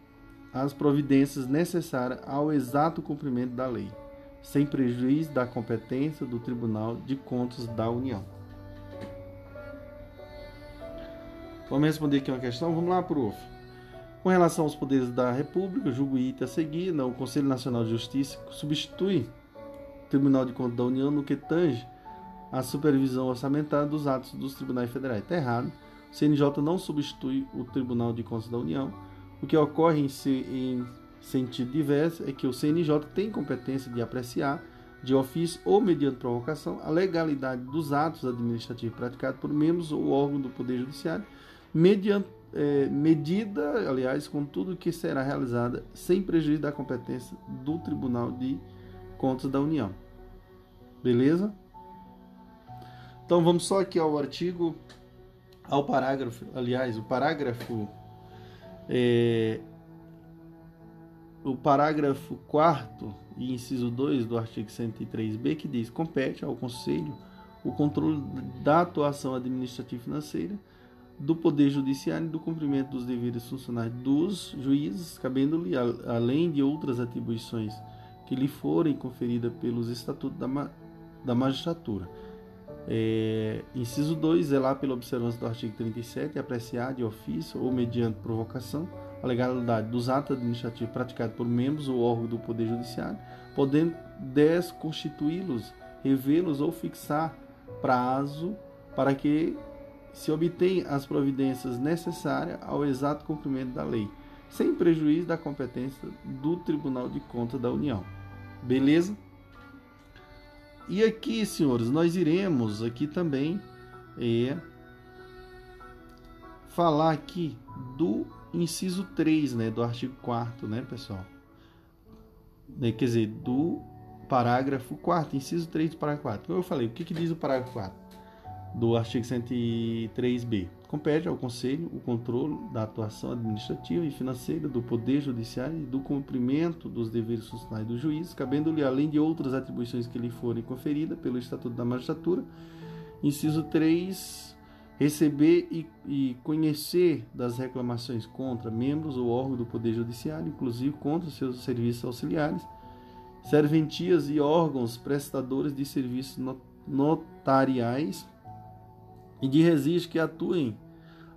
as providências necessárias ao exato cumprimento da lei, sem prejuízo da competência do Tribunal de Contas da União. Vamos responder aqui uma questão? Vamos lá, prof. Com relação aos poderes da República, julgo item a seguir, não, o Conselho Nacional de Justiça substitui o Tribunal de Contas da União no que tange a supervisão orçamentária dos atos dos tribunais federais. Está errado. O CNJ não substitui o Tribunal de Contas da União. O que ocorre em, em sentido diverso é que o CNJ tem competência de apreciar, de ofício ou mediante provocação, a legalidade dos atos administrativos praticados por membros ou órgão do Poder Judiciário, mediante é, medida, aliás, com tudo que será realizada sem prejuízo da competência do Tribunal de Contas da União. Beleza? Então vamos só aqui ao artigo, ao parágrafo, aliás, o parágrafo é, o parágrafo 4 e inciso 2 do artigo 103b que diz: compete ao Conselho o controle da atuação administrativa e financeira do Poder Judiciário e do cumprimento dos deveres funcionais dos juízes, cabendo-lhe, além de outras atribuições que lhe forem conferidas pelos estatutos da, ma da magistratura. É, inciso 2, zelar pela observância do artigo 37 e apreciar de ofício ou mediante provocação a legalidade dos atos administrativos praticados por membros ou órgãos do Poder Judiciário, podendo desconstituí-los, revê-los ou fixar prazo para que se obtenha as providências necessárias ao exato cumprimento da lei, sem prejuízo da competência do Tribunal de Contas da União. Beleza? E aqui, senhores, nós iremos aqui também é, falar aqui do inciso 3, né, do artigo 4 né, pessoal? Né, quer dizer, do parágrafo 4 inciso 3 do parágrafo 4. Como eu falei, o que, que diz o parágrafo 4 do artigo 103b? Compete ao Conselho o controle da atuação administrativa e financeira do Poder Judiciário e do cumprimento dos deveres funcionais do juiz, cabendo-lhe, além de outras atribuições que lhe forem conferidas pelo Estatuto da Magistratura, inciso 3, receber e, e, conhecer das reclamações contra membros ou órgãos do Poder Judiciário, inclusive contra seus serviços auxiliares, serventias e órgãos prestadores de serviços notariais e de registro que atuem,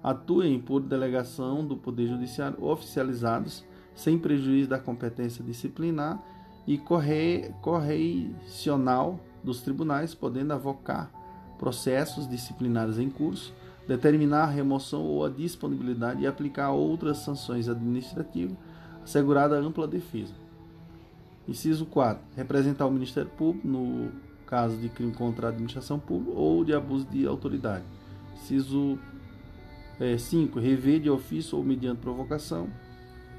atuem por delegação do Poder Judiciário oficializados, sem prejuízo da competência disciplinar e corre, dos tribunais, podendo avocar processos disciplinares em curso, determinar a remoção ou a disponibilidade e aplicar outras sanções administrativas, assegurada ampla defesa. Inciso 4. Representar o Ministério Público no caso de crime contra a administração pública ou de abuso de autoridade. Inciso 5. É, rever de ofício ou mediante provocação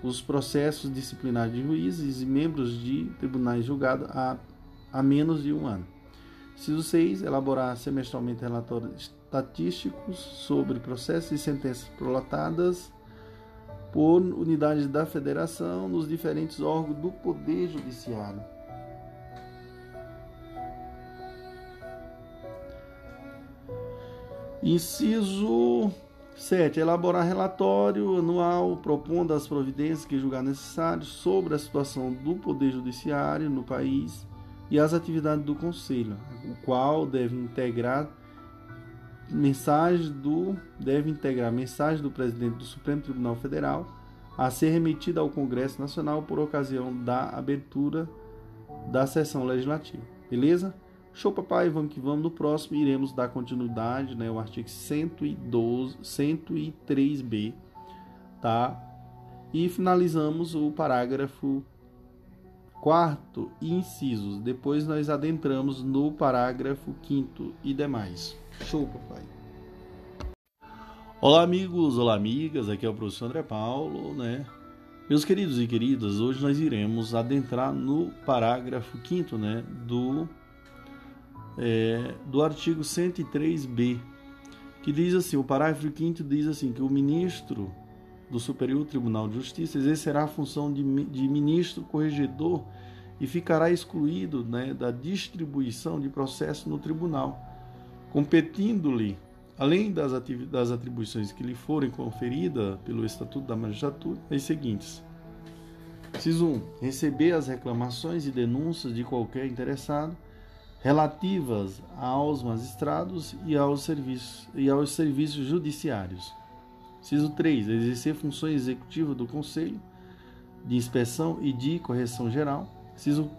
os processos disciplinares de juízes e membros de tribunais julgados há, há menos de um ano. Inciso 6. Elaborar semestralmente relatórios estatísticos sobre processos e sentenças prolatadas por unidades da federação nos diferentes órgãos do Poder Judiciário. Inciso 7. Elaborar relatório anual propondo as providências que julgar necessárias sobre a situação do Poder Judiciário no país e as atividades do Conselho, o qual deve integrar mensagem do deve integrar mensagem do presidente do Supremo Tribunal Federal a ser remetida ao Congresso Nacional por ocasião da abertura da sessão legislativa. Beleza? Show, papai, vamos que vamos. No próximo iremos dar continuidade, né, o artigo 112, 103b, tá? E finalizamos o parágrafo quarto incisos. Depois nós adentramos no parágrafo quinto e demais. Show, papai. Olá, amigos, olá, amigas. Aqui é o professor André Paulo, né? Meus queridos e queridas, hoje nós iremos adentrar no parágrafo quinto, né, do é, do artigo 103b, que diz assim: o parágrafo 5 diz assim, que o ministro do Superior Tribunal de Justiça exercerá a função de, de ministro corregedor e ficará excluído né, da distribuição de processo no tribunal, competindo-lhe, além das, das atribuições que lhe forem conferidas pelo Estatuto da Magistratura, as seguintes. Inciso 1. Receber as reclamações e denúncias de qualquer interessado relativas aos magistrados e aos serviços, e aos serviços judiciários. Inciso 3. Exercer funções executivas do Conselho de inspeção e de correção geral. Inciso,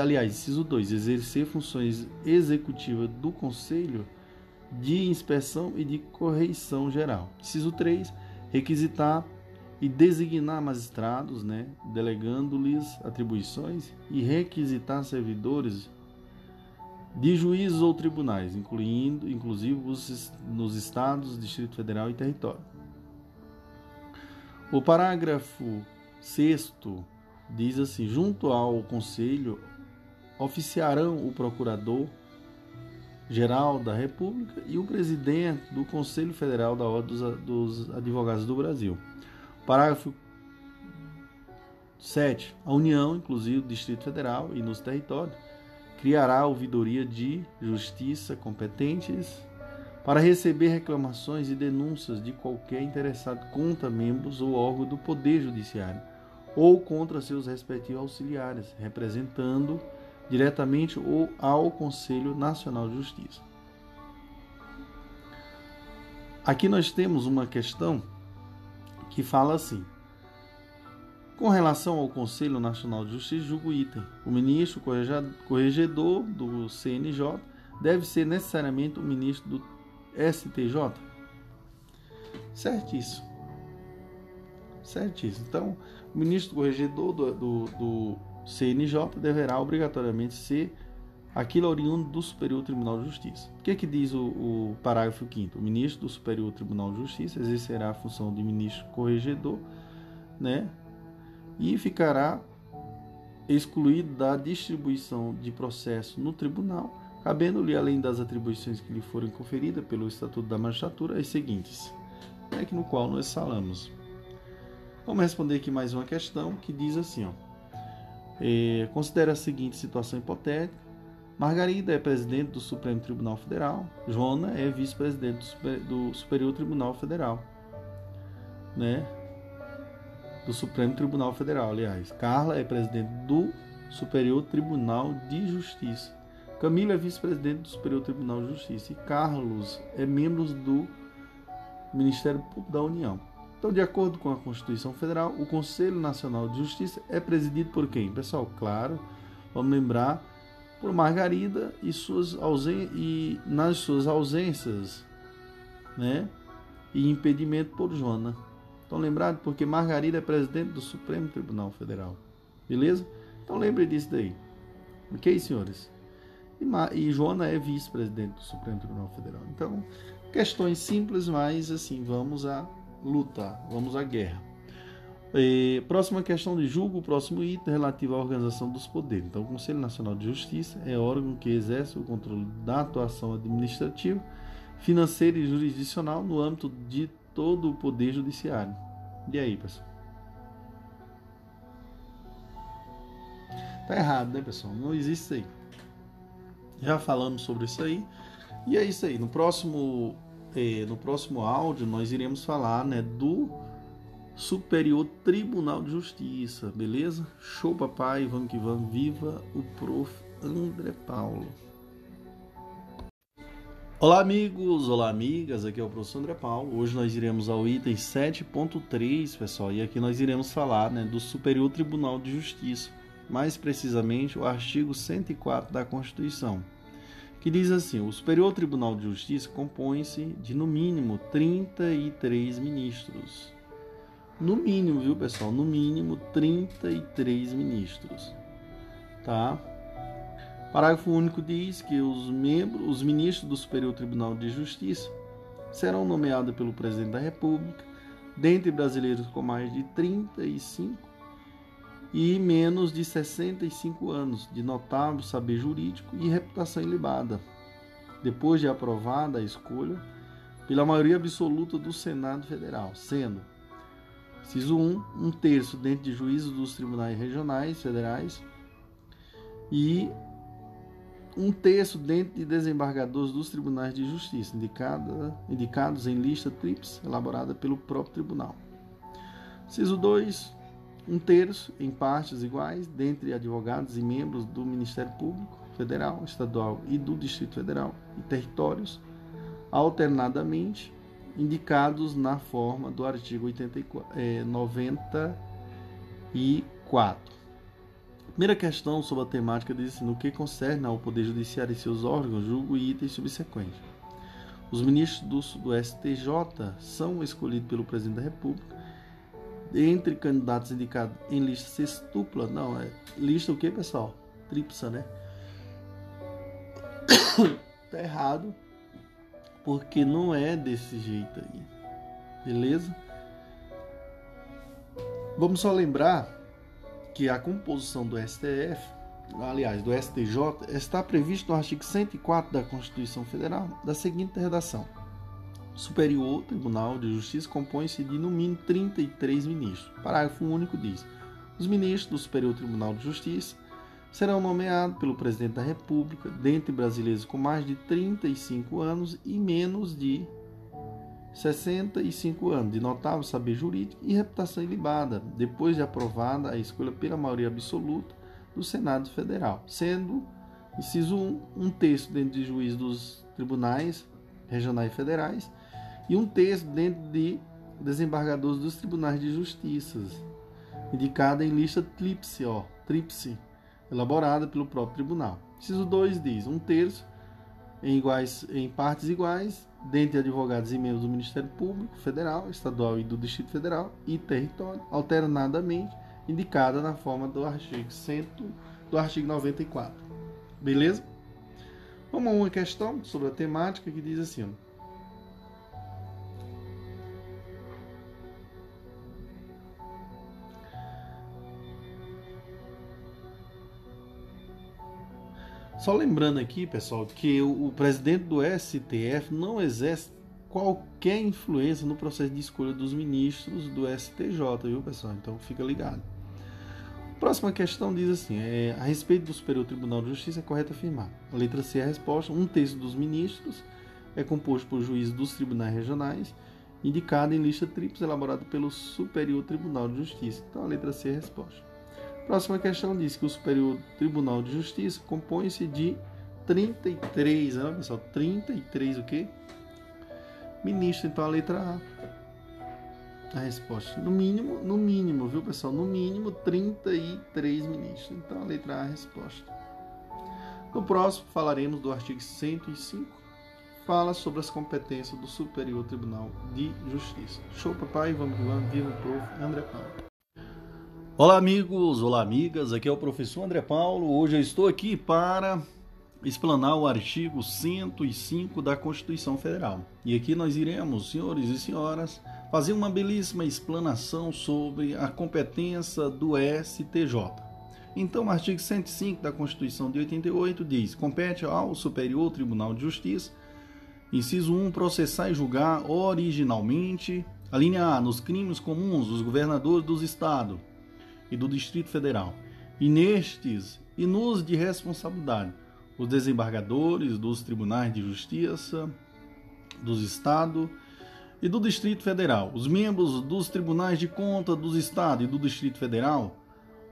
aliás, inciso 2. Exercer funções executivas do Conselho de inspeção e de correição geral. Inciso 3. Requisitar e designar magistrados, né, delegando-lhes atribuições e requisitar servidores de juízes ou tribunais, incluindo inclusive os, nos estados, Distrito Federal e território. O parágrafo 6 diz assim: junto ao Conselho oficiarão o Procurador Geral da República e o presidente do Conselho Federal da Ordem dos, dos Advogados do Brasil. Parágrafo 7. A União, inclusive o Distrito Federal e nos territórios, criará ouvidoria de justiça competentes para receber reclamações e denúncias de qualquer interessado contra membros ou órgão do Poder Judiciário ou contra seus respectivos auxiliares, representando diretamente ou ao Conselho Nacional de Justiça. Aqui nós temos uma questão que fala assim: Com relação ao Conselho Nacional de Justiça, julgo item. O ministro corregedor do CNJ deve ser necessariamente o ministro do STJ? Certíssimo. Certíssimo. Então, o ministro corregedor do, do, do CNJ deverá obrigatoriamente ser aquilo oriundo do Superior Tribunal de Justiça. O que, é que diz o, o parágrafo 5 O ministro do Superior Tribunal de Justiça exercerá a função de ministro corregedor, né? E ficará excluído da distribuição de processo no tribunal, cabendo-lhe, além das atribuições que lhe forem conferidas pelo Estatuto da Magistratura, as seguintes, né, que no qual nós falamos. Vamos responder aqui mais uma questão que diz assim, ó. É, considera a seguinte situação hipotética Margarida é presidente do Supremo Tribunal Federal. Jona é vice-presidente do, Superior Tribunal Federal. Né? Do Supremo Tribunal Federal, aliás. Carla é presidente do Superior Tribunal de Justiça. Camila é vice-presidente do Superior Tribunal de Justiça. E Carlos é membro do Ministério Público da União. Então, de acordo com a Constituição Federal, o Conselho Nacional de Justiça é presidido por quem? Pessoal, claro, vamos lembrar por Margarida e, suas ausen e nas suas ausências, né? E impedimento por Joana. Estão lembrados? Porque Margarida é presidente do Supremo Tribunal Federal. Beleza? Então lembre disso daí. Ok, senhores? E, e Joana é vice-presidente do Supremo Tribunal Federal. Então, questões simples, mas assim, vamos à luta, vamos à guerra. E, próxima questão de julgo, próximo item relativo à organização dos poderes. Então, o Conselho Nacional de Justiça é órgão que exerce o controle da atuação administrativa, financeira e jurisdicional no âmbito de todo o poder judiciário. E aí, pessoal? Tá errado, né, pessoal? Não existe isso aí. Já falamos sobre isso aí. E é isso aí. No próximo, eh, no próximo áudio, nós iremos falar né, do Superior Tribunal de Justiça, beleza? Show papai, vamos que vamos, viva o prof. André Paulo. Olá amigos, olá amigas, aqui é o professor André Paulo. Hoje nós iremos ao item 7.3, pessoal, e aqui nós iremos falar né, do Superior Tribunal de Justiça, mais precisamente o artigo 104 da Constituição, que diz assim: o Superior Tribunal de Justiça compõe-se de no mínimo 33 ministros no mínimo, viu, pessoal? No mínimo 33 ministros. Tá? Parágrafo único diz que os membros, os ministros do Superior Tribunal de Justiça serão nomeados pelo presidente da República, dentre brasileiros com mais de 35 e menos de 65 anos, de notável saber jurídico e reputação ilibada, depois de aprovada a escolha pela maioria absoluta do Senado Federal, sendo Inciso 1, um terço dentro de juízos dos tribunais regionais, federais, e um terço dentro de desembargadores dos tribunais de justiça, indicada, indicados em lista TRIPS, elaborada pelo próprio tribunal. Inciso 2, um terço em partes iguais dentre advogados e membros do Ministério Público Federal, Estadual e do Distrito Federal e territórios, alternadamente indicados na forma do artigo 84, é, 94. Primeira questão sobre a temática diz assim, no que concerne ao Poder Judiciário e seus órgãos, julgo e itens subsequentes. Os ministros do, do STJ são escolhidos pelo Presidente da República entre candidatos indicados em lista sextupla, não, é lista o que, pessoal? Tripsa, né? tá errado porque não é desse jeito aí. Beleza? Vamos só lembrar que a composição do STF, aliás, do STJ, está previsto no artigo 104 da Constituição Federal, da seguinte redação: Superior Tribunal de Justiça compõe-se de no mínimo 33 ministros. Parágrafo único diz: os ministros do Superior Tribunal de Justiça serão nomeados pelo presidente da República, dentre brasileiros com mais de 35 anos e menos de 65 anos, de notável saber jurídico e reputação ilibada, depois de aprovada a escolha pela maioria absoluta do Senado Federal, sendo, inciso 1, um terço dentro de juízes dos tribunais regionais e federais e um terço dentro de desembargadores dos tribunais de justiça indicada em lista tríplice, ó, tríplice, elaborada pelo próprio tribunal. Inciso 2 diz: um terço em, iguais, em partes iguais, dentre advogados e membros do Ministério Público Federal, Estadual e do Distrito Federal e território, alternadamente indicada na forma do artigo 100, do artigo 94. Beleza? Vamos a uma questão sobre a temática que diz assim: Só lembrando aqui, pessoal, que o, o presidente do STF não exerce qualquer influência no processo de escolha dos ministros do STJ, viu, pessoal? Então fica ligado. Próxima questão diz assim: é, a respeito do Superior Tribunal de Justiça, é correto afirmar. A letra C é a resposta: um terço dos ministros é composto por juízes dos tribunais regionais, indicado em lista tríplice elaborada pelo Superior Tribunal de Justiça. Então a letra C é a resposta. Próxima questão diz que o Superior Tribunal de Justiça compõe-se de 33, né, pessoal? 33 o quê? Ministro, então a letra A. A resposta. No mínimo, no mínimo, viu, pessoal? No mínimo 33 ministros. Então a letra A é a resposta. No próximo falaremos do artigo 105. Fala sobre as competências do Superior Tribunal de Justiça. Show, papai. Vamos vamos. Viva o prof. André Paulo. Olá, amigos, olá, amigas. Aqui é o professor André Paulo. Hoje eu estou aqui para explanar o artigo 105 da Constituição Federal. E aqui nós iremos, senhores e senhoras, fazer uma belíssima explanação sobre a competência do STJ. Então, o artigo 105 da Constituição de 88 diz: compete ao Superior Tribunal de Justiça, inciso 1, processar e julgar originalmente, a linha A, nos crimes comuns dos governadores dos estados e do Distrito Federal, e nestes e nos de responsabilidade, os desembargadores dos tribunais de justiça dos estados e do Distrito Federal, os membros dos tribunais de conta dos estados e do Distrito Federal,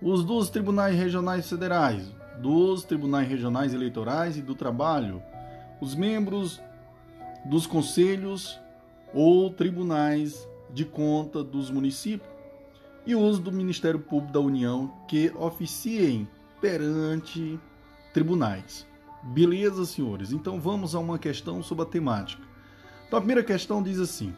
os dos tribunais regionais federais, dos tribunais regionais eleitorais e do trabalho, os membros dos conselhos ou tribunais de conta dos municípios e uso do Ministério Público da União que oficiem perante tribunais. Beleza, senhores? Então vamos a uma questão sobre a temática. Então a primeira questão diz assim: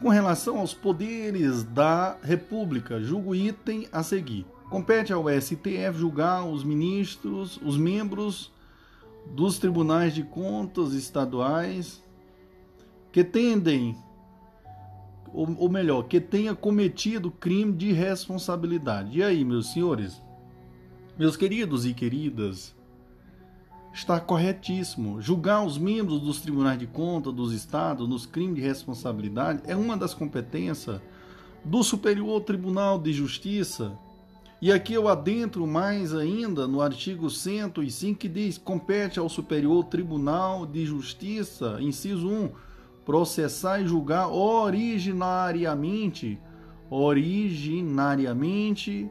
com relação aos poderes da República, julgo item a seguir. Compete ao STF julgar os ministros, os membros dos tribunais de contas estaduais que tendem ou, ou melhor, que tenha cometido crime de responsabilidade. E aí, meus senhores, meus queridos e queridas, está corretíssimo. Julgar os membros dos tribunais de conta dos estados nos crimes de responsabilidade é uma das competências do Superior Tribunal de Justiça. E aqui eu adentro mais ainda no artigo 105 que diz: compete ao Superior Tribunal de Justiça, inciso 1 processar e julgar originariamente, originariamente,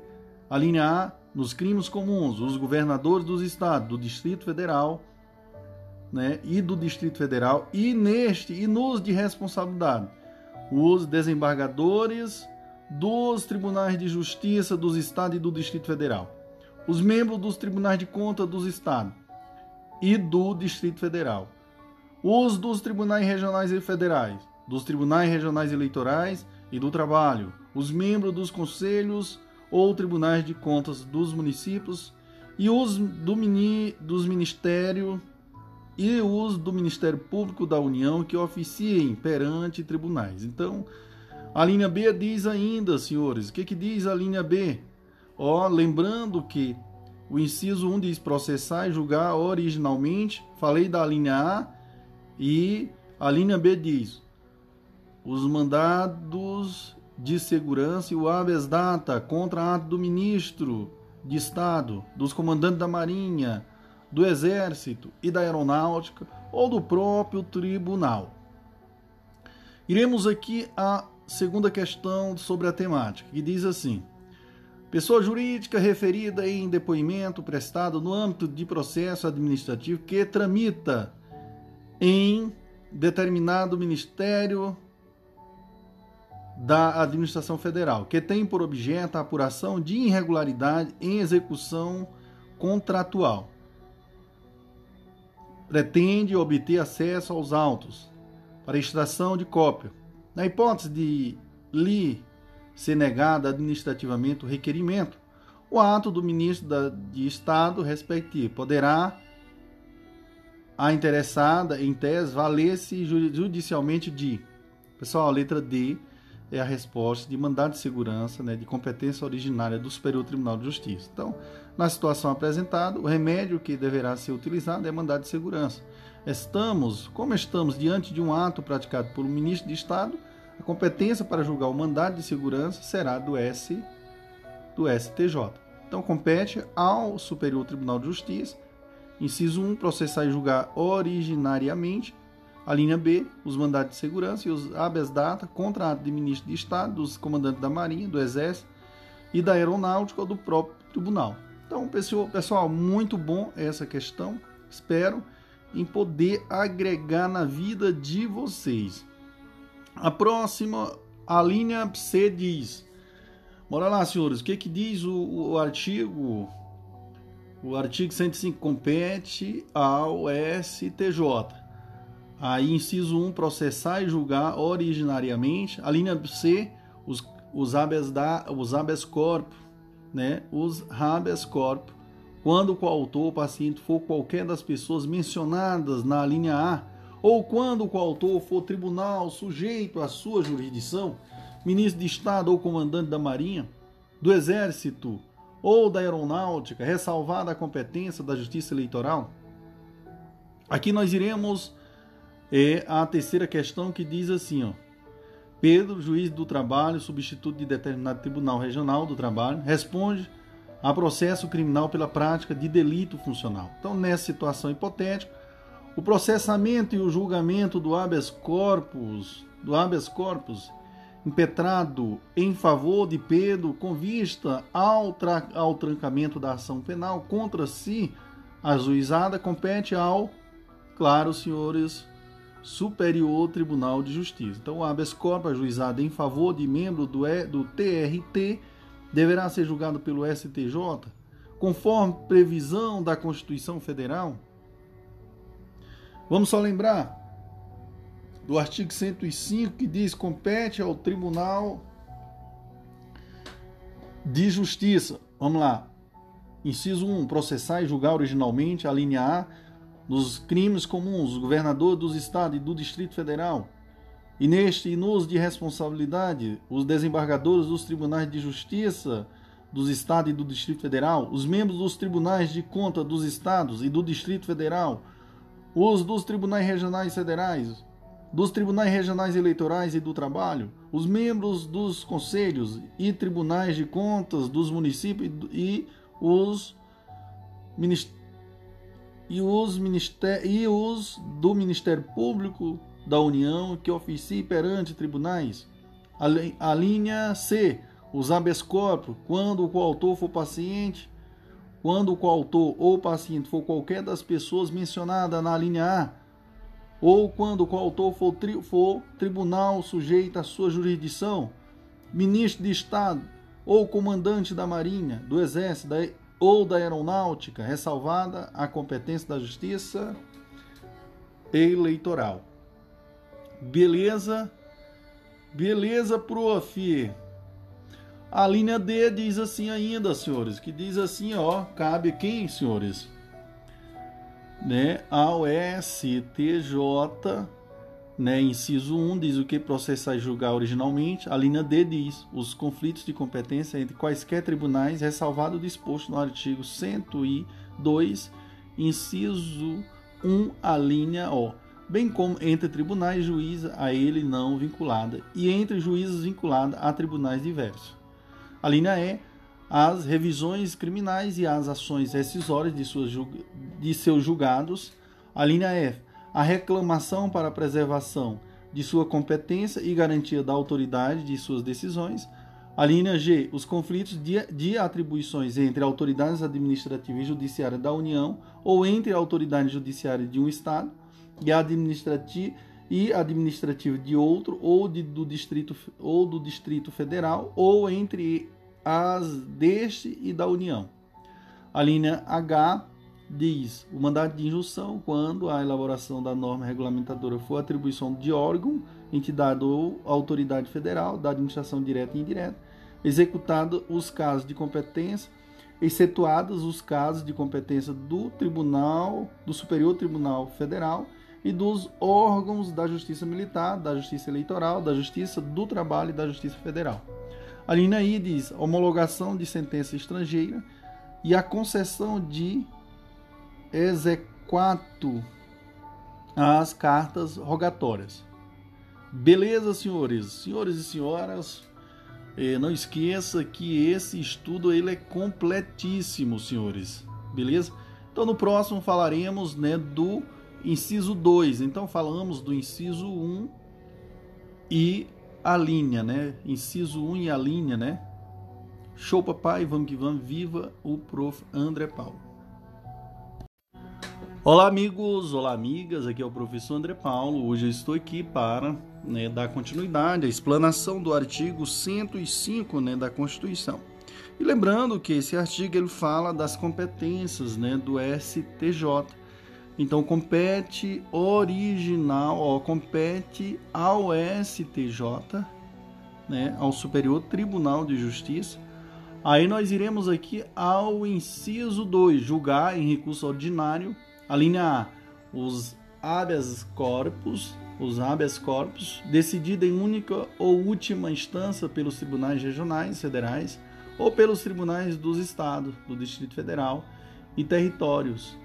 a linha A, nos crimes comuns, os governadores dos estados, do Distrito Federal, né, e do Distrito Federal, e neste e nos de responsabilidade, os desembargadores dos tribunais de justiça dos estados e do Distrito Federal, os membros dos tribunais de conta dos estados e do Distrito Federal os dos tribunais regionais e federais, dos tribunais regionais eleitorais e do trabalho, os membros dos conselhos ou tribunais de contas dos municípios e os do mini, dos ministérios e os do Ministério Público da União que oficiem perante tribunais. Então, a linha B diz ainda, senhores, o que, que diz a linha B? Ó, lembrando que o inciso 1 diz processar e julgar originalmente, falei da linha A, e a linha B diz: os mandados de segurança e o habeas data contra ato do ministro de Estado, dos comandantes da Marinha, do Exército e da Aeronáutica ou do próprio tribunal. Iremos aqui à segunda questão sobre a temática, que diz assim: Pessoa jurídica referida em depoimento prestado no âmbito de processo administrativo que tramita em determinado ministério da administração federal, que tem por objeto a apuração de irregularidade em execução contratual. Pretende obter acesso aos autos para extração de cópia. Na hipótese de lhe ser negado administrativamente o requerimento, o ato do ministro de Estado respectivo poderá a interessada, em tese, valer-se judicialmente de. Pessoal, a letra D é a resposta de mandado de segurança, né, de competência originária do Superior Tribunal de Justiça. Então, na situação apresentada, o remédio que deverá ser utilizado é mandado de segurança. Estamos, como estamos diante de um ato praticado por um ministro de Estado, a competência para julgar o mandado de segurança será do S do STJ. Então compete ao Superior Tribunal de Justiça, inciso 1, processar e julgar originariamente a linha B, os mandados de segurança e os habeas data contra ato de ministro de Estado, dos comandantes da Marinha, do Exército e da Aeronáutica ou do próprio tribunal. Então, pessoal, muito bom essa questão. Espero em poder agregar na vida de vocês. A próxima, a linha C diz: Bora lá, senhores, o que, que diz o, o artigo? O artigo 105 compete ao STJ. Aí, inciso 1, processar e julgar originariamente. A linha C, os, os, habeas, da, os habeas corpus, né? Os habeas corpus, quando o coautor ou paciente for qualquer das pessoas mencionadas na linha A, ou quando o coautor for tribunal sujeito à sua jurisdição, ministro de Estado ou comandante da Marinha, do Exército ou da Aeronáutica, ressalvada a competência da Justiça Eleitoral. Aqui nós iremos é a terceira questão que diz assim, ó. Pedro, juiz do trabalho, substituto de determinado tribunal regional do trabalho, responde a processo criminal pela prática de delito funcional. Então, nessa situação hipotética, o processamento e o julgamento do habeas corpus, do habeas corpus impetrado em favor de Pedro com vista ao, tra ao trancamento da ação penal contra si, ajuizada compete ao, claro, senhores Superior Tribunal de Justiça. Então, o habeas corpus ajuizado em favor de membro do, e, do TRT deverá ser julgado pelo STJ, conforme previsão da Constituição Federal. Vamos só lembrar do artigo 105 que diz compete ao Tribunal de Justiça. Vamos lá. Inciso 1, processar e julgar originalmente a linha A nos crimes comuns, o governador dos estados e do Distrito Federal, e neste inuso de responsabilidade, os desembargadores dos tribunais de justiça dos estados e do Distrito Federal, os membros dos tribunais de conta dos estados e do Distrito Federal, os dos tribunais regionais federais, dos tribunais regionais eleitorais e do trabalho, os membros dos conselhos e tribunais de contas dos municípios e os e os, e os do Ministério Público da União que oficie perante tribunais. A, a linha C, os habeas corpus, quando o coautor for paciente, quando o coautor ou paciente for qualquer das pessoas mencionadas na linha A, ou quando o coautor for, tri, for tribunal sujeito à sua jurisdição, ministro de Estado ou comandante da Marinha, do Exército, da ou da aeronáutica, ressalvada a competência da justiça eleitoral. Beleza? Beleza, prof. A linha D diz assim ainda, senhores, que diz assim, ó, cabe quem, senhores? Né, ao STJ né, inciso 1 diz o que processar e julgar originalmente. A linha D diz os conflitos de competência entre quaisquer tribunais, ressalvado o disposto no artigo 102, inciso 1, a linha O, bem como entre tribunais juízes a ele não vinculada e entre juízes vinculados a tribunais diversos. A linha E, as revisões criminais e as ações rescisórias de, suas, de seus julgados. A linha F, a reclamação para a preservação de sua competência e garantia da autoridade de suas decisões. A linha G, os conflitos de, de atribuições entre autoridades administrativas e judiciárias da União ou entre a autoridade judiciária de um Estado e administrativa e administrativo de outro ou de, do distrito ou do distrito federal ou entre as deste e da União. A linha H diz o mandato de injunção quando a elaboração da norma regulamentadora for atribuição de órgão, entidade ou autoridade federal da administração direta e indireta, executado os casos de competência, excetuados os casos de competência do Tribunal, do Superior Tribunal Federal e dos órgãos da Justiça Militar, da Justiça Eleitoral, da Justiça do Trabalho e da Justiça Federal. A linha I diz homologação de sentença estrangeira e a concessão de exequato às cartas rogatórias. Beleza, senhores? Senhores e senhoras, eh, não esqueça que esse estudo ele é completíssimo, senhores. Beleza? Então no próximo falaremos né, do inciso 2. Então falamos do inciso 1 um e a linha, né? Inciso 1 um e a linha, né? Show papai, vamos que vamos, viva o prof. André Paulo. Olá amigos, olá amigas, aqui é o professor André Paulo. Hoje eu estou aqui para né, dar continuidade à explanação do artigo 105 né, da Constituição. E lembrando que esse artigo ele fala das competências né, do STJ. Então compete original, ó, compete ao STJ, né, ao Superior Tribunal de Justiça. Aí nós iremos aqui ao inciso 2, julgar em recurso ordinário, a linha A, os habeas corpus, os habeas corpus, decidida em única ou última instância pelos tribunais regionais, federais ou pelos tribunais dos estados, do Distrito Federal e territórios,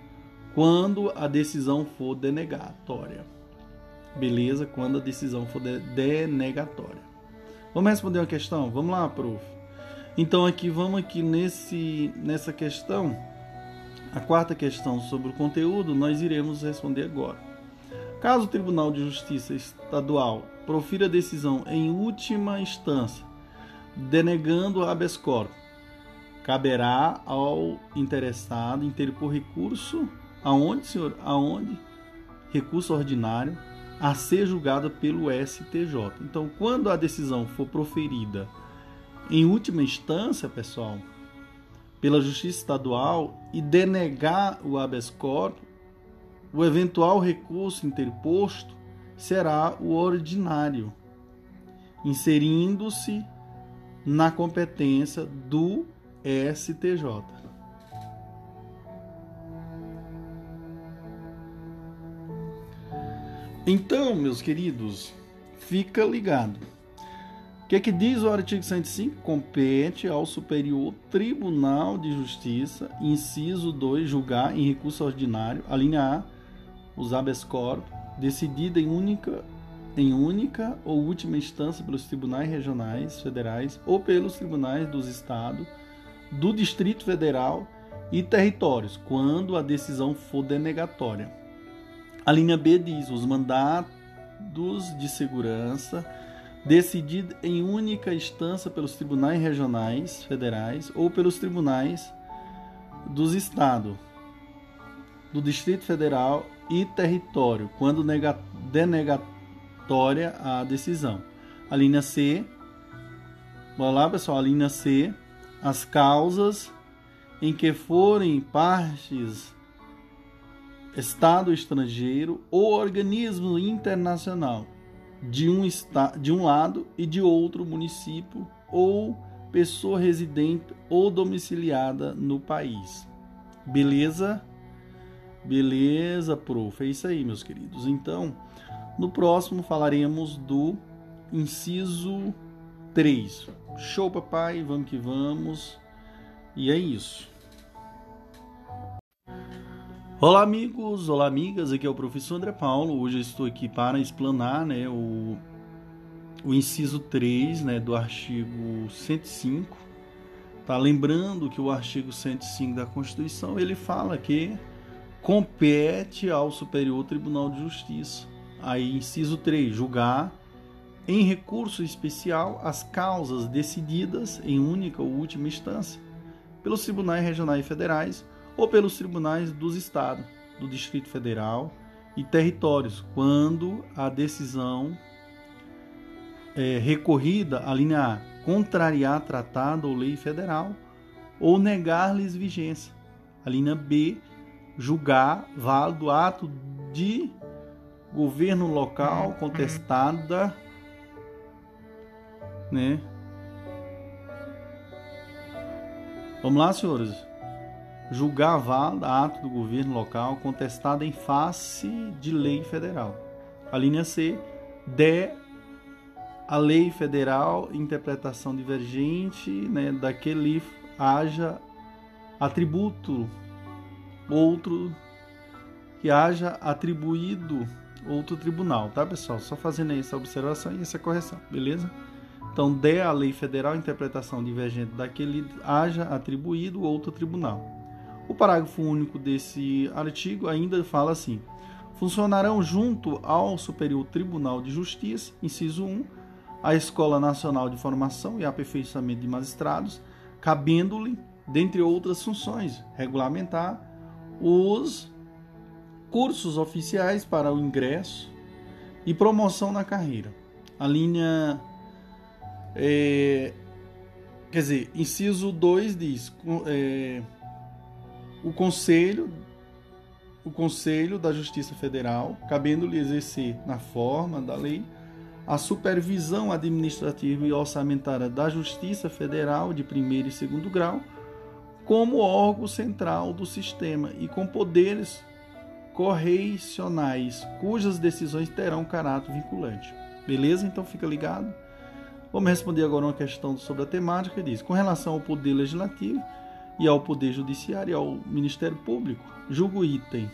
quando a decisão for denegatória. Beleza? Quando a decisão for de denegatória. Vamos responder uma questão? Vamos lá, prof. Então aqui vamos aqui nesse nessa questão, a quarta questão sobre o conteúdo, nós iremos responder agora. Caso o Tribunal de Justiça Estadual profira decisão em última instância, denegando o habeas corpus, caberá ao interessado interpor recurso Aonde, senhor? Aonde? Recurso ordinário a ser julgado pelo STJ. Então, quando a decisão for proferida em última instância, pessoal, pela Justiça Estadual e denegar o habeas corpus, o eventual recurso interposto será o ordinário, inserindo-se na competência do STJ. Então, meus queridos, fica ligado. O que, é que diz o artigo 105? Compete ao Superior Tribunal de Justiça, inciso 2, julgar em recurso ordinário, a linha A, os habeas corpus, decidida em única, em única ou última instância pelos tribunais regionais, federais ou pelos tribunais dos estados, do Distrito Federal e territórios, quando a decisão for denegatória. A linha B diz: os mandatos de segurança decididos em única instância pelos tribunais regionais, federais ou pelos tribunais dos estados, do Distrito Federal e território, quando denegatória a decisão. A linha C, bora lá pessoal, a linha C, as causas em que forem partes Estado estrangeiro ou organismo internacional de um, de um lado e de outro município ou pessoa residente ou domiciliada no país. Beleza? Beleza, prof. É isso aí, meus queridos. Então, no próximo falaremos do inciso 3. Show, papai. Vamos que vamos. E é isso. Olá amigos, olá amigas, aqui é o professor André Paulo. Hoje eu estou aqui para explanar né, o, o inciso 3 né, do artigo 105. Tá lembrando que o artigo 105 da Constituição ele fala que compete ao Superior Tribunal de Justiça. Aí, inciso 3, julgar em recurso especial as causas decididas em única ou última instância pelos tribunais regionais e federais ou pelos tribunais dos estados, do Distrito Federal e territórios, quando a decisão é, recorrida, a linha A, contrariar tratado ou lei federal ou negar-lhes vigência. A linha B, julgar válido ato de governo local contestada, né? Vamos lá, senhores. Julgar válido ato do governo local contestado em face de lei federal. A linha C, de a lei federal, interpretação divergente né, daquele haja atributo outro que haja atribuído outro tribunal, tá pessoal? Só fazendo essa observação e essa correção, beleza? Então, dê a lei federal interpretação divergente daquele haja atribuído outro tribunal. O parágrafo único desse artigo ainda fala assim: funcionarão junto ao Superior Tribunal de Justiça, inciso 1, a Escola Nacional de Formação e Aperfeiçoamento de Magistrados, cabendo-lhe, dentre outras funções, regulamentar os cursos oficiais para o ingresso e promoção na carreira. A linha. É, quer dizer, inciso 2 diz: é, o Conselho. O Conselho da Justiça Federal, cabendo-lhe exercer, na forma da lei, a supervisão administrativa e orçamentária da Justiça Federal de primeiro e segundo grau, como órgão central do sistema e com poderes correicionais, cujas decisões terão caráter vinculante. Beleza? Então fica ligado. Vamos responder agora uma questão sobre a temática que diz: com relação ao poder legislativo e ao poder judiciário e ao Ministério Público, julgo item.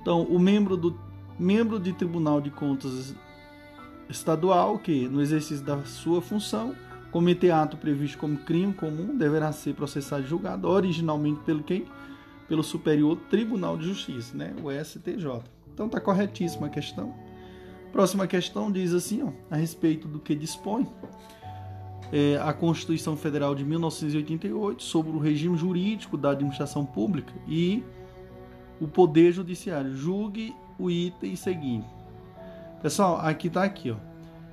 Então, o membro do membro de Tribunal de Contas estadual que, no exercício da sua função, cometer ato previsto como crime comum deverá ser processado e julgado originalmente pelo quem? Pelo Superior Tribunal de Justiça, né? o STJ. Então tá corretíssima a questão. Próxima questão diz assim, ó, a respeito do que dispõe é, a Constituição Federal de 1988 sobre o regime jurídico da administração pública e o Poder Judiciário. Julgue o item seguinte Pessoal, aqui está aqui, ó.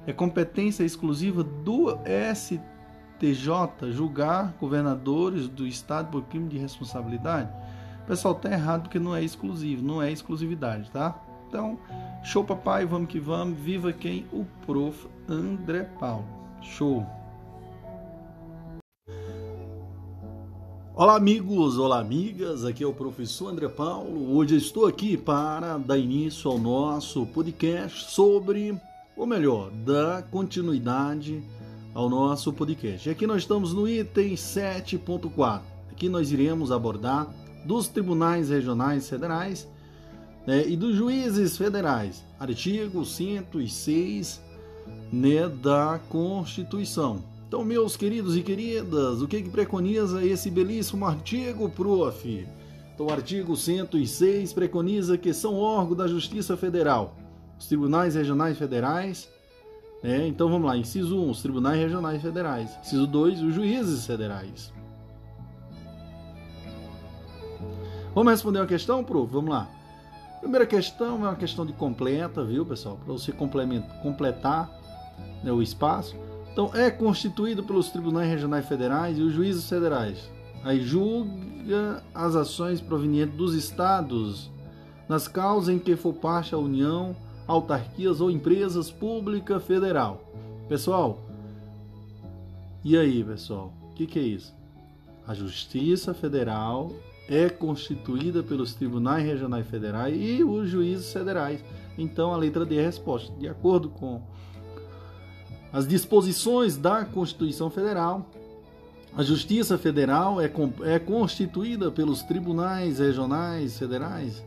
É competência exclusiva do STJ julgar governadores do estado por crime de responsabilidade. Pessoal, tá errado porque não é exclusivo, não é exclusividade, tá? Então, show papai, vamos que vamos. Viva quem? O prof. André Paulo. Show. Olá amigos, olá amigas, aqui é o professor André Paulo. Hoje estou aqui para dar início ao nosso podcast sobre, ou melhor, dar continuidade ao nosso podcast. Aqui nós estamos no item 7.4. Aqui nós iremos abordar dos tribunais regionais federais né, e dos juízes federais, artigo 106 né, da Constituição. Então, meus queridos e queridas, o que, que preconiza esse belíssimo artigo, prof? Então, o artigo 106 preconiza que são órgãos da Justiça Federal, os tribunais regionais federais. Né? Então, vamos lá, inciso 1, os tribunais regionais federais. Inciso 2, os juízes federais. Vamos responder uma questão, prof? Vamos lá. Primeira questão é uma questão de completa, viu, pessoal? Para você completar né, o espaço. Então, é constituído pelos tribunais regionais federais e os juízes federais. Aí julga as ações provenientes dos estados nas causas em que for parte a União, autarquias ou empresas pública federal. Pessoal, e aí, pessoal? O que, que é isso? A Justiça Federal é constituída pelos tribunais regionais federais e os juízes federais. Então, a letra D é a resposta. De acordo com as disposições da Constituição Federal. A Justiça Federal é, é constituída pelos tribunais regionais federais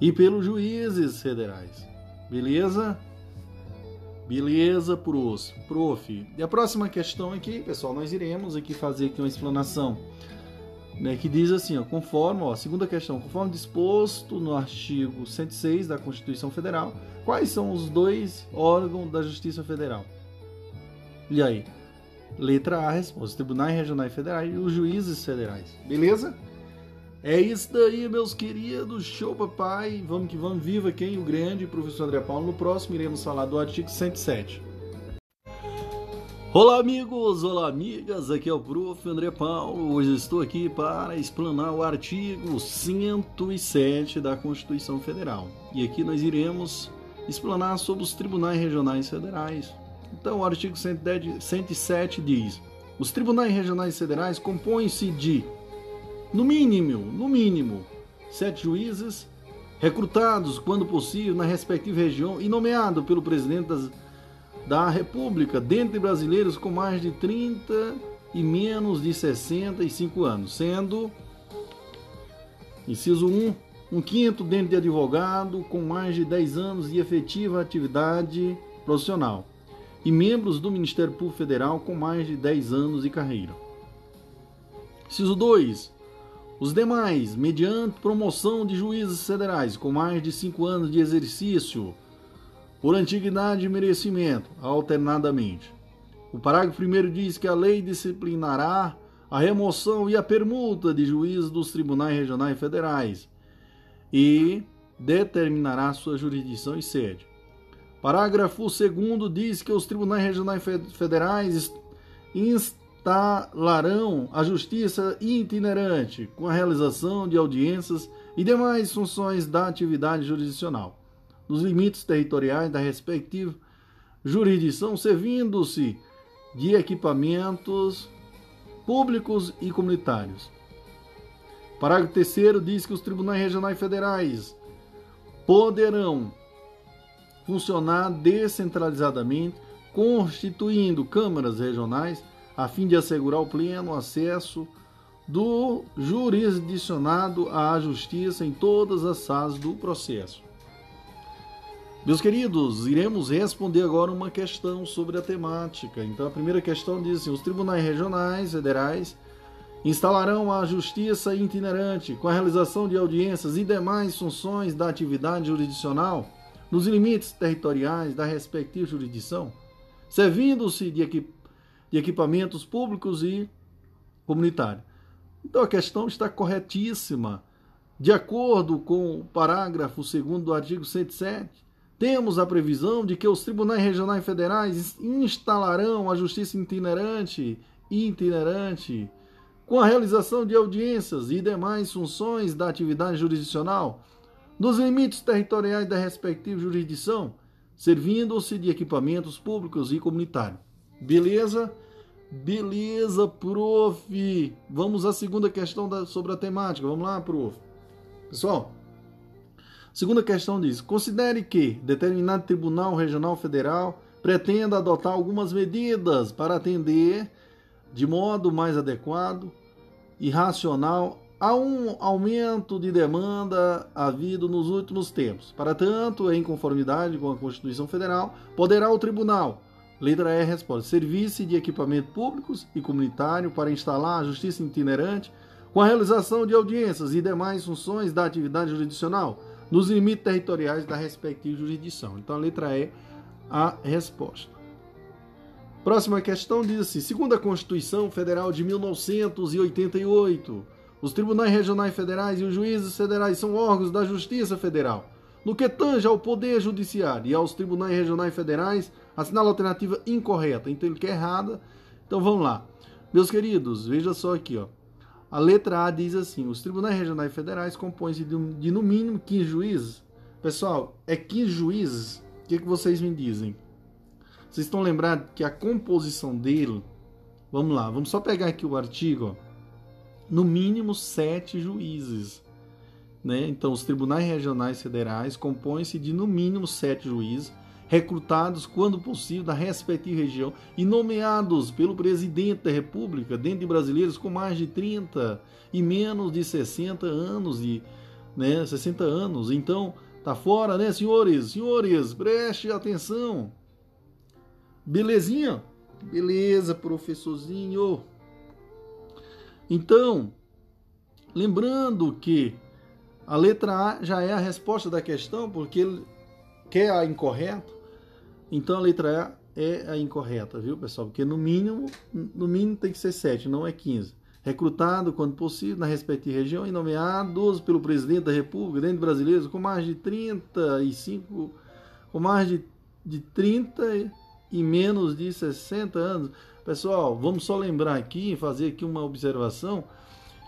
e pelos juízes federais. Beleza? Beleza, prof. prof. E a próxima questão aqui, pessoal, nós iremos aqui fazer aqui uma explanação né, que diz assim, ó, conforme, ó, segunda questão, conforme disposto no artigo 106 da Constituição Federal, quais são os dois órgãos da Justiça Federal? E aí? Letra A, resposta. Tribunais Regionais Federais e os juízes federais. Beleza? É isso daí, meus queridos. Show, papai. Vamos que vamos. Viva quem? O grande professor André Paulo. No próximo iremos falar do artigo 107. Olá, amigos. Olá, amigas. Aqui é o prof. André Paulo. Hoje estou aqui para explanar o artigo 107 da Constituição Federal. E aqui nós iremos explanar sobre os tribunais regionais federais. Então, o artigo 107 diz: os tribunais regionais federais compõem-se de no mínimo, no mínimo, sete juízes recrutados, quando possível, na respectiva região e nomeado pelo presidente das, da República, dentre brasileiros com mais de 30 e menos de 65 anos, sendo, inciso 1, um quinto dentro de advogado com mais de 10 anos de efetiva atividade profissional e membros do Ministério Público Federal com mais de 10 anos de carreira. Inciso 2, os demais, mediante promoção de juízes federais com mais de cinco anos de exercício, por antiguidade e merecimento, alternadamente. O parágrafo 1 diz que a lei disciplinará a remoção e a permuta de juízes dos tribunais regionais federais e determinará sua jurisdição e sede. Parágrafo 2 diz que os tribunais regionais federais instalarão a justiça itinerante com a realização de audiências e demais funções da atividade jurisdicional, nos limites territoriais da respectiva jurisdição, servindo-se de equipamentos públicos e comunitários. Parágrafo 3 diz que os tribunais regionais federais poderão funcionar descentralizadamente, constituindo câmaras regionais a fim de assegurar o pleno acesso do jurisdicionado à justiça em todas as fases do processo. Meus queridos, iremos responder agora uma questão sobre a temática. Então, a primeira questão diz assim: os tribunais regionais federais instalarão a justiça itinerante com a realização de audiências e demais funções da atividade jurisdicional nos limites territoriais da respectiva jurisdição, servindo-se de equipamentos de equipamentos públicos e comunitários. Então a questão está corretíssima. De acordo com o parágrafo 2 do artigo 107, temos a previsão de que os tribunais regionais federais instalarão a justiça itinerante itinerante com a realização de audiências e demais funções da atividade jurisdicional nos limites territoriais da respectiva jurisdição, servindo-se de equipamentos públicos e comunitários. Beleza? Beleza, prof. Vamos à segunda questão da, sobre a temática. Vamos lá, prof. Pessoal, segunda questão diz: considere que determinado tribunal regional federal pretenda adotar algumas medidas para atender de modo mais adequado e racional a um aumento de demanda havido nos últimos tempos. Para tanto, em conformidade com a Constituição Federal, poderá o tribunal Letra E responde: serviço de equipamentos públicos e comunitário para instalar a justiça itinerante com a realização de audiências e demais funções da atividade jurisdicional nos limites territoriais da respectiva jurisdição. Então a letra E, a resposta. Próxima questão diz assim: segundo a Constituição Federal de 1988, os tribunais regionais federais e os juízes federais são órgãos da Justiça Federal. No que tange ao Poder Judiciário e aos tribunais regionais federais, Assinala a alternativa incorreta. Então ele quer errada. Então vamos lá. Meus queridos, veja só aqui, ó. A letra A diz assim: os tribunais regionais federais compõem-se de, de, no mínimo 15 juízes. Pessoal, é 15 juízes? O que, que vocês me dizem? Vocês estão lembrados que a composição dele. Vamos lá, vamos só pegar aqui o artigo. Ó. No mínimo sete juízes. Né? Então, os tribunais regionais federais compõem-se de no mínimo sete juízes recrutados, quando possível, da respectiva região e nomeados pelo presidente da República, dentre brasileiros com mais de 30 e menos de 60 anos, de, né, 60 anos. Então, tá fora, né, senhores? Senhores, preste atenção. Belezinha? Beleza, professorzinho. Então, lembrando que a letra A já é a resposta da questão, porque ele quer a incorreto, então a letra A é a incorreta, viu, pessoal? Porque no mínimo, no mínimo tem que ser 7, não é 15. recrutado, quando possível, na respectiva região e nomeados pelo presidente da República, dentro brasileiros, com mais de 35, com mais de, de 30 e menos de 60 anos. Pessoal, vamos só lembrar aqui, fazer aqui uma observação,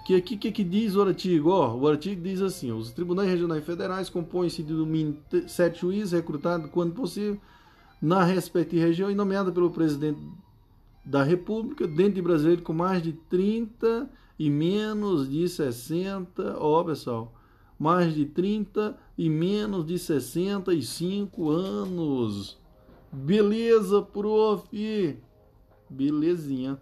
que aqui que, que diz o artigo? Ó, o artigo diz assim, os tribunais regionais federais compõem-se de sete juízes recrutados, quando possível, na respectiva região e nomeado pelo presidente da República, dentro de brasileiro com mais de 30 e menos de 60, ó pessoal, mais de 30 e menos de 65 anos. Beleza, prof. Belezinha.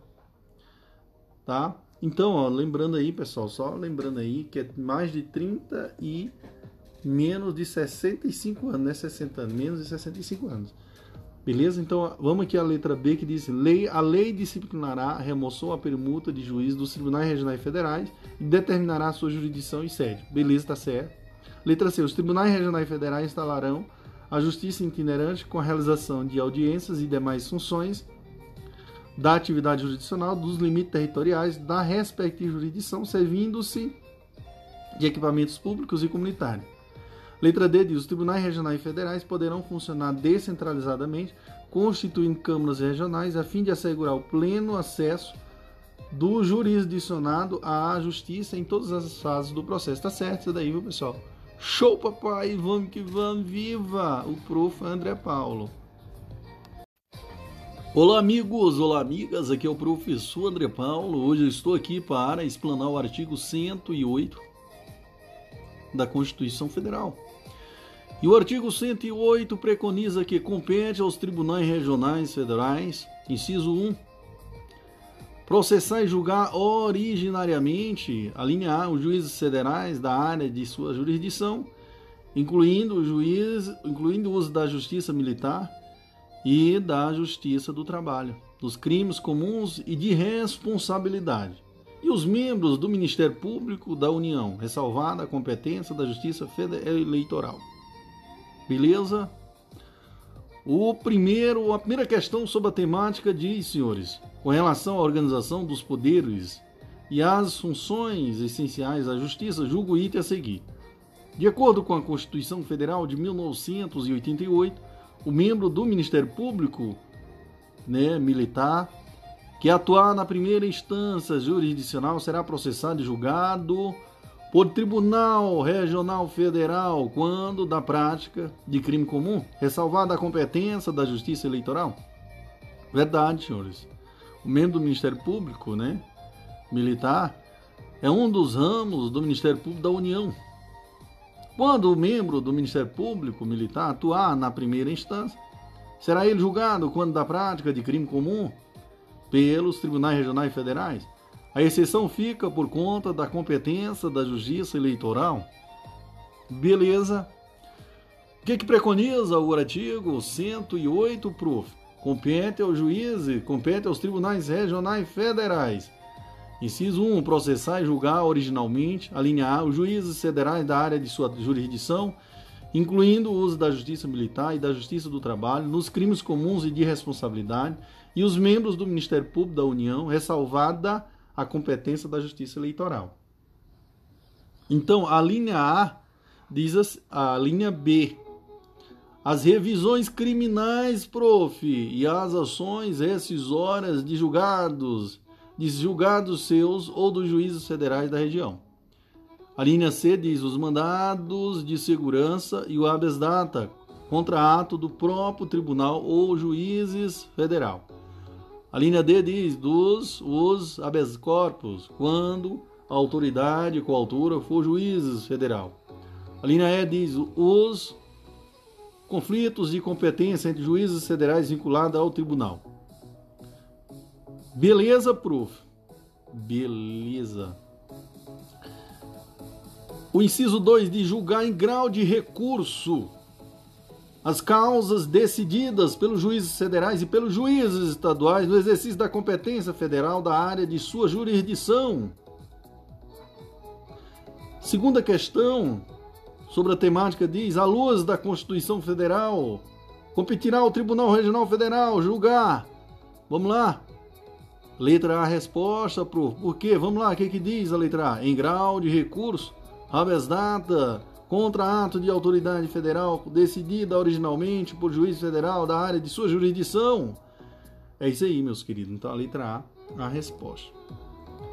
Tá? Então, ó, lembrando aí, pessoal, só lembrando aí que é mais de 30 e menos de 65 anos, não é 60 anos, menos de 65 anos. Beleza? Então vamos aqui à letra B que diz: lei, a lei disciplinará a remoção à permuta de juiz dos tribunais regionais federais e determinará sua jurisdição e sede. Beleza, tá certo. Letra C: os tribunais regionais federais instalarão a justiça itinerante com a realização de audiências e demais funções da atividade jurisdicional dos limites territoriais da respectiva jurisdição, servindo-se de equipamentos públicos e comunitários. Letra D diz: os tribunais regionais e federais poderão funcionar descentralizadamente, constituindo câmaras regionais, a fim de assegurar o pleno acesso do jurisdicionado à justiça em todas as fases do processo. Tá certo isso daí, viu, pessoal? Show, papai! Vamos que vamos! Viva! O prof. André Paulo. Olá, amigos! Olá, amigas! Aqui é o professor André Paulo. Hoje eu estou aqui para explanar o artigo 108 da Constituição Federal. E o artigo 108 preconiza que compete aos tribunais regionais federais, inciso 1, processar e julgar originariamente, alinhar os juízes federais da área de sua jurisdição, incluindo o juiz, incluindo o uso da justiça militar e da justiça do trabalho, dos crimes comuns e de responsabilidade. E os membros do Ministério Público da União, ressalvada a competência da Justiça Eleitoral. Beleza? O primeiro, a primeira questão sobre a temática diz, senhores, com relação à organização dos poderes e às funções essenciais da justiça, julgo item a seguir. De acordo com a Constituição Federal de 1988, o membro do Ministério Público né, militar que atuar na primeira instância jurisdicional será processado e julgado por Tribunal Regional Federal quando da prática de crime comum, ressalvada a competência da Justiça Eleitoral? Verdade, senhores. O membro do Ministério Público, né, militar, é um dos ramos do Ministério Público da União. Quando o membro do Ministério Público militar atuar na primeira instância, será ele julgado quando da prática de crime comum pelos tribunais regionais e federais a exceção fica por conta da competência da justiça eleitoral. Beleza. O que, que preconiza o artigo 108, prof? Compete ao juiz, compete aos tribunais regionais federais. Inciso 1. Processar e julgar originalmente, alinhar os juízes federais da área de sua jurisdição, incluindo o uso da justiça militar e da justiça do trabalho, nos crimes comuns e de responsabilidade, e os membros do Ministério Público da União, ressalvada a competência da Justiça Eleitoral. Então, a linha A diz a linha B. As revisões criminais, prof, e as ações rescisórias de julgados, de julgados seus ou dos juízes federais da região. A linha C diz os mandados de segurança e o habeas data contra ato do próprio tribunal ou juízes federal. A linha D diz dos os habeas corpus, quando a autoridade coautora for juízes federal. A linha E diz os conflitos de competência entre juízes federais vinculados ao tribunal. Beleza, prof? Beleza. O inciso 2 de julgar em grau de recurso as causas decididas pelos juízes federais e pelos juízes estaduais no exercício da competência federal da área de sua jurisdição. Segunda questão sobre a temática diz: à luz da Constituição Federal, competirá ao Tribunal Regional Federal julgar. Vamos lá. Letra A, resposta, prof. Por quê? Vamos lá, o que, que diz a letra A? Em grau de recurso, habeas data, contra ato de autoridade federal decidida originalmente por juiz federal da área de sua jurisdição. É isso aí, meus queridos. Então, a letra A, a resposta.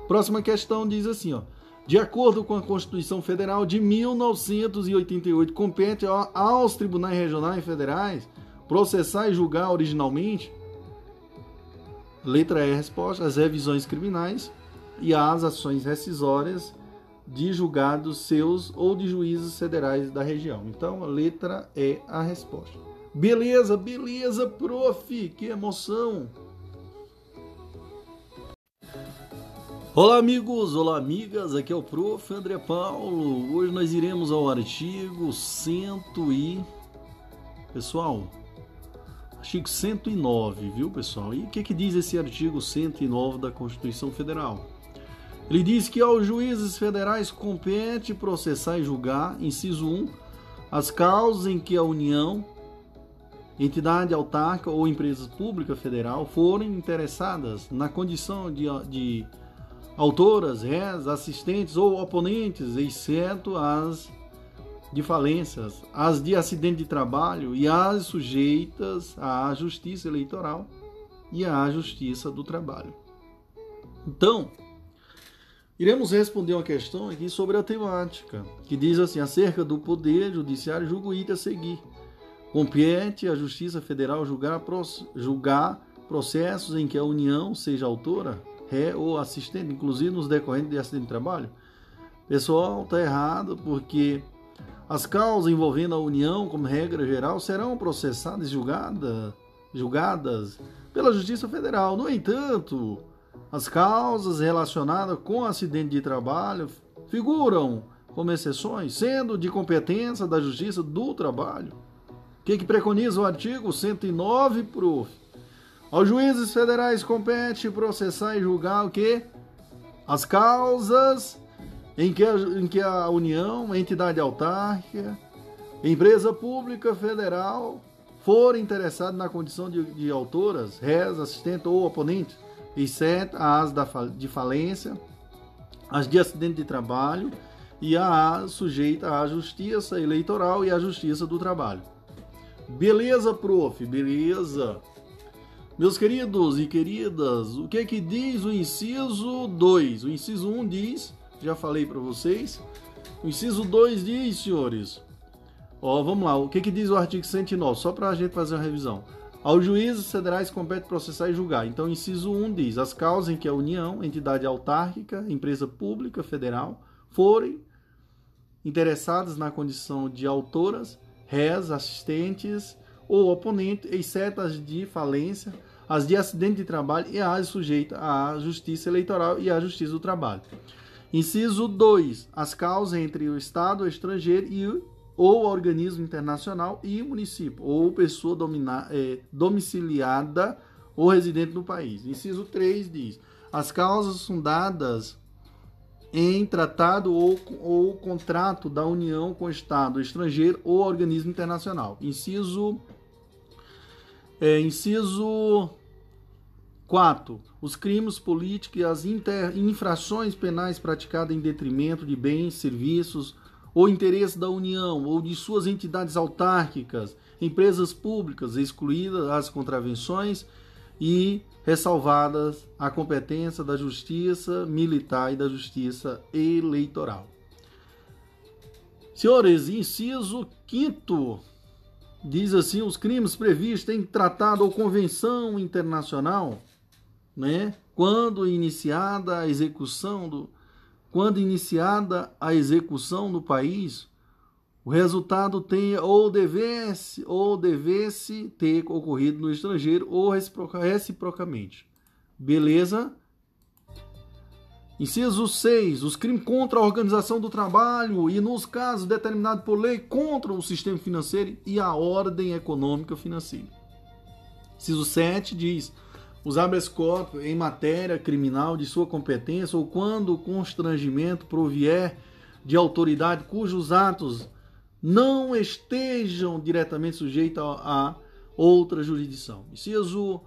Próxima questão diz assim, ó. De acordo com a Constituição Federal de 1988, compete aos tribunais regionais e federais processar e julgar originalmente, letra E, resposta, as revisões criminais e as ações rescisórias de julgados seus ou de juízes federais da região. Então, a letra E, a resposta. Beleza, beleza, prof, que emoção! Olá amigos, olá amigas, aqui é o Prof. André Paulo. Hoje nós iremos ao artigo 100 e... Pessoal, artigo 109, viu pessoal? E o que, que diz esse artigo 109 da Constituição Federal? Ele diz que aos juízes federais compete processar e julgar, inciso 1, as causas em que a União, entidade autárquica ou empresa pública federal forem interessadas na condição de, de autoras, réis, assistentes ou oponentes, exceto as de falências, as de acidente de trabalho e as sujeitas à justiça eleitoral e à justiça do trabalho. Então, iremos responder uma questão aqui sobre a temática, que diz assim: acerca do poder judiciário, julgo item a seguir. Compete à Justiça Federal julgar, julgar processos em que a União seja autora ré ou assistente, inclusive nos decorrentes de acidente de trabalho? Pessoal, está errado, porque as causas envolvendo a União, como regra geral, serão processadas e julgadas, julgadas pela Justiça Federal. No entanto, as causas relacionadas com acidente de trabalho figuram como exceções, sendo de competência da Justiça do Trabalho. O que, que preconiza o artigo 109, prof? Aos juízes federais compete processar e julgar o que? As causas em que, a, em que a União, entidade autárquica, empresa pública federal forem interessadas na condição de, de autoras, réis, assistente ou oponente, exceto as da, de falência, as de acidente de trabalho e a sujeita à justiça eleitoral e à justiça do trabalho. Beleza, prof? Beleza. Meus queridos e queridas, o que é que diz o inciso 2? O inciso 1 um diz, já falei para vocês. O inciso 2 diz, senhores. Ó, vamos lá, o que que diz o artigo 109? Só para a gente fazer uma revisão. Aos juízes federais compete processar e julgar. Então, inciso 1 um diz: as causas em que a União, entidade autárquica, empresa pública federal, forem interessadas na condição de autoras, réis, assistentes ou oponente, exceto as de falência, as de acidente de trabalho e as sujeitas à justiça eleitoral e à justiça do trabalho. Inciso 2. As causas entre o Estado estrangeiro e ou organismo internacional e município, ou pessoa domina, é, domiciliada ou residente no país. Inciso 3 diz: as causas fundadas em tratado ou, ou contrato da União com o Estado estrangeiro ou organismo internacional. Inciso é, inciso 4. Os crimes políticos e as inter, infrações penais praticadas em detrimento de bens, serviços ou interesses da União ou de suas entidades autárquicas, empresas públicas, excluídas as contravenções e ressalvadas a competência da Justiça Militar e da Justiça Eleitoral. Senhores, inciso 5 diz assim: os crimes previstos em tratado ou convenção internacional, né? Quando iniciada a execução do quando iniciada a execução no país, o resultado tenha ou devesse ou devesse ter ocorrido no estrangeiro ou reciprocamente. Beleza? Inciso 6. Os crimes contra a organização do trabalho e, nos casos determinados por lei, contra o sistema financeiro e a ordem econômica financeira. Inciso 7 diz: os habeas corpus em matéria criminal de sua competência ou quando o constrangimento provier de autoridade cujos atos não estejam diretamente sujeitos a, a outra jurisdição. Inciso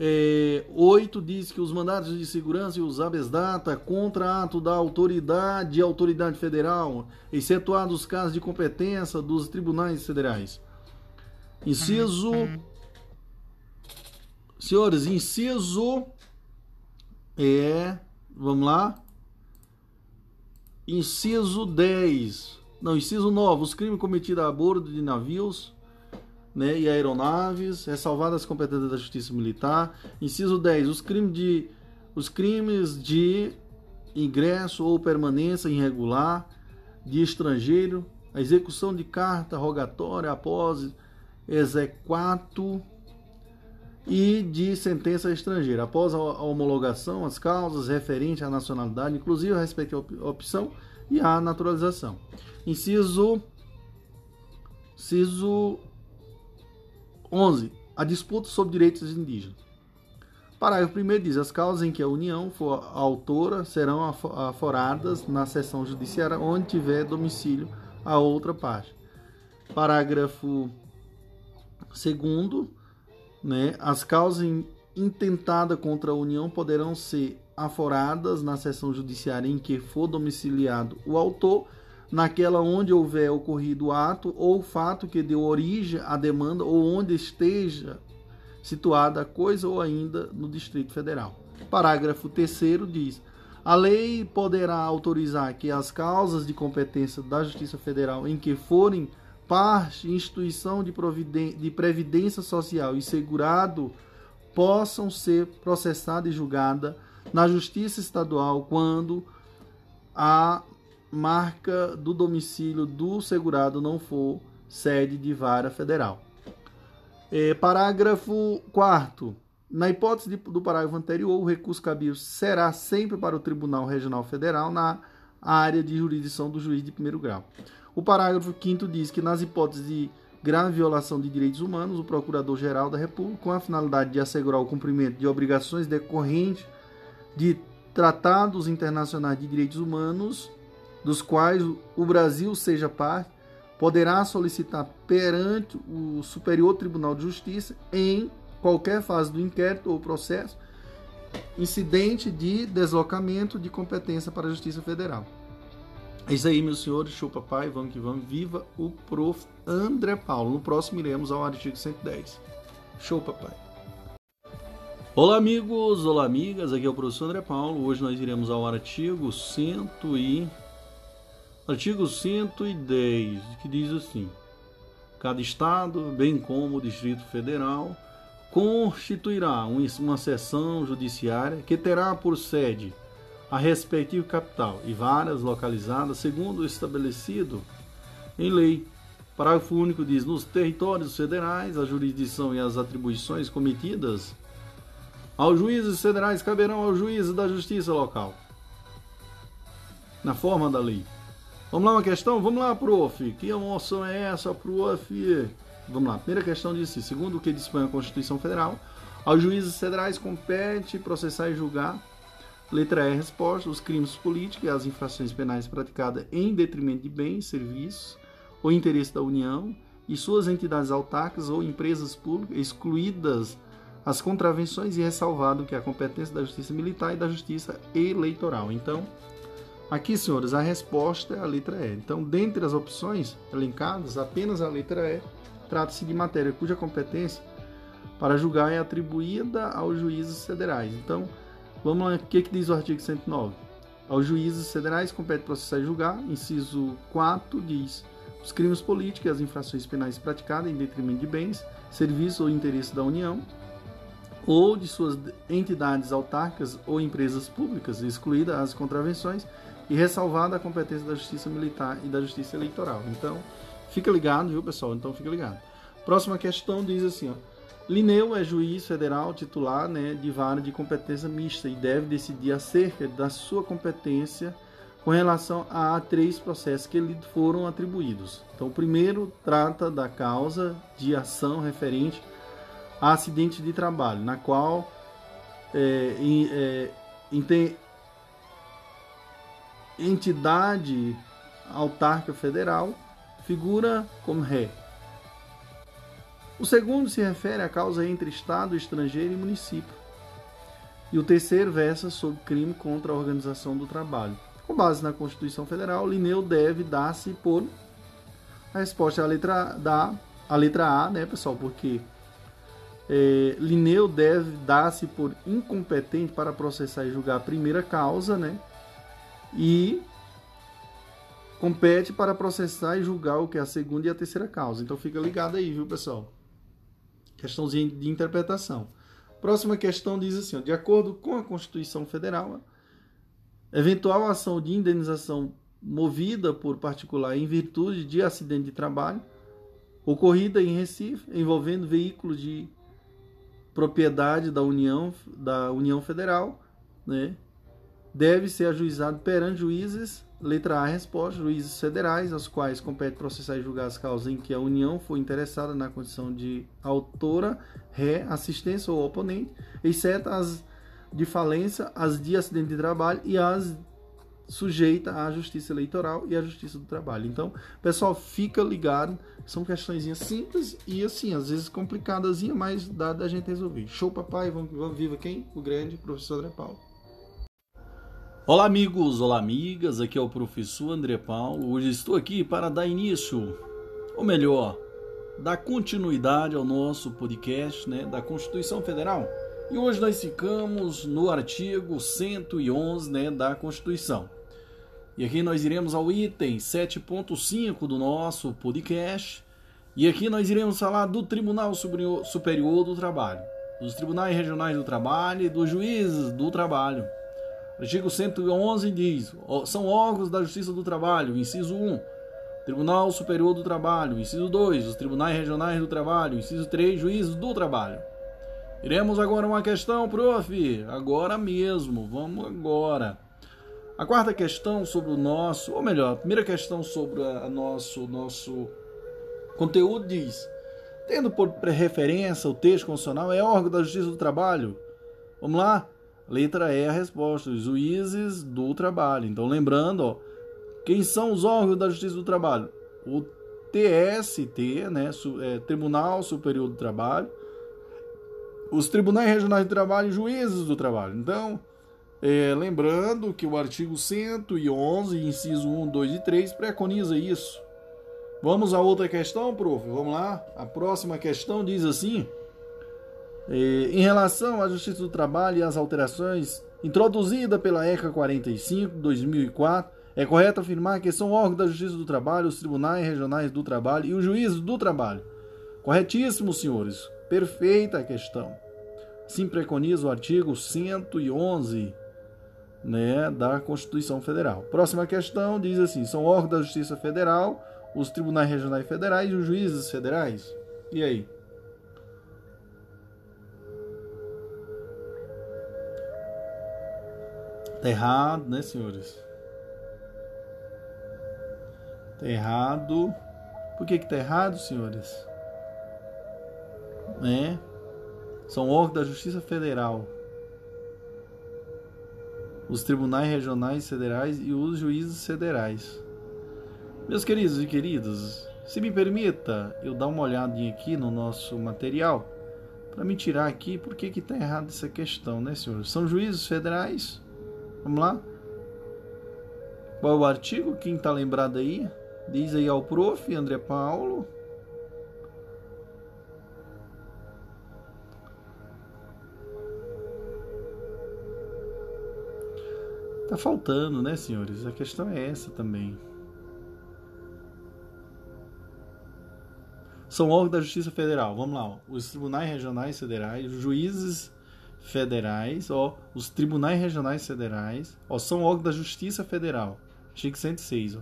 É, 8 diz que os mandados de segurança e os habeas data contra ato da autoridade autoridade federal, excetuados os casos de competência dos tribunais federais. Inciso. Senhores, inciso é. Vamos lá. Inciso 10. Não, inciso 9. Os crimes cometidos a bordo de navios né, e aeronaves, ressalvadas as competências da Justiça Militar. Inciso 10. Os crimes de, os crimes de ingresso ou permanência irregular de estrangeiro, a execução de carta rogatória após exequato e de sentença estrangeira. Após a homologação, as causas referentes à nacionalidade, inclusive a respeito à opção e à naturalização. Inciso, inciso 11. A disputa sobre direitos indígenas. Parágrafo 1 diz: as causas em que a União for autora serão aforadas na seção judiciária onde tiver domicílio a outra parte. Parágrafo 2. Né, as causas intentadas contra a União poderão ser aforadas na seção judiciária em que for domiciliado o autor naquela onde houver ocorrido o ato ou fato que deu origem à demanda ou onde esteja situada a coisa ou ainda no Distrito Federal. Parágrafo 3 diz: a lei poderá autorizar que as causas de competência da Justiça Federal em que forem parte instituição de, de previdência social e segurado possam ser processadas e julgadas na Justiça Estadual quando a marca do domicílio do segurado não for sede de vara federal. É, parágrafo 4. Na hipótese de, do parágrafo anterior, o recurso cabível será sempre para o Tribunal Regional Federal na área de jurisdição do juiz de primeiro grau. O parágrafo 5 diz que, nas hipóteses de grave violação de direitos humanos, o Procurador-Geral da República, com a finalidade de assegurar o cumprimento de obrigações decorrentes de tratados internacionais de direitos humanos, dos quais o Brasil seja parte, poderá solicitar perante o Superior Tribunal de Justiça, em qualquer fase do inquérito ou processo, incidente de deslocamento de competência para a Justiça Federal. É isso aí, meus senhores. Show papai, vamos que vamos. Viva o prof. André Paulo. No próximo iremos ao artigo 110. Show papai. Olá, amigos. Olá, amigas. Aqui é o professor André Paulo. Hoje nós iremos ao artigo 100 e Artigo 110, que diz assim: Cada estado, bem como o Distrito Federal, constituirá uma seção judiciária que terá por sede a respectiva capital e várias localizadas segundo o estabelecido em lei. Parágrafo único diz: nos territórios federais, a jurisdição e as atribuições cometidas aos juízes federais caberão aos juízes da justiça local, na forma da lei. Vamos lá uma questão? Vamos lá, prof. Que emoção é essa, prof? Vamos lá. Primeira questão diz assim: segundo o que dispõe a Constituição Federal, aos juízes federais compete processar e julgar. Letra E, resposta: os crimes políticos e as infrações penais praticadas em detrimento de bens, serviços ou interesse da União e suas entidades autárquicas ou empresas públicas, excluídas as contravenções e ressalvado que a competência da Justiça Militar e da Justiça Eleitoral. Então, Aqui, senhores, a resposta é a letra E. Então, dentre as opções elencadas, apenas a letra E trata-se de matéria cuja competência para julgar é atribuída aos juízes federais. Então, vamos lá, o que, que diz o artigo 109? Aos juízes federais compete processar e julgar. Inciso 4 diz: os crimes políticos e as infrações penais praticadas em detrimento de bens, serviços ou interesses da União ou de suas entidades autárquicas ou empresas públicas, excluídas as contravenções e ressalvada a competência da Justiça Militar e da Justiça Eleitoral. Então, fica ligado, viu, pessoal? Então, fica ligado. Próxima questão diz assim, ó. Lineu é juiz federal titular né, de vara de competência mista e deve decidir acerca da sua competência com relação a três processos que lhe foram atribuídos. Então, o primeiro trata da causa de ação referente a acidente de trabalho, na qual é, é, entidade autárquica federal figura como ré. O segundo se refere à causa entre Estado, estrangeiro e município. E o terceiro versa sobre crime contra a organização do trabalho. Com base na Constituição Federal, Linneu deve dar-se por a resposta é a letra da a letra A, né, pessoal? Porque é, Linneu deve dar-se por incompetente para processar e julgar a primeira causa, né? E compete para processar e julgar o que é a segunda e a terceira causa. Então fica ligado aí, viu, pessoal? Questãozinha de interpretação. Próxima questão diz assim: ó, de acordo com a Constituição Federal, eventual ação de indenização movida por particular em virtude de acidente de trabalho ocorrida em Recife envolvendo veículo de propriedade da União da União Federal, né? Deve ser ajuizado perante juízes, letra A, resposta, juízes federais, aos quais compete processar e julgar as causas em que a União foi interessada na condição de autora, ré, assistência ou oponente, exceto as de falência, as de acidente de trabalho e as sujeita à justiça eleitoral e à justiça do trabalho. Então, pessoal, fica ligado, são questões simples e assim, às vezes complicadas, mas dá da gente resolver. Show, papai, vamos, vamos viva quem? O grande professor André Paulo. Olá, amigos, olá, amigas, aqui é o professor André Paulo. Hoje estou aqui para dar início, ou melhor, dar continuidade ao nosso podcast né, da Constituição Federal. E hoje nós ficamos no artigo 111 né, da Constituição. E aqui nós iremos ao item 7.5 do nosso podcast. E aqui nós iremos falar do Tribunal Superior do Trabalho, dos Tribunais Regionais do Trabalho e dos Juízes do Trabalho. Artigo 111 diz: são órgãos da Justiça do Trabalho, inciso 1. Tribunal Superior do Trabalho, inciso 2. Os Tribunais Regionais do Trabalho, inciso 3. Juízes do Trabalho. Iremos agora uma questão, prof. Agora mesmo, vamos agora. A quarta questão sobre o nosso, ou melhor, a primeira questão sobre a nosso nosso conteúdo diz: tendo por referência o texto constitucional é órgão da Justiça do Trabalho. Vamos lá? Letra E a resposta: os juízes do trabalho. Então, lembrando, ó, quem são os órgãos da Justiça do Trabalho? O TST, né, é, Tribunal Superior do Trabalho, os Tribunais Regionais do Trabalho e juízes do trabalho. Então, é, lembrando que o artigo 111, inciso 1, 2 e 3, preconiza isso. Vamos a outra questão, prof? Vamos lá. A próxima questão diz assim: é, em relação à Justiça do Trabalho e às alterações introduzidas pela ECA 45 2004, é correto afirmar que são órgãos da Justiça do Trabalho os tribunais regionais do trabalho e os juízes do trabalho. Corretíssimo, senhores. Perfeita a questão. Sim preconiza o artigo 111 né, da Constituição Federal. Próxima questão diz assim: são órgãos da Justiça Federal, os tribunais regionais federais e os juízes federais. E aí? Tá errado, né, senhores? Tá errado. Por que que tá errado, senhores? Né? São órgãos da Justiça Federal os tribunais regionais federais e os juízes federais. Meus queridos e queridas, se me permita eu dar uma olhadinha aqui no nosso material para me tirar aqui por que está errada essa questão, né, senhor? São juízes federais? Vamos lá? Qual é o artigo? Quem está lembrado aí? Diz aí ao prof. André Paulo. Tá faltando, né, senhores? A questão é essa também. São órgãos da Justiça Federal. Vamos lá, ó. os tribunais regionais federais, os juízes federais, ó, os tribunais regionais federais, ó, são órgãos da Justiça Federal. Artigo 106, ó.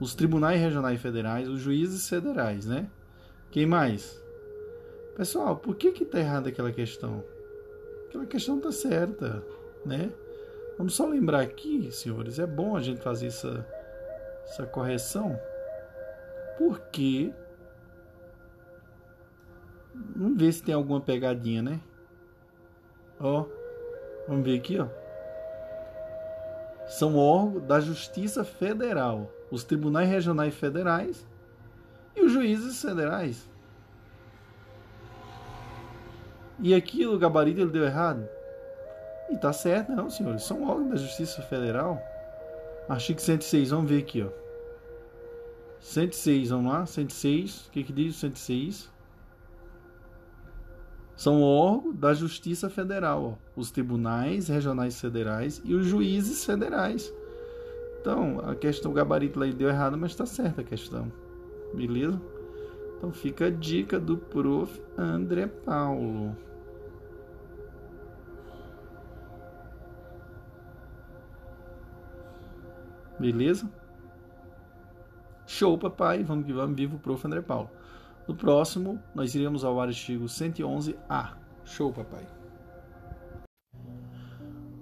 Os tribunais regionais federais, os juízes federais, né? Quem mais? Pessoal, por que que tá errada aquela questão? Aquela questão tá certa, né? Vamos só lembrar aqui, senhores, é bom a gente fazer essa, essa correção, porque vamos ver se tem alguma pegadinha, né? Ó, vamos ver aqui, ó. São órgãos da Justiça Federal, os tribunais regionais federais e os juízes federais. E aqui o gabarito ele deu errado. E tá certo, não, senhores. São órgãos da Justiça Federal. Artigo 106, vamos ver aqui, ó. 106, vamos lá. 106, o que que diz o 106? São órgãos da Justiça Federal, ó. Os tribunais regionais federais e os juízes federais. Então, a questão, o gabarito lá deu errado, mas tá certa a questão. Beleza? Então fica a dica do prof. André Paulo. Beleza? Show, papai. Vamos que vamos. Viva o prof. André Paulo. No próximo, nós iremos ao artigo 111A. Show, papai.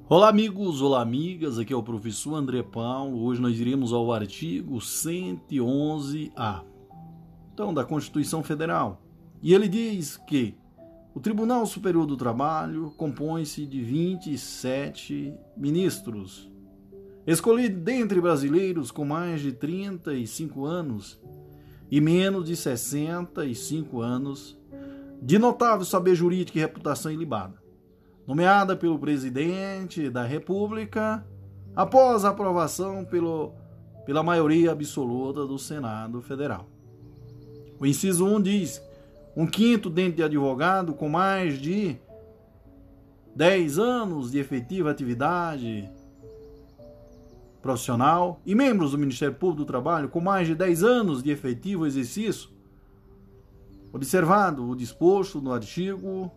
Olá, amigos, olá, amigas. Aqui é o professor André Paulo. Hoje nós iremos ao artigo 111A. Então, da Constituição Federal. E ele diz que o Tribunal Superior do Trabalho compõe-se de 27 ministros escolhido dentre brasileiros com mais de 35 anos e menos de 65 anos, de notável saber jurídico e reputação ilibada, nomeada pelo presidente da República após aprovação pelo, pela maioria absoluta do Senado Federal. O inciso 1 diz: um quinto dente de advogado com mais de 10 anos de efetiva atividade profissional e membros do Ministério Público do Trabalho com mais de 10 anos de efetivo exercício, observado o disposto no artigo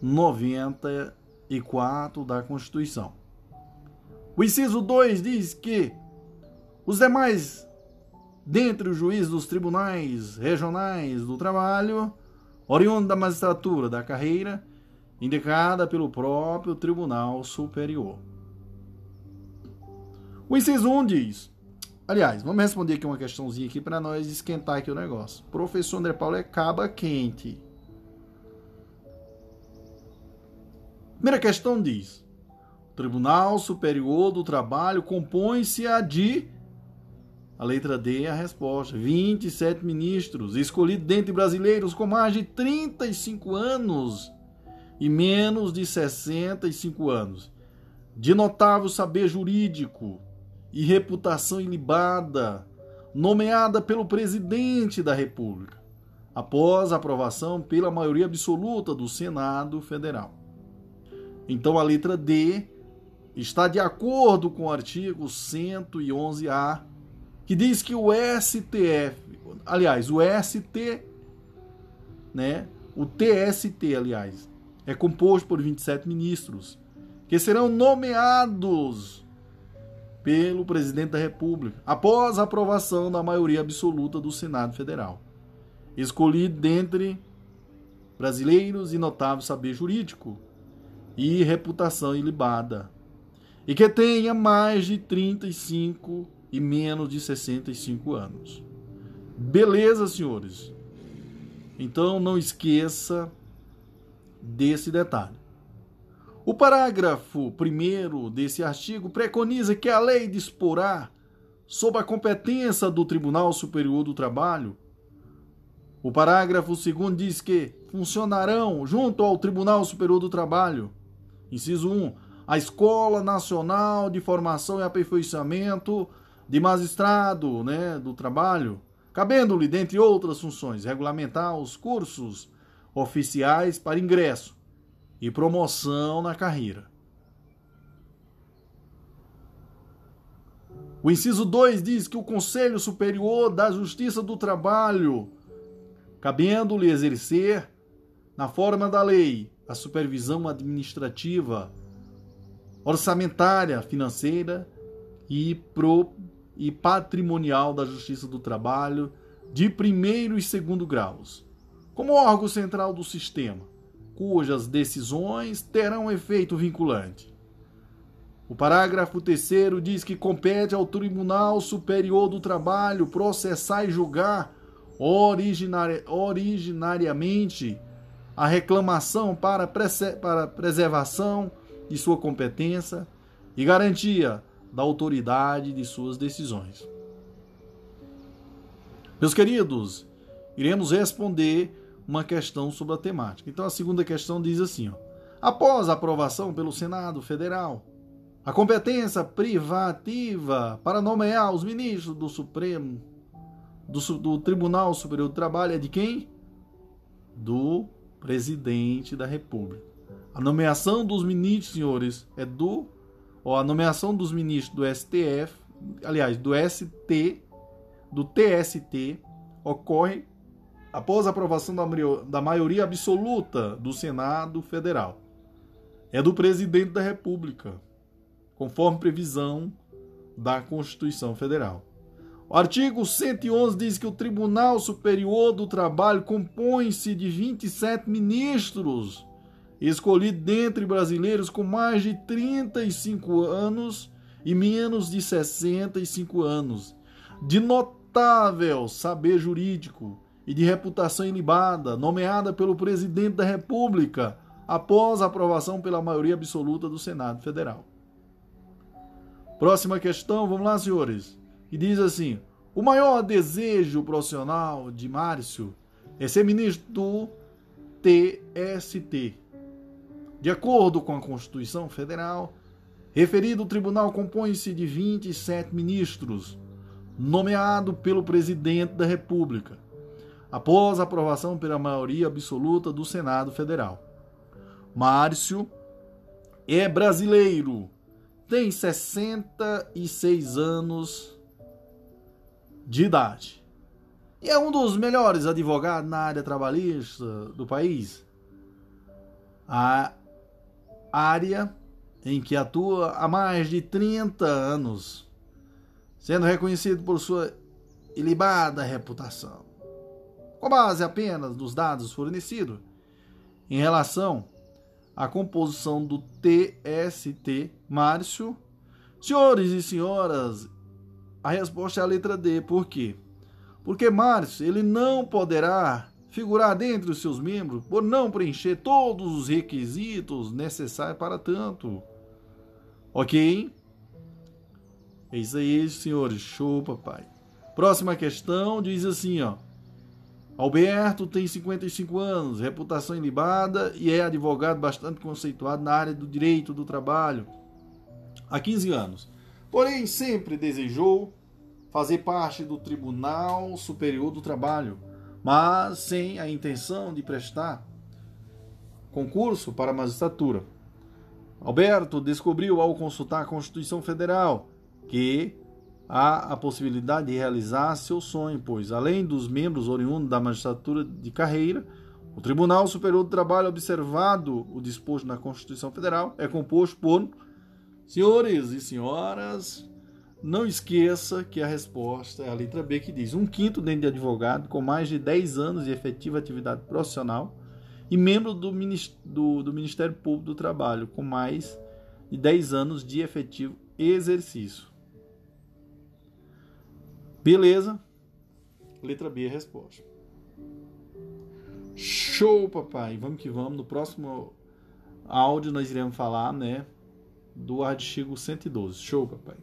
94 da Constituição. O inciso 2 diz que os demais, dentre os juízes dos tribunais regionais do trabalho, oriundo da magistratura da carreira, indicada pelo próprio Tribunal Superior. O inciso 1 diz. Aliás, vamos responder aqui uma questãozinha aqui para nós esquentar aqui o negócio. Professor André Paulo é caba quente. Primeira questão diz: Tribunal Superior do Trabalho compõe-se a de. A letra D é a resposta. 27 ministros, escolhidos dentre brasileiros com mais de 35 anos e menos de 65 anos, de notável saber jurídico, e reputação ilibada, nomeada pelo presidente da República, após aprovação pela maioria absoluta do Senado Federal. Então a letra D está de acordo com o artigo 111-A, que diz que o STF, aliás, o ST, né, o TST, aliás, é composto por 27 ministros, que serão nomeados pelo presidente da República, após a aprovação da maioria absoluta do Senado Federal. Escolhido dentre brasileiros e notável saber jurídico e reputação ilibada, e que tenha mais de 35 e menos de 65 anos. Beleza, senhores? Então não esqueça desse detalhe. O parágrafo 1 desse artigo preconiza que a lei disporá sob a competência do Tribunal Superior do Trabalho. O parágrafo 2 diz que funcionarão junto ao Tribunal Superior do Trabalho. Inciso 1. A Escola Nacional de Formação e Aperfeiçoamento de Magistrado né, do Trabalho, cabendo-lhe, dentre outras funções, regulamentar os cursos oficiais para ingresso e promoção na carreira. O inciso 2 diz que o Conselho Superior da Justiça do Trabalho, cabendo-lhe exercer, na forma da lei, a supervisão administrativa, orçamentária, financeira e, pro, e patrimonial da Justiça do Trabalho de primeiro e segundo graus, como órgão central do sistema cujas decisões terão efeito vinculante. O parágrafo 3 diz que compete ao Tribunal Superior do Trabalho processar e julgar originari originariamente a reclamação para, para preservação de sua competência e garantia da autoridade de suas decisões. Meus queridos, iremos responder uma questão sobre a temática. Então a segunda questão diz assim: ó, após aprovação pelo Senado Federal, a competência privativa para nomear os ministros do Supremo, do, do Tribunal Superior do Trabalho é de quem? Do presidente da República. A nomeação dos ministros, senhores, é do. Ó, a nomeação dos ministros do STF, aliás, do ST, do TST, ocorre após a aprovação da maioria absoluta do Senado Federal. É do presidente da República conforme previsão da Constituição Federal. O artigo 111 diz que o Tribunal Superior do Trabalho compõe-se de 27 ministros escolhidos dentre brasileiros com mais de 35 anos e menos de 65 anos, de notável saber jurídico e de reputação ilibada, nomeada pelo presidente da República após aprovação pela maioria absoluta do Senado Federal. Próxima questão, vamos lá, senhores. Que diz assim: o maior desejo profissional de Márcio é ser ministro do TST. De acordo com a Constituição Federal, referido tribunal compõe-se de 27 ministros, nomeado pelo presidente da República, após aprovação pela maioria absoluta do Senado Federal. Márcio é brasileiro tem 66 anos de idade. E é um dos melhores advogados na área trabalhista do país. A área em que atua há mais de 30 anos, sendo reconhecido por sua ilibada reputação. Com base apenas nos dados fornecidos em relação a composição do TST Márcio. Senhores e senhoras, a resposta é a letra D. Por quê? Porque Márcio ele não poderá figurar dentre os seus membros por não preencher todos os requisitos necessários para tanto. Ok? É isso aí, senhores. Show, papai. Próxima questão diz assim, ó. Alberto tem 55 anos, reputação ilibada e é advogado bastante conceituado na área do direito do trabalho há 15 anos. Porém, sempre desejou fazer parte do Tribunal Superior do Trabalho, mas sem a intenção de prestar concurso para a magistratura. Alberto descobriu ao consultar a Constituição Federal que há a possibilidade de realizar seu sonho, pois, além dos membros oriundos da magistratura de carreira, o Tribunal Superior do Trabalho, observado o disposto na Constituição Federal, é composto por senhores e senhoras. Não esqueça que a resposta é a letra B, que diz um quinto dentro de advogado com mais de 10 anos de efetiva atividade profissional e membro do, do, do Ministério Público do Trabalho com mais de 10 anos de efetivo exercício. Beleza. Letra B a resposta. Show, papai. Vamos que vamos. No próximo áudio nós iremos falar, né, do artigo 112. Show, papai.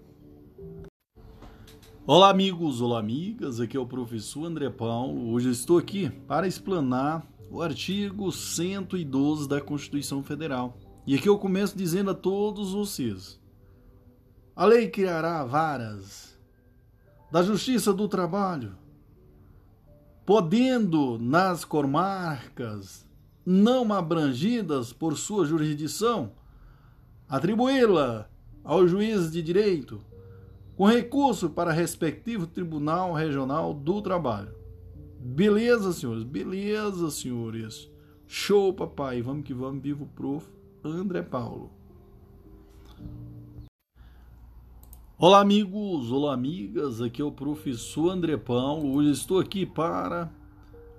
Olá, amigos, olá, amigas. Aqui é o professor André Paulo. Hoje eu estou aqui para explanar o artigo 112 da Constituição Federal. E aqui eu começo dizendo a todos vocês: a lei criará varas da Justiça do Trabalho, podendo nas comarcas não abrangidas por sua jurisdição atribuí-la ao juiz de direito com recurso para respectivo Tribunal Regional do Trabalho. Beleza, senhores? Beleza, senhores. Show, papai. Vamos que vamos. Vivo prof. André Paulo. Olá, amigos, olá, amigas. Aqui é o professor André Paulo. Hoje estou aqui para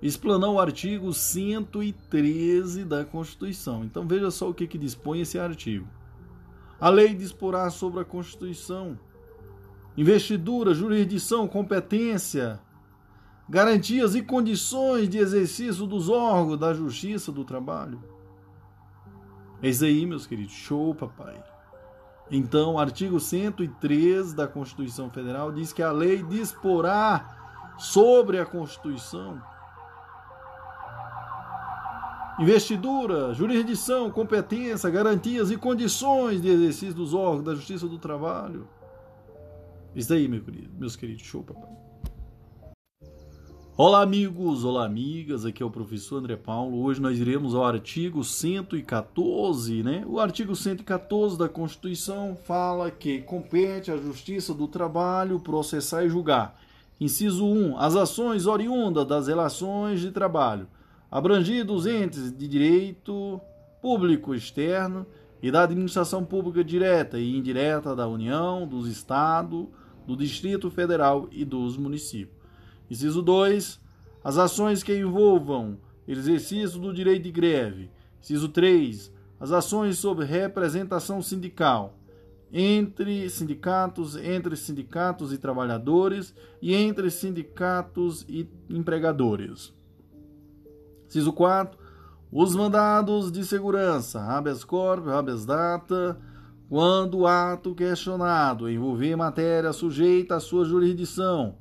explanar o artigo 113 da Constituição. Então, veja só o que, que dispõe esse artigo. A lei disporá sobre a Constituição investidura, jurisdição, competência, garantias e condições de exercício dos órgãos da Justiça do Trabalho. Eis aí, meus queridos. Show, papai. Então, o artigo 103 da Constituição Federal diz que a lei disporá sobre a Constituição investidura, jurisdição, competência, garantias e condições de exercício dos órgãos da Justiça do Trabalho. Isso aí, meu querido, meus queridos. Show, papai. Olá, amigos, olá, amigas. Aqui é o professor André Paulo. Hoje nós iremos ao artigo 114, né? O artigo 114 da Constituição fala que compete à Justiça do Trabalho processar e julgar. Inciso 1. As ações oriundas das relações de trabalho abrangidos entes de direito público externo e da administração pública direta e indireta da União, dos Estados, do Distrito Federal e dos municípios. Inciso 2. As ações que envolvam exercício do direito de greve. Inciso 3. As ações sobre representação sindical entre sindicatos, entre sindicatos e trabalhadores e entre sindicatos e empregadores. Inciso 4. Os mandados de segurança, habeas corpus, habeas data, quando o ato questionado envolver matéria sujeita à sua jurisdição.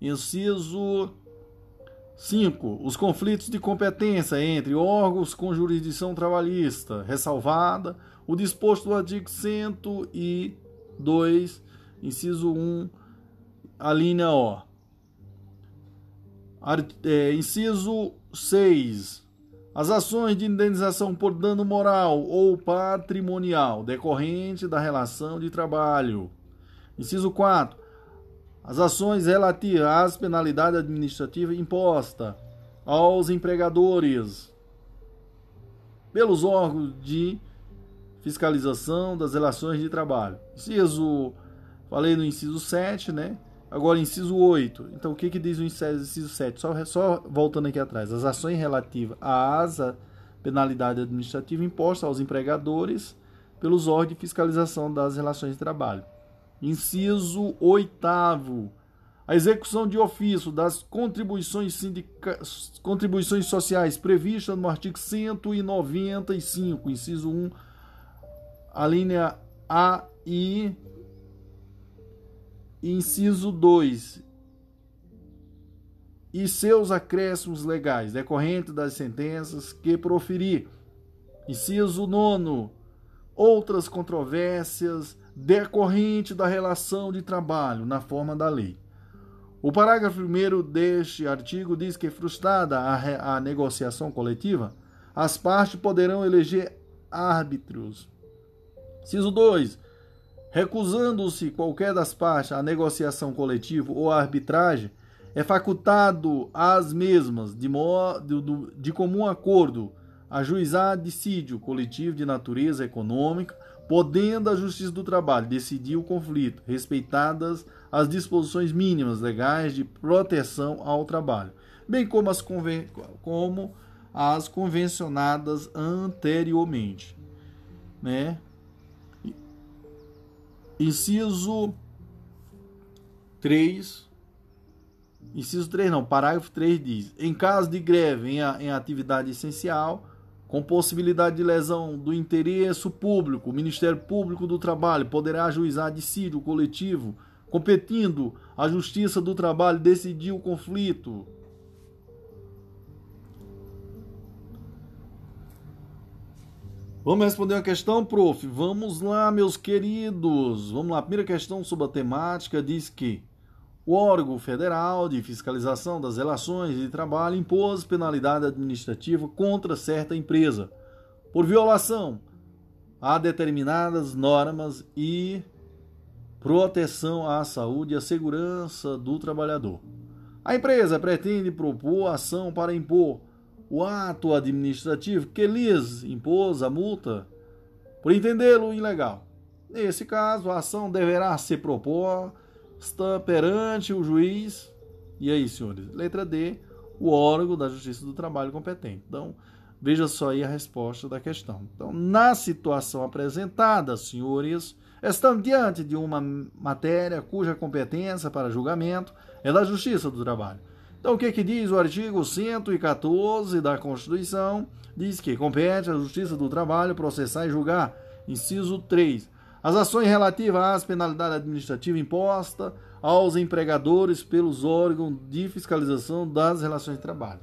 Inciso 5. Os conflitos de competência entre órgãos com jurisdição trabalhista, ressalvada o disposto do artigo 102, inciso 1, a linha O. É, inciso 6. As ações de indenização por dano moral ou patrimonial decorrente da relação de trabalho. Inciso 4. As ações relativas às penalidades administrativas impostas aos empregadores pelos órgãos de fiscalização das relações de trabalho. Inciso, falei no inciso 7, né? Agora, inciso 8. Então, o que, que diz o inciso 7? Só, só voltando aqui atrás. As ações relativas à asa penalidade administrativa imposta aos empregadores pelos órgãos de fiscalização das relações de trabalho. Inciso 8. A execução de ofício das contribuições, sindica... contribuições sociais previstas no artigo 195, inciso 1, a linha A e Inciso 2. E seus acréscimos legais decorrentes das sentenças que proferir. Inciso 9. Outras controvérsias decorrentes da relação de trabalho na forma da lei. O parágrafo 1 deste artigo diz que, frustrada a, a negociação coletiva, as partes poderão eleger árbitros. Inciso 2 Recusando-se qualquer das partes à negociação coletiva ou à arbitragem, é facultado às mesmas, de, modo, de comum acordo, ajuizar dissídio coletivo de natureza econômica, podendo a Justiça do Trabalho decidir o conflito, respeitadas as disposições mínimas legais de proteção ao trabalho, bem como as, conven como as convencionadas anteriormente. Né? Inciso 3. Inciso 3 não, parágrafo 3 diz: em caso de greve em, em atividade essencial, com possibilidade de lesão do interesse público, o Ministério Público do Trabalho poderá ajuizar dissídio coletivo, competindo à Justiça do Trabalho decidir o conflito Vamos responder uma questão, prof? Vamos lá, meus queridos. Vamos lá. A primeira questão sobre a temática diz que o órgão federal de fiscalização das relações de trabalho impôs penalidade administrativa contra certa empresa por violação a determinadas normas e proteção à saúde e à segurança do trabalhador. A empresa pretende propor ação para impor o ato administrativo que lhes impôs a multa por entendê-lo ilegal. Nesse caso, a ação deverá ser proposta perante o juiz. E aí, senhores? Letra D, o órgão da Justiça do Trabalho competente. Então, veja só aí a resposta da questão. Então, na situação apresentada, senhores, estamos diante de uma matéria cuja competência para julgamento é da Justiça do Trabalho. Então, o que, que diz o artigo 114 da Constituição? Diz que compete à Justiça do Trabalho processar e julgar. Inciso 3. As ações relativas às penalidades administrativas impostas aos empregadores pelos órgãos de fiscalização das relações de trabalho.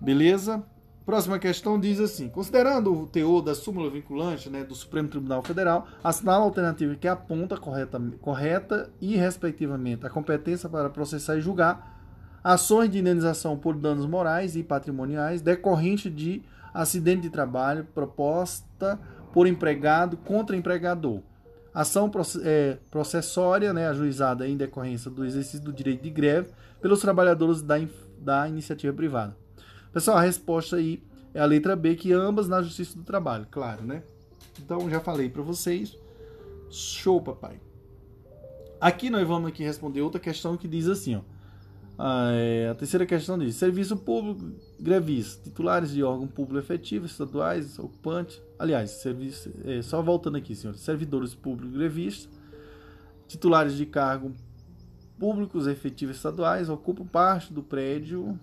Beleza? Próxima questão diz assim: considerando o teor da súmula vinculante né, do Supremo Tribunal Federal, assinala a alternativa que aponta correta, correta e, respectivamente, a competência para processar e julgar ações de indenização por danos morais e patrimoniais decorrente de acidente de trabalho proposta por empregado contra empregador. Ação é, processória, né, ajuizada em decorrência do exercício do direito de greve pelos trabalhadores da, da iniciativa privada. Pessoal, a resposta aí é a letra B, que ambas na Justiça do Trabalho, claro, né? Então, já falei para vocês. Show, papai. Aqui nós vamos aqui responder outra questão que diz assim, ó. A, é, a terceira questão diz: serviço público, grevistas, titulares de órgão público efetivo, estaduais, ocupantes. Aliás, serviço, é, só voltando aqui, senhores: servidores públicos, grevistas, titulares de cargo públicos efetivos estaduais ocupam parte do prédio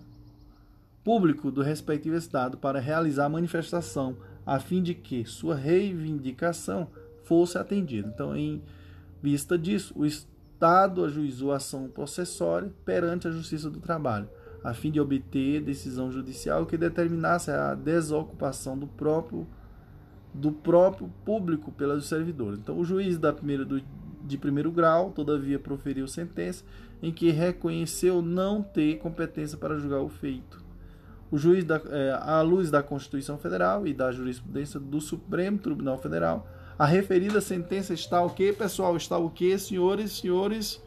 público do respectivo Estado para realizar a manifestação, a fim de que sua reivindicação fosse atendida. Então, em vista disso, o Estado ajuizou a ação processória perante a Justiça do Trabalho, a fim de obter decisão judicial que determinasse a desocupação do próprio do próprio público pelos servidores. Então, o juiz da primeira do, de primeiro grau, todavia, proferiu sentença em que reconheceu não ter competência para julgar o feito o juiz, da, é, à luz da Constituição Federal e da jurisprudência do Supremo Tribunal Federal, a referida sentença está o que, pessoal? Está o que, senhores senhores?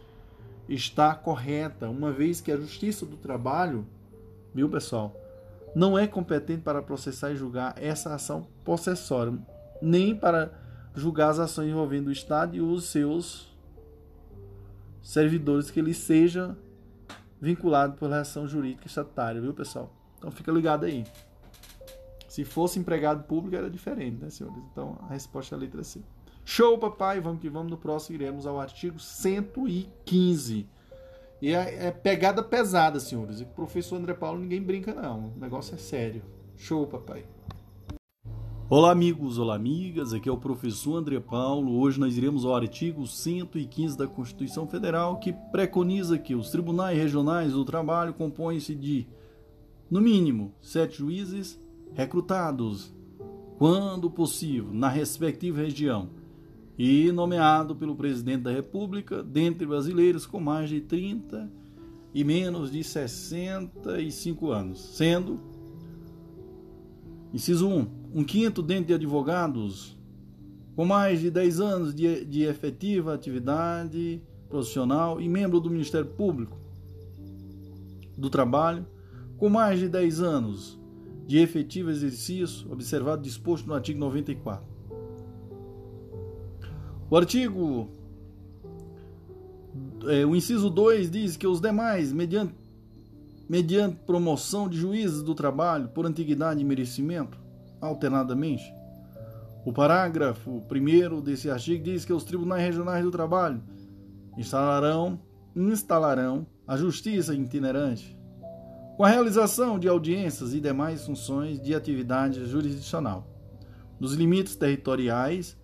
Está correta, uma vez que a Justiça do Trabalho, viu, pessoal, não é competente para processar e julgar essa ação possessória, nem para julgar as ações envolvendo o Estado e os seus servidores que ele seja vinculado por relação jurídica estatutária, viu, pessoal? Então fica ligado aí. Se fosse empregado público era diferente, né, senhores? Então a resposta é a letra C. Show, papai! Vamos que vamos. No próximo iremos ao artigo 115. E é, é pegada pesada, senhores. E o professor André Paulo ninguém brinca, não. O negócio é sério. Show, papai! Olá, amigos, olá, amigas. Aqui é o professor André Paulo. Hoje nós iremos ao artigo 115 da Constituição Federal, que preconiza que os tribunais regionais do trabalho compõem-se de no mínimo, sete juízes recrutados, quando possível, na respectiva região, e nomeado pelo presidente da República, dentre brasileiros com mais de 30 e menos de 65 anos, sendo, inciso 1, um quinto dentre de advogados com mais de 10 anos de, de efetiva atividade profissional e membro do Ministério Público do Trabalho, com mais de 10 anos de efetivo exercício, observado disposto no artigo 94. O artigo, é, o inciso 2 diz que os demais, mediante, mediante promoção de juízes do trabalho por antiguidade e merecimento, alternadamente. O parágrafo 1 desse artigo diz que os tribunais regionais do trabalho instalarão, instalarão a justiça itinerante com a realização de audiências e demais funções de atividade jurisdicional, nos limites territoriais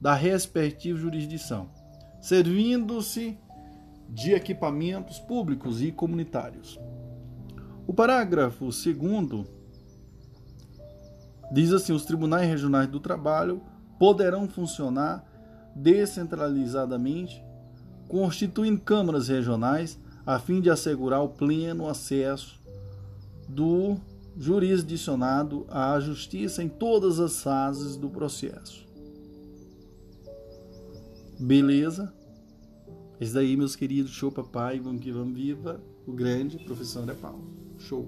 da respectiva jurisdição, servindo-se de equipamentos públicos e comunitários. O parágrafo 2 diz assim: os tribunais regionais do trabalho poderão funcionar descentralizadamente, constituindo câmaras regionais a fim de assegurar o pleno acesso do jurisdicionado à justiça em todas as fases do processo. Beleza? Esse daí, meus queridos, show papai, vamos que vamos viva, o grande professor André Paulo. Show!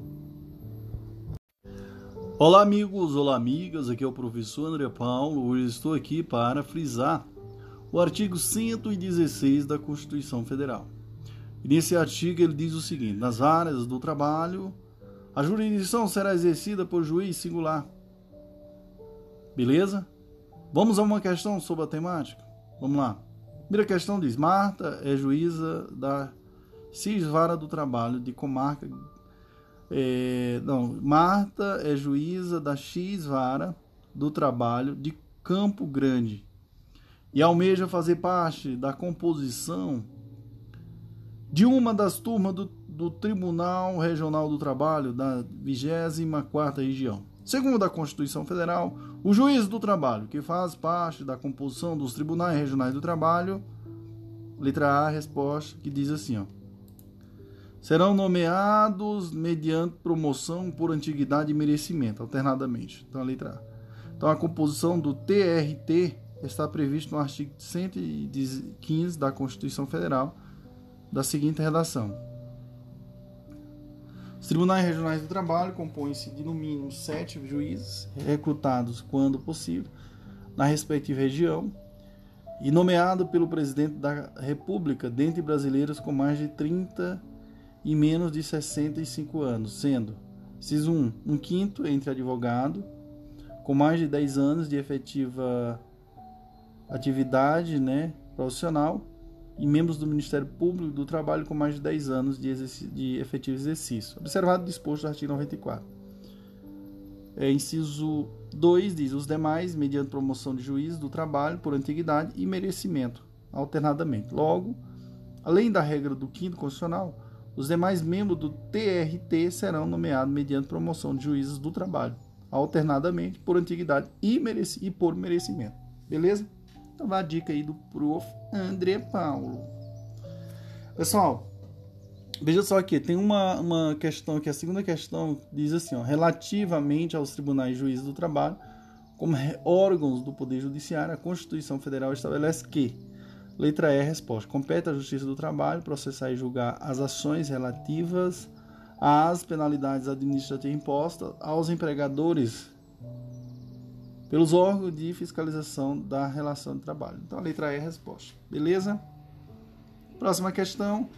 Olá, amigos, olá, amigas, aqui é o professor André Paulo. Hoje estou aqui para frisar o artigo 116 da Constituição Federal. E nesse artigo ele diz o seguinte: nas áreas do trabalho, a jurisdição será exercida por juiz singular. Beleza? Vamos a uma questão sobre a temática. Vamos lá. Primeira questão diz: Marta é juíza da Cisvara do Trabalho de comarca. É, não, Marta é juíza da X-Vara do Trabalho de Campo Grande e almeja fazer parte da composição de uma das turmas do do Tribunal Regional do Trabalho da 24ª Região. Segundo a Constituição Federal, o juiz do trabalho, que faz parte da composição dos tribunais regionais do trabalho, letra A, resposta, que diz assim, ó, serão nomeados mediante promoção por antiguidade e merecimento, alternadamente. Então, a letra A. Então, a composição do TRT está prevista no artigo 115 da Constituição Federal, da seguinte redação: Os tribunais regionais do trabalho compõem-se de no mínimo sete juízes, recrutados quando possível, na respectiva região, e nomeado pelo presidente da República dentre brasileiros com mais de 30 e menos de 65 anos, sendo, inciso 1, um quinto entre advogado, com mais de 10 anos de efetiva atividade né, profissional, e membros do Ministério Público do Trabalho com mais de 10 anos de, de efetivo exercício, observado disposto no artigo 94. É, inciso 2 diz: os demais, mediante promoção de juízes do trabalho por antiguidade e merecimento, alternadamente. Logo, além da regra do 5 Constitucional, os demais membros do TRT serão nomeados mediante promoção de juízes do trabalho, alternadamente por antiguidade e, mereci e por merecimento. Beleza? Então vai a dica aí do prof. André Paulo. Pessoal, veja só aqui, tem uma, uma questão aqui, a segunda questão diz assim, ó, relativamente aos tribunais juízes do trabalho, como órgãos do Poder Judiciário, a Constituição Federal estabelece que Letra E, resposta. Compete à Justiça do Trabalho processar e julgar as ações relativas às penalidades administrativas impostas aos empregadores pelos órgãos de fiscalização da relação de trabalho. Então, a letra E é a resposta. Beleza? Próxima questão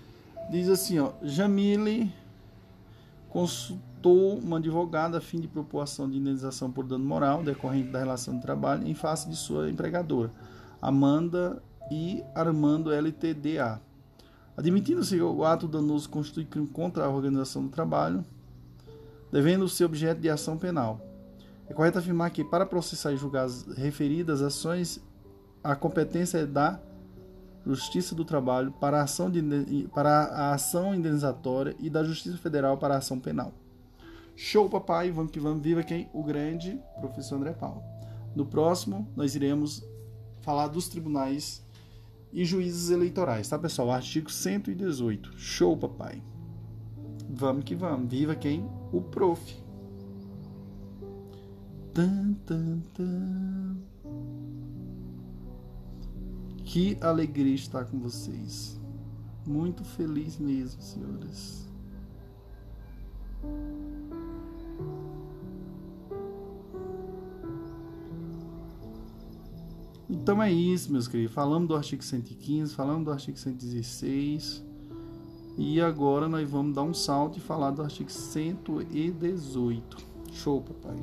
diz assim, ó, Jamile consultou uma advogada a fim de propor ação de indenização por dano moral decorrente da relação de trabalho em face de sua empregadora, Amanda e Armando LTDA. Admitindo-se o ato danoso constitui crime contra a organização do trabalho, devendo ser objeto de ação penal. É correto afirmar que, para processar e julgar as referidas ações, a competência é da Justiça do Trabalho para a ação, de, para a ação indenizatória e da Justiça Federal para a ação penal. Show, papai! Vamos que vamos! Viva quem? O grande professor André Paulo. No próximo, nós iremos falar dos tribunais e juízes eleitorais, tá pessoal? Artigo 118. Show, papai. Vamos que vamos. Viva quem? O prof. Tan, tan, tan. Que alegria estar com vocês. Muito feliz mesmo, senhores. Então é isso, meus queridos. Falamos do artigo 115, falamos do artigo 116. E agora nós vamos dar um salto e falar do artigo 118. Show, papai.